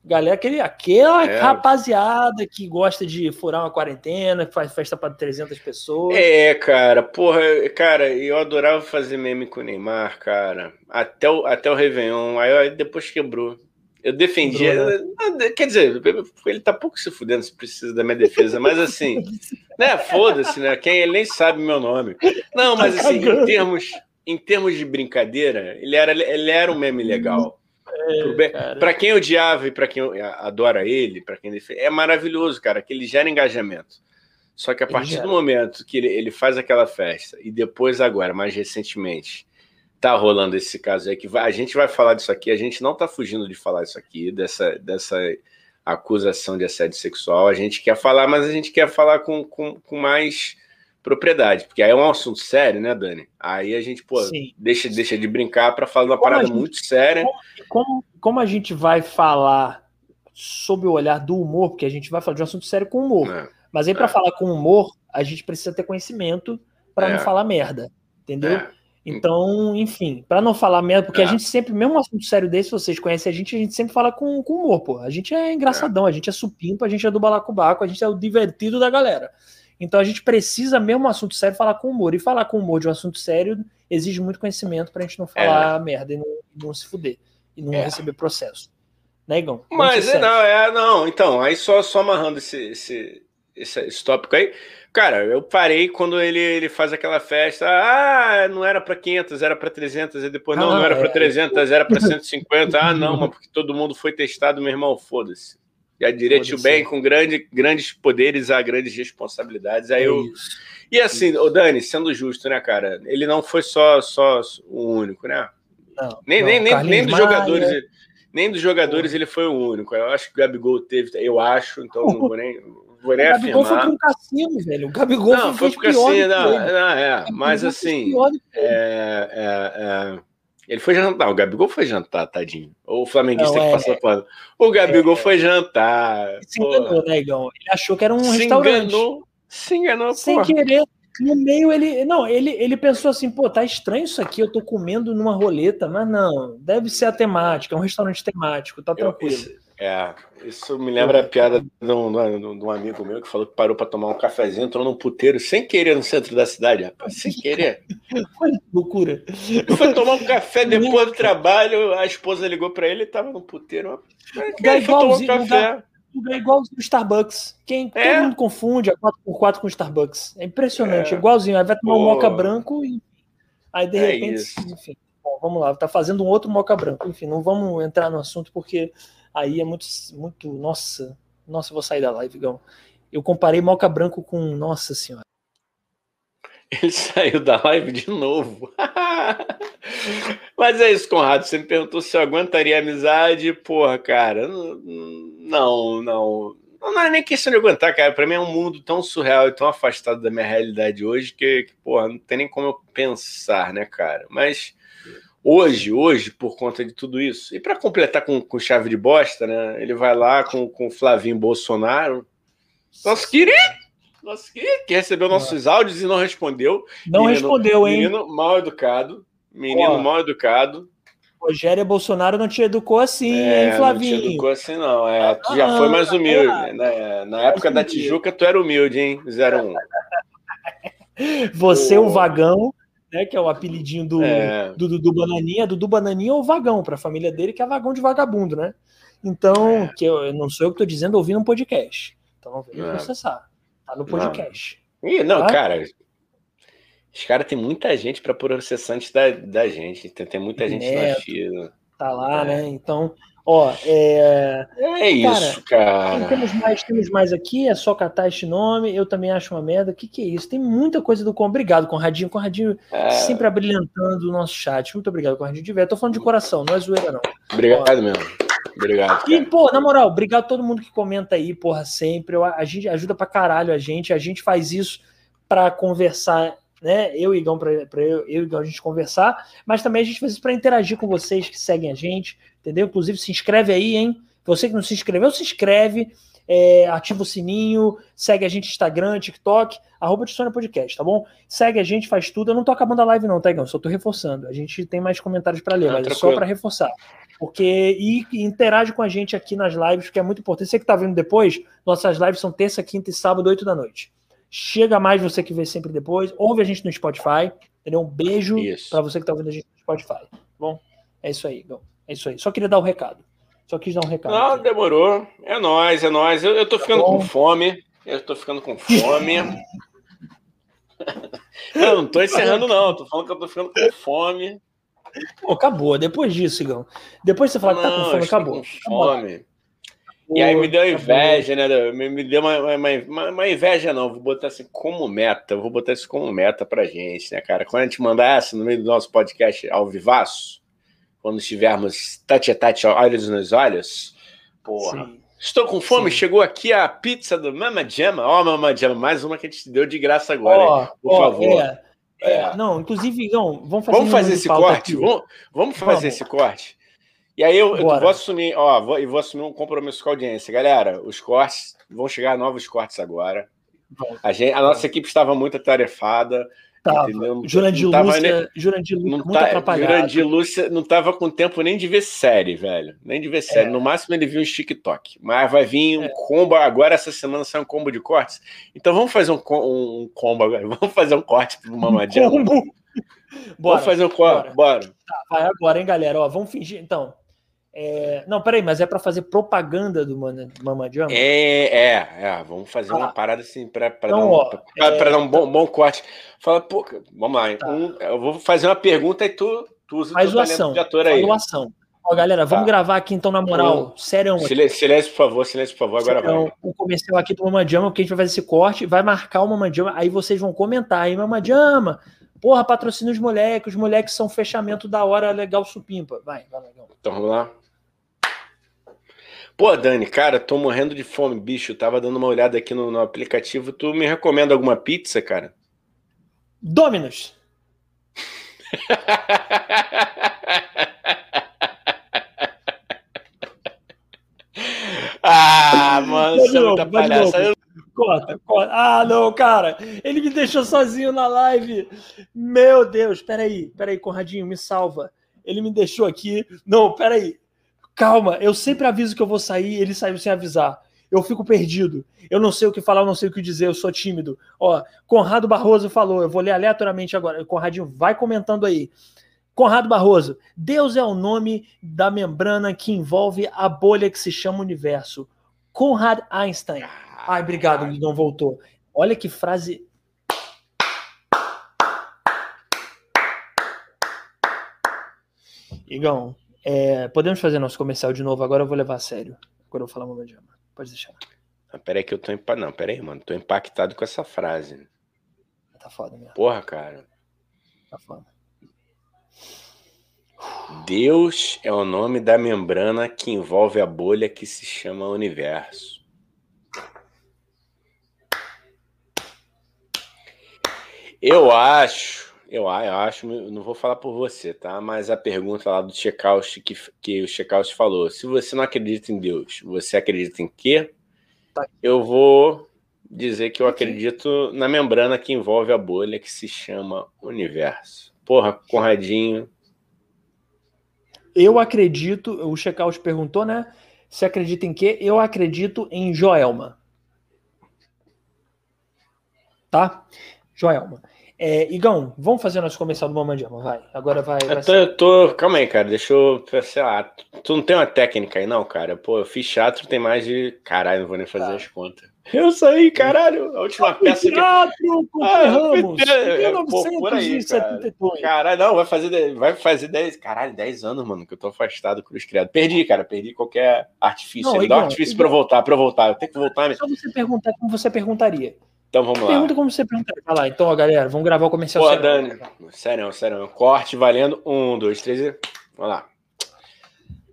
Galera, aquele, aquela é. rapaziada que gosta de furar uma quarentena, que faz festa para 300 pessoas. É, cara, porra, cara, eu adorava fazer meme com o Neymar, cara, até o, até o Réveillon, aí depois quebrou. Eu defendia, né? quer dizer, ele tá pouco se fudendo se precisa da minha defesa, mas assim, né, foda-se, né, quem ele nem sabe meu nome. Não, mas tá assim, em termos, em termos de brincadeira, ele era, ele era um meme legal. É, para quem odiava e para quem adora ele, para quem defende, é maravilhoso, cara, que ele gera engajamento. Só que a partir do momento que ele, ele faz aquela festa e depois agora, mais recentemente, tá rolando esse caso aí que vai, a gente vai falar disso aqui, a gente não tá fugindo de falar isso aqui, dessa, dessa acusação de assédio sexual, a gente quer falar, mas a gente quer falar com, com, com mais propriedade, porque aí é um assunto sério, né, Dani? Aí a gente, pô, deixa, deixa de brincar para falar de uma como parada gente, muito séria. Como, como, a gente vai falar sob o olhar do humor, porque a gente vai falar de um assunto sério com humor. É, mas aí, para é. falar com humor, a gente precisa ter conhecimento para é. não falar merda, entendeu? É. Então, enfim, para não falar merda, porque a é. gente sempre, mesmo um assunto sério desse, vocês conhecem a gente, a gente sempre fala com, com humor, pô. A gente é engraçadão, a gente é supimpa, a gente é do balacobaco, a gente é o divertido da galera. Então a gente precisa, mesmo um assunto sério, falar com humor. E falar com humor de um assunto sério exige muito conhecimento pra gente não falar é. merda e não, não, se fuder. E não é. receber processo. Né, Igão? Mas é, não, é, não, então, aí só, só amarrando esse, esse, esse, esse tópico aí. Cara, eu parei quando ele, ele faz aquela festa. Ah, não era para 500, era para 300. E depois, não, ah, não era para 300, era para 150. Ah, não, mas porque todo mundo foi testado, meu irmão, foda-se. E a direito bem, com grande, grandes poderes há grandes responsabilidades. Aí é eu. Isso. E assim, o Dani, sendo justo, né, cara? Ele não foi só, só o único, né? Não, nem, não, nem, nem, nem dos jogadores. Nem dos jogadores ele foi o único. Eu acho que o Gabigol teve, eu acho, então não vou nem, vou nem o Gabigol afirmar. foi pro cassino, velho. O Gabigol não, foi pro cassino, não, não, é, mas assim, é, é, é, ele foi jantar. O Gabigol foi jantar, tadinho. O flamenguista não, é, que passou pano. O Gabigol é, foi jantar. Se enganou, né, Igão? Ele achou que era um se restaurante. Enganou, se enganou, Sem porra. querer. No meio, ele. Não, ele, ele pensou assim, pô, tá estranho isso aqui, eu tô comendo numa roleta, mas não, deve ser a temática, é um restaurante temático, tá tranquilo. Eu, é, isso me lembra a piada de um, de um, amigo meu que falou que parou para tomar um cafezinho, entrou num puteiro sem querer no centro da cidade, rapaz, sem querer. [laughs] Olha que loucura. Foi tomar um café depois do trabalho, a esposa ligou para ele, ele tava no puteiro. Ele foi tomar um café. [laughs] É igualzinho o Starbucks. Quem, é? Todo mundo confunde a 4x4 com o Starbucks. É impressionante, é. igualzinho. Aí vai tomar Pô. um moca branco e aí de é repente, isso. enfim. Bom, vamos lá, tá fazendo um outro moca branco. Enfim, não vamos entrar no assunto porque aí é muito, muito, nossa, nossa, eu vou sair da live, Gão. Eu comparei Moca Branco com, nossa senhora. Ele [laughs] saiu da live de novo. [laughs] Mas é isso, Conrado. Você me perguntou se eu aguentaria amizade. Porra, cara, não, não. Não é nem questão de aguentar, cara. Pra mim é um mundo tão surreal e tão afastado da minha realidade hoje que, que porra, não tem nem como eu pensar, né, cara? Mas hoje, hoje, por conta de tudo isso. E para completar com, com, chave de bosta, né? Ele vai lá com, o Flavinho Bolsonaro. Nosso querido! Nosso querido, que recebeu nossos áudios e não respondeu. Não menino, respondeu, hein? Menino mal educado. menino Ó, mal educado. Rogério Bolsonaro não te educou assim, é, hein, Flavinho? Não te educou assim, não. É, tu já ah, foi mais humilde. É, na, na época da Tijuca, tu era humilde, hein? 01. [laughs] Você, o vagão, né? Que é o apelidinho do, é. do Dudu Bananinha. Dudu Bananinha ou Vagão, para a família dele, que é vagão de vagabundo, né? Então, é. que eu, não sou eu que estou dizendo ouvindo um podcast. Então não venha processar. Tá no podcast. Não, Ih, não tá? cara. Os caras tem muita gente para processar antes da, da gente. Tem, tem muita gente Neto, na fila. Tá lá, é. né? Então, Ó, é. É cara, isso, cara. Temos mais, temos mais aqui, é só catar este nome. Eu também acho uma merda. O que, que é isso? Tem muita coisa do Obrigado, Conradinho. Conradinho é... sempre abrilhantando o nosso chat. Muito obrigado, Conradinho. De. Tô falando de coração, não é zoeira, não. Obrigado Ó. mesmo. Obrigado. Cara. E, pô, na moral, obrigado a todo mundo que comenta aí, porra, sempre. A gente ajuda pra caralho a gente. A gente faz isso pra conversar né? Eu e Igão, para eu, eu e Igão a gente conversar, mas também a gente faz isso para interagir com vocês que seguem a gente, entendeu? Inclusive, se inscreve aí, hein? Você que não se inscreveu, se inscreve, é, ativa o sininho, segue a gente no Instagram, TikTok, arroba de Sônia Podcast, tá bom? Segue a gente, faz tudo. Eu não tô acabando a live, não, tá, Igão? Só tô reforçando. A gente tem mais comentários para ler, ah, mas é só para reforçar. Porque e, e, interage com a gente aqui nas lives, porque é muito importante. Você que tá vendo depois, nossas lives são terça, quinta e sábado, 8 da noite. Chega mais você que vê sempre depois. Ouve a gente no Spotify. Entendeu? Um beijo para você que está ouvindo a gente no Spotify. Tá bom, é isso aí. Bom, é isso aí. Só queria dar o um recado. Só quis dar um recado. Não, aqui. demorou. É nóis, é nóis. Eu, eu tô tá ficando com fome. Eu tô ficando com fome. [laughs] eu não tô encerrando, não. tô falando que eu tô ficando com fome. Pô, acabou. Depois disso, Igão. Depois você falar que tá com fome, acabou. Com fome. E aí me deu inveja, né? Me, me deu uma, uma, uma, uma, inveja, não. Vou botar assim como meta. Vou botar isso como meta pra gente, né, cara? Quando a gente mandar essa no meio do nosso podcast ao vivaço, quando estivermos tete a tete, olhos nos olhos, porra. Sim. Estou com fome, Sim. chegou aqui a pizza do Mama Jama. Ó, oh, Mama Jama, mais uma que a gente deu de graça agora, oh, por oh, favor. É, é. É. Não, inclusive, Igão, vamos fazer, vamos fazer esse corte. Vamos, vamos fazer vamos. esse corte. E aí eu, eu vou assumir, ó, vou, vou assumir um compromisso com a audiência. Galera, os cortes, vão chegar novos cortes agora. A, gente, a nossa equipe estava muito atarefada. Tava. Jurandir Lúcia, Jurandir Lúcia muito tá, atrapalhado. Jurandir Lúcia não tava com tempo nem de ver série, velho. Nem de ver série. É. No máximo ele viu um TikTok. Mas vai vir um é. combo. Agora, essa semana, sai um combo de cortes. Então vamos fazer um, um combo agora. [laughs] Vamos fazer um corte pro Mamadinho. Um combo. Bora, vamos fazer um corte. Bora. bora. Tá, vai agora, hein, galera? Ó, vamos fingir. Então, é... Não, peraí, mas é para fazer propaganda do Mama Jama? É, é, é, vamos fazer ah. uma parada assim para então, dar, um, é... dar um bom, bom corte. Fala, pô, vamos lá, tá. um, eu vou fazer uma pergunta e tu, tu usa Faz o ação, de ator aí. Ação. Ó, galera, vamos tá. gravar aqui então, na moral, sério. Silêncio, silêncio, por favor, silêncio, por favor, agora vai. O comercial aqui do Mama Jama, porque a gente vai fazer esse corte, vai marcar o Mama Jama, aí vocês vão comentar aí, Mama Jama, porra, patrocina os moleques, os moleques são fechamento da hora legal supimpa. Vai, vai, legal. Então vamos lá. Pô, Dani, cara, tô morrendo de fome, bicho. Tava dando uma olhada aqui no, no aplicativo. Tu me recomenda alguma pizza, cara? Dominus. [laughs] ah, mano, você é muita palhaça. Corta, corta. Ah, não, cara. Ele me deixou sozinho na live. Meu Deus, peraí, peraí, Conradinho, me salva. Ele me deixou aqui. Não, peraí. Calma, eu sempre aviso que eu vou sair, ele saiu sem avisar. Eu fico perdido. Eu não sei o que falar, eu não sei o que dizer, eu sou tímido. Ó, Conrado Barroso falou, eu vou ler aleatoriamente agora. Conradinho, vai comentando aí. Conrado Barroso, Deus é o nome da membrana que envolve a bolha que se chama universo. Conrad Einstein. Ai, obrigado, ele não voltou. Olha que frase. Igão, é, podemos fazer nosso comercial de novo. Agora eu vou levar a sério. Agora eu vou falar uma Jama. Pode deixar. Ah, peraí que eu tô impactado. Não, peraí, mano. Tô impactado com essa frase. Tá foda mesmo. Porra, cara. Tá foda. Deus é o nome da membrana que envolve a bolha que se chama universo. Eu acho eu, eu acho, não vou falar por você, tá? Mas a pergunta lá do checkout que, que o checkout falou: se você não acredita em Deus, você acredita em quê? Tá. Eu vou dizer que eu acredito na membrana que envolve a bolha que se chama universo. Porra, Conradinho. Eu acredito, o Checkout perguntou, né? Você acredita em quê? Eu acredito em Joelma. Tá? Joelma. É, Igão, vamos fazer nosso comercial do Mamandema, vai. Agora vai. vai eu, tô, eu tô, Calma aí, cara. Deixa eu. Sei lá. Tu não tem uma técnica aí, não, cara? Pô, eu fiz teatro, tem mais de. Caralho, não vou nem fazer tá. as contas. Eu saí, caralho. A última peça teatro, que. Ah, Ramos, é, pô, por aí, cara. Caralho, não, vai fazer, vai fazer 10. Caralho, 10 anos, mano, que eu tô afastado, cruz criado. Perdi, cara, perdi qualquer artifício. Não, Dá um artifício Igor, pra eu voltar, pra eu voltar. Eu tenho que voltar. Só você perguntar como você perguntaria. Então vamos lá. Pergunta como você perguntaria. Vai lá, então, ó, galera, vamos gravar o comercial. Pô, Dani, sério, sério. Corte valendo. Um, dois, três e. Vamos lá.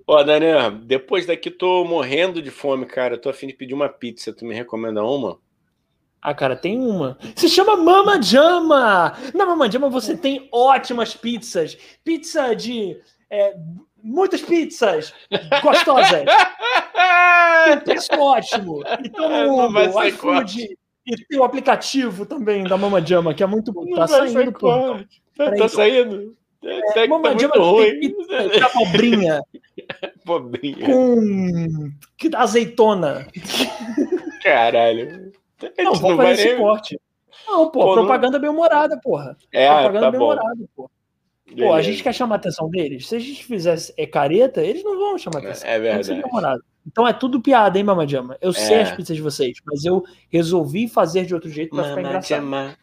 Ó, Dani, depois daqui tô morrendo de fome, cara. tô afim de pedir uma pizza. Tu me recomenda uma? Ah, cara, tem uma. Se chama Mama Jama! Na Mama Jama você tem ótimas pizzas. Pizza de. É, muitas pizzas gostosas. tem [laughs] preço ótimo. Então, o iFood. E tem o aplicativo também da Mama Jama, que é muito bom. Tá saindo, pô. Tá, tá saindo. É, é Mama tá Jama ruim. tem abobrinha. Bobrinha. [laughs] Com que azeitona. Caralho. Não, vamos fazer esse corte. Não, pô, pô propaganda não... bem humorada, porra. É, propaganda tá bem humorada, pô. Pô, a gente quer chamar a atenção deles. Se a gente fizesse é careta, eles não vão chamar a é, atenção. É verdade. Então é tudo piada, hein, Mamadiama? Eu é. sei as pizzas de vocês, mas eu resolvi fazer de outro jeito pra ficar engraçado. Mamadiama,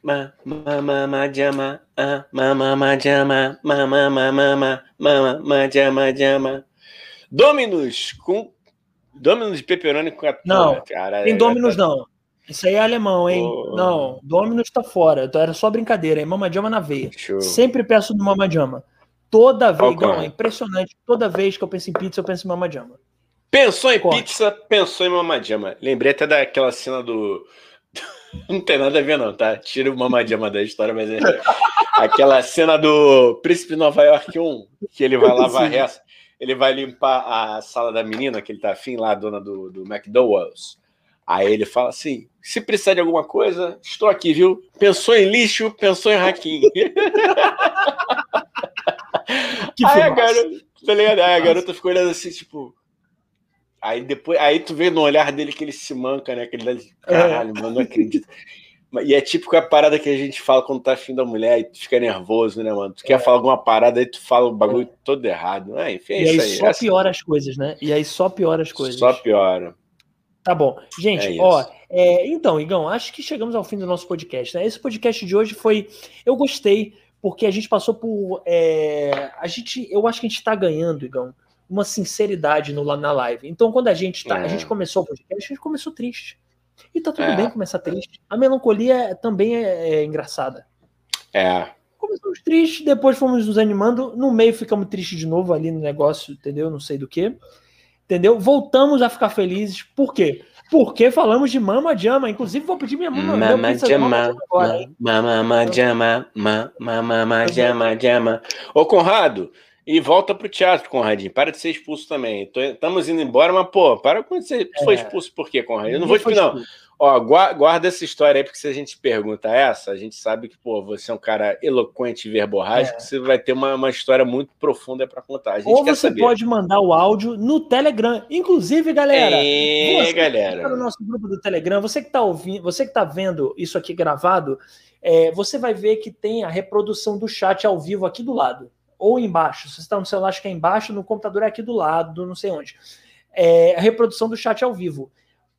Dominus com Dominus de pepperoni com a Não, cara, tem Dominus tá... não. Isso aí é alemão, hein? Oh. Não, Dominus tá fora. Então era só brincadeira, hein? Mamadiama na veia. Show. Sempre peço do Mamadiama. Toda vez, não, é impressionante. Toda vez que eu penso em pizza, eu penso em Mamadiama. Pensou em Corte. pizza, pensou em Mamadiama. Lembrei até daquela cena do. [laughs] Não tem nada a ver, não, tá? Tira o Mamadiama da história, mas é [laughs] aquela cena do Príncipe Nova York 1, que ele vai lavar essa ele vai limpar a sala da menina, que ele tá afim lá, a dona do, do McDonald's. Aí ele fala assim: se precisar de alguma coisa, estou aqui, viu? Pensou em lixo, pensou em raquinho. [laughs] aí, a garota, tá ligado? aí a garota ficou olhando assim, tipo. Aí depois, aí tu vê no olhar dele que ele se manca, né? Que ele dá, caralho, é. mano, não acredito. E é típico a parada que a gente fala quando tá afim da mulher e tu fica nervoso, né, mano? Tu quer é. falar alguma parada e tu fala o bagulho é. todo errado. É, enfim, é e aí, aí só piora as coisas, né? E aí só piora as coisas. Só piora. Tá bom. Gente, é ó, é, então, Igão, acho que chegamos ao fim do nosso podcast, né? Esse podcast de hoje foi. Eu gostei, porque a gente passou por. É, a gente. Eu acho que a gente tá ganhando, Igão, uma sinceridade no, na live. Então, quando a gente tá. A gente começou o podcast, a gente começou triste. E tá tudo é. bem começar triste. A melancolia também é, é engraçada. É. Começamos tristes, depois fomos nos animando, no meio ficamos tristes de novo ali no negócio, entendeu? Não sei do que. Entendeu? Voltamos a ficar felizes. Por quê? Porque falamos de Mama Jama. Inclusive, vou pedir minha mama. Mama Jama. Mama Jama. Mama Jama Jama. Ô, Conrado, e volta pro teatro, Conradinho. Para de ser expulso também. Estamos indo embora, mas, pô, para quando você é. foi expulso por quê, Conrado? Eu não vou te pedir, não. Ó, guarda essa história aí, porque se a gente pergunta essa, a gente sabe que, pô, você é um cara eloquente e verborrágico, é. você vai ter uma, uma história muito profunda para contar. Ou você saber. pode mandar o áudio no Telegram. Inclusive, galera, é, você galera. Que tá no nosso grupo do Telegram, você que tá ouvindo, você que tá vendo isso aqui gravado, é, você vai ver que tem a reprodução do chat ao vivo aqui do lado ou embaixo. Se você está no celular, acho que é embaixo, no computador é aqui do lado, não sei onde. É a reprodução do chat ao vivo.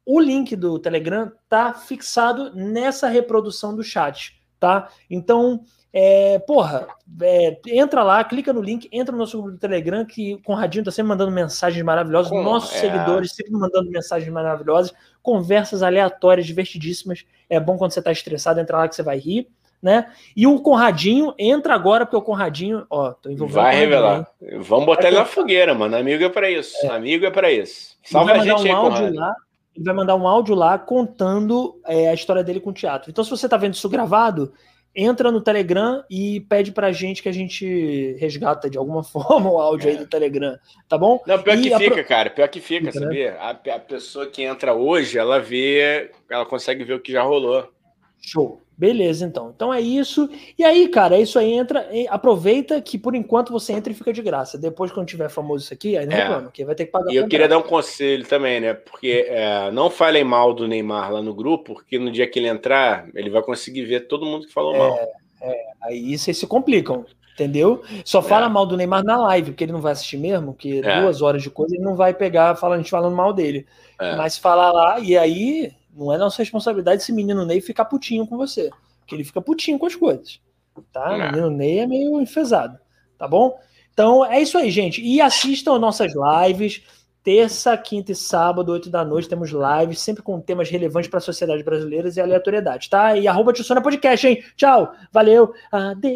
O link do Telegram tá fixado nessa reprodução do chat, tá? Então, é, porra, é, entra lá, clica no link, entra no nosso grupo do Telegram, que o Conradinho tá sempre mandando mensagens maravilhosas, nossos é. seguidores sempre mandando mensagens maravilhosas, conversas aleatórias, divertidíssimas. É bom quando você tá estressado, entra lá que você vai rir né? E o Conradinho entra agora, porque o Conradinho, ó, tô envolvido. Vai revelar. Vamos botar vai ele na fogueira, mano. Amigo é para isso. É. Amigo é para isso. Salva a gente um aí, áudio lá, Ele vai mandar um áudio lá contando é, a história dele com o teatro. Então, se você tá vendo isso gravado, entra no Telegram e pede pra gente que a gente resgata de alguma [laughs] forma o áudio é. aí do Telegram, tá bom? Não, pior e que fica, pro... cara, pior que fica, sabia? A, a, pessoa que entra hoje, ela vê, ela consegue ver o que já rolou. Show. Beleza, então. Então é isso. E aí, cara, é isso aí. Entra, aproveita que por enquanto você entra e fica de graça. Depois, quando tiver famoso isso aqui, aí não é. reclama, que vai ter que pagar. E eu queria dar um conselho também, né? Porque é, não falem mal do Neymar lá no grupo, porque no dia que ele entrar, ele vai conseguir ver todo mundo que falou é, mal. É, aí vocês se complicam. Entendeu? Só fala é. mal do Neymar na live, porque ele não vai assistir mesmo, que é. duas horas de coisa ele não vai pegar falando, a gente falando mal dele. Mas falar lá, e aí não é nossa responsabilidade esse menino Ney ficar putinho com você. Porque ele fica putinho com as coisas. Tá? O menino Ney é meio enfesado. Tá bom? Então é isso aí, gente. E assistam nossas lives. Terça, quinta e sábado, 8 da noite, temos lives, sempre com temas relevantes para a sociedade brasileira e aleatoriedade, tá? E arroba Podcast, hein? Tchau, valeu, adeus.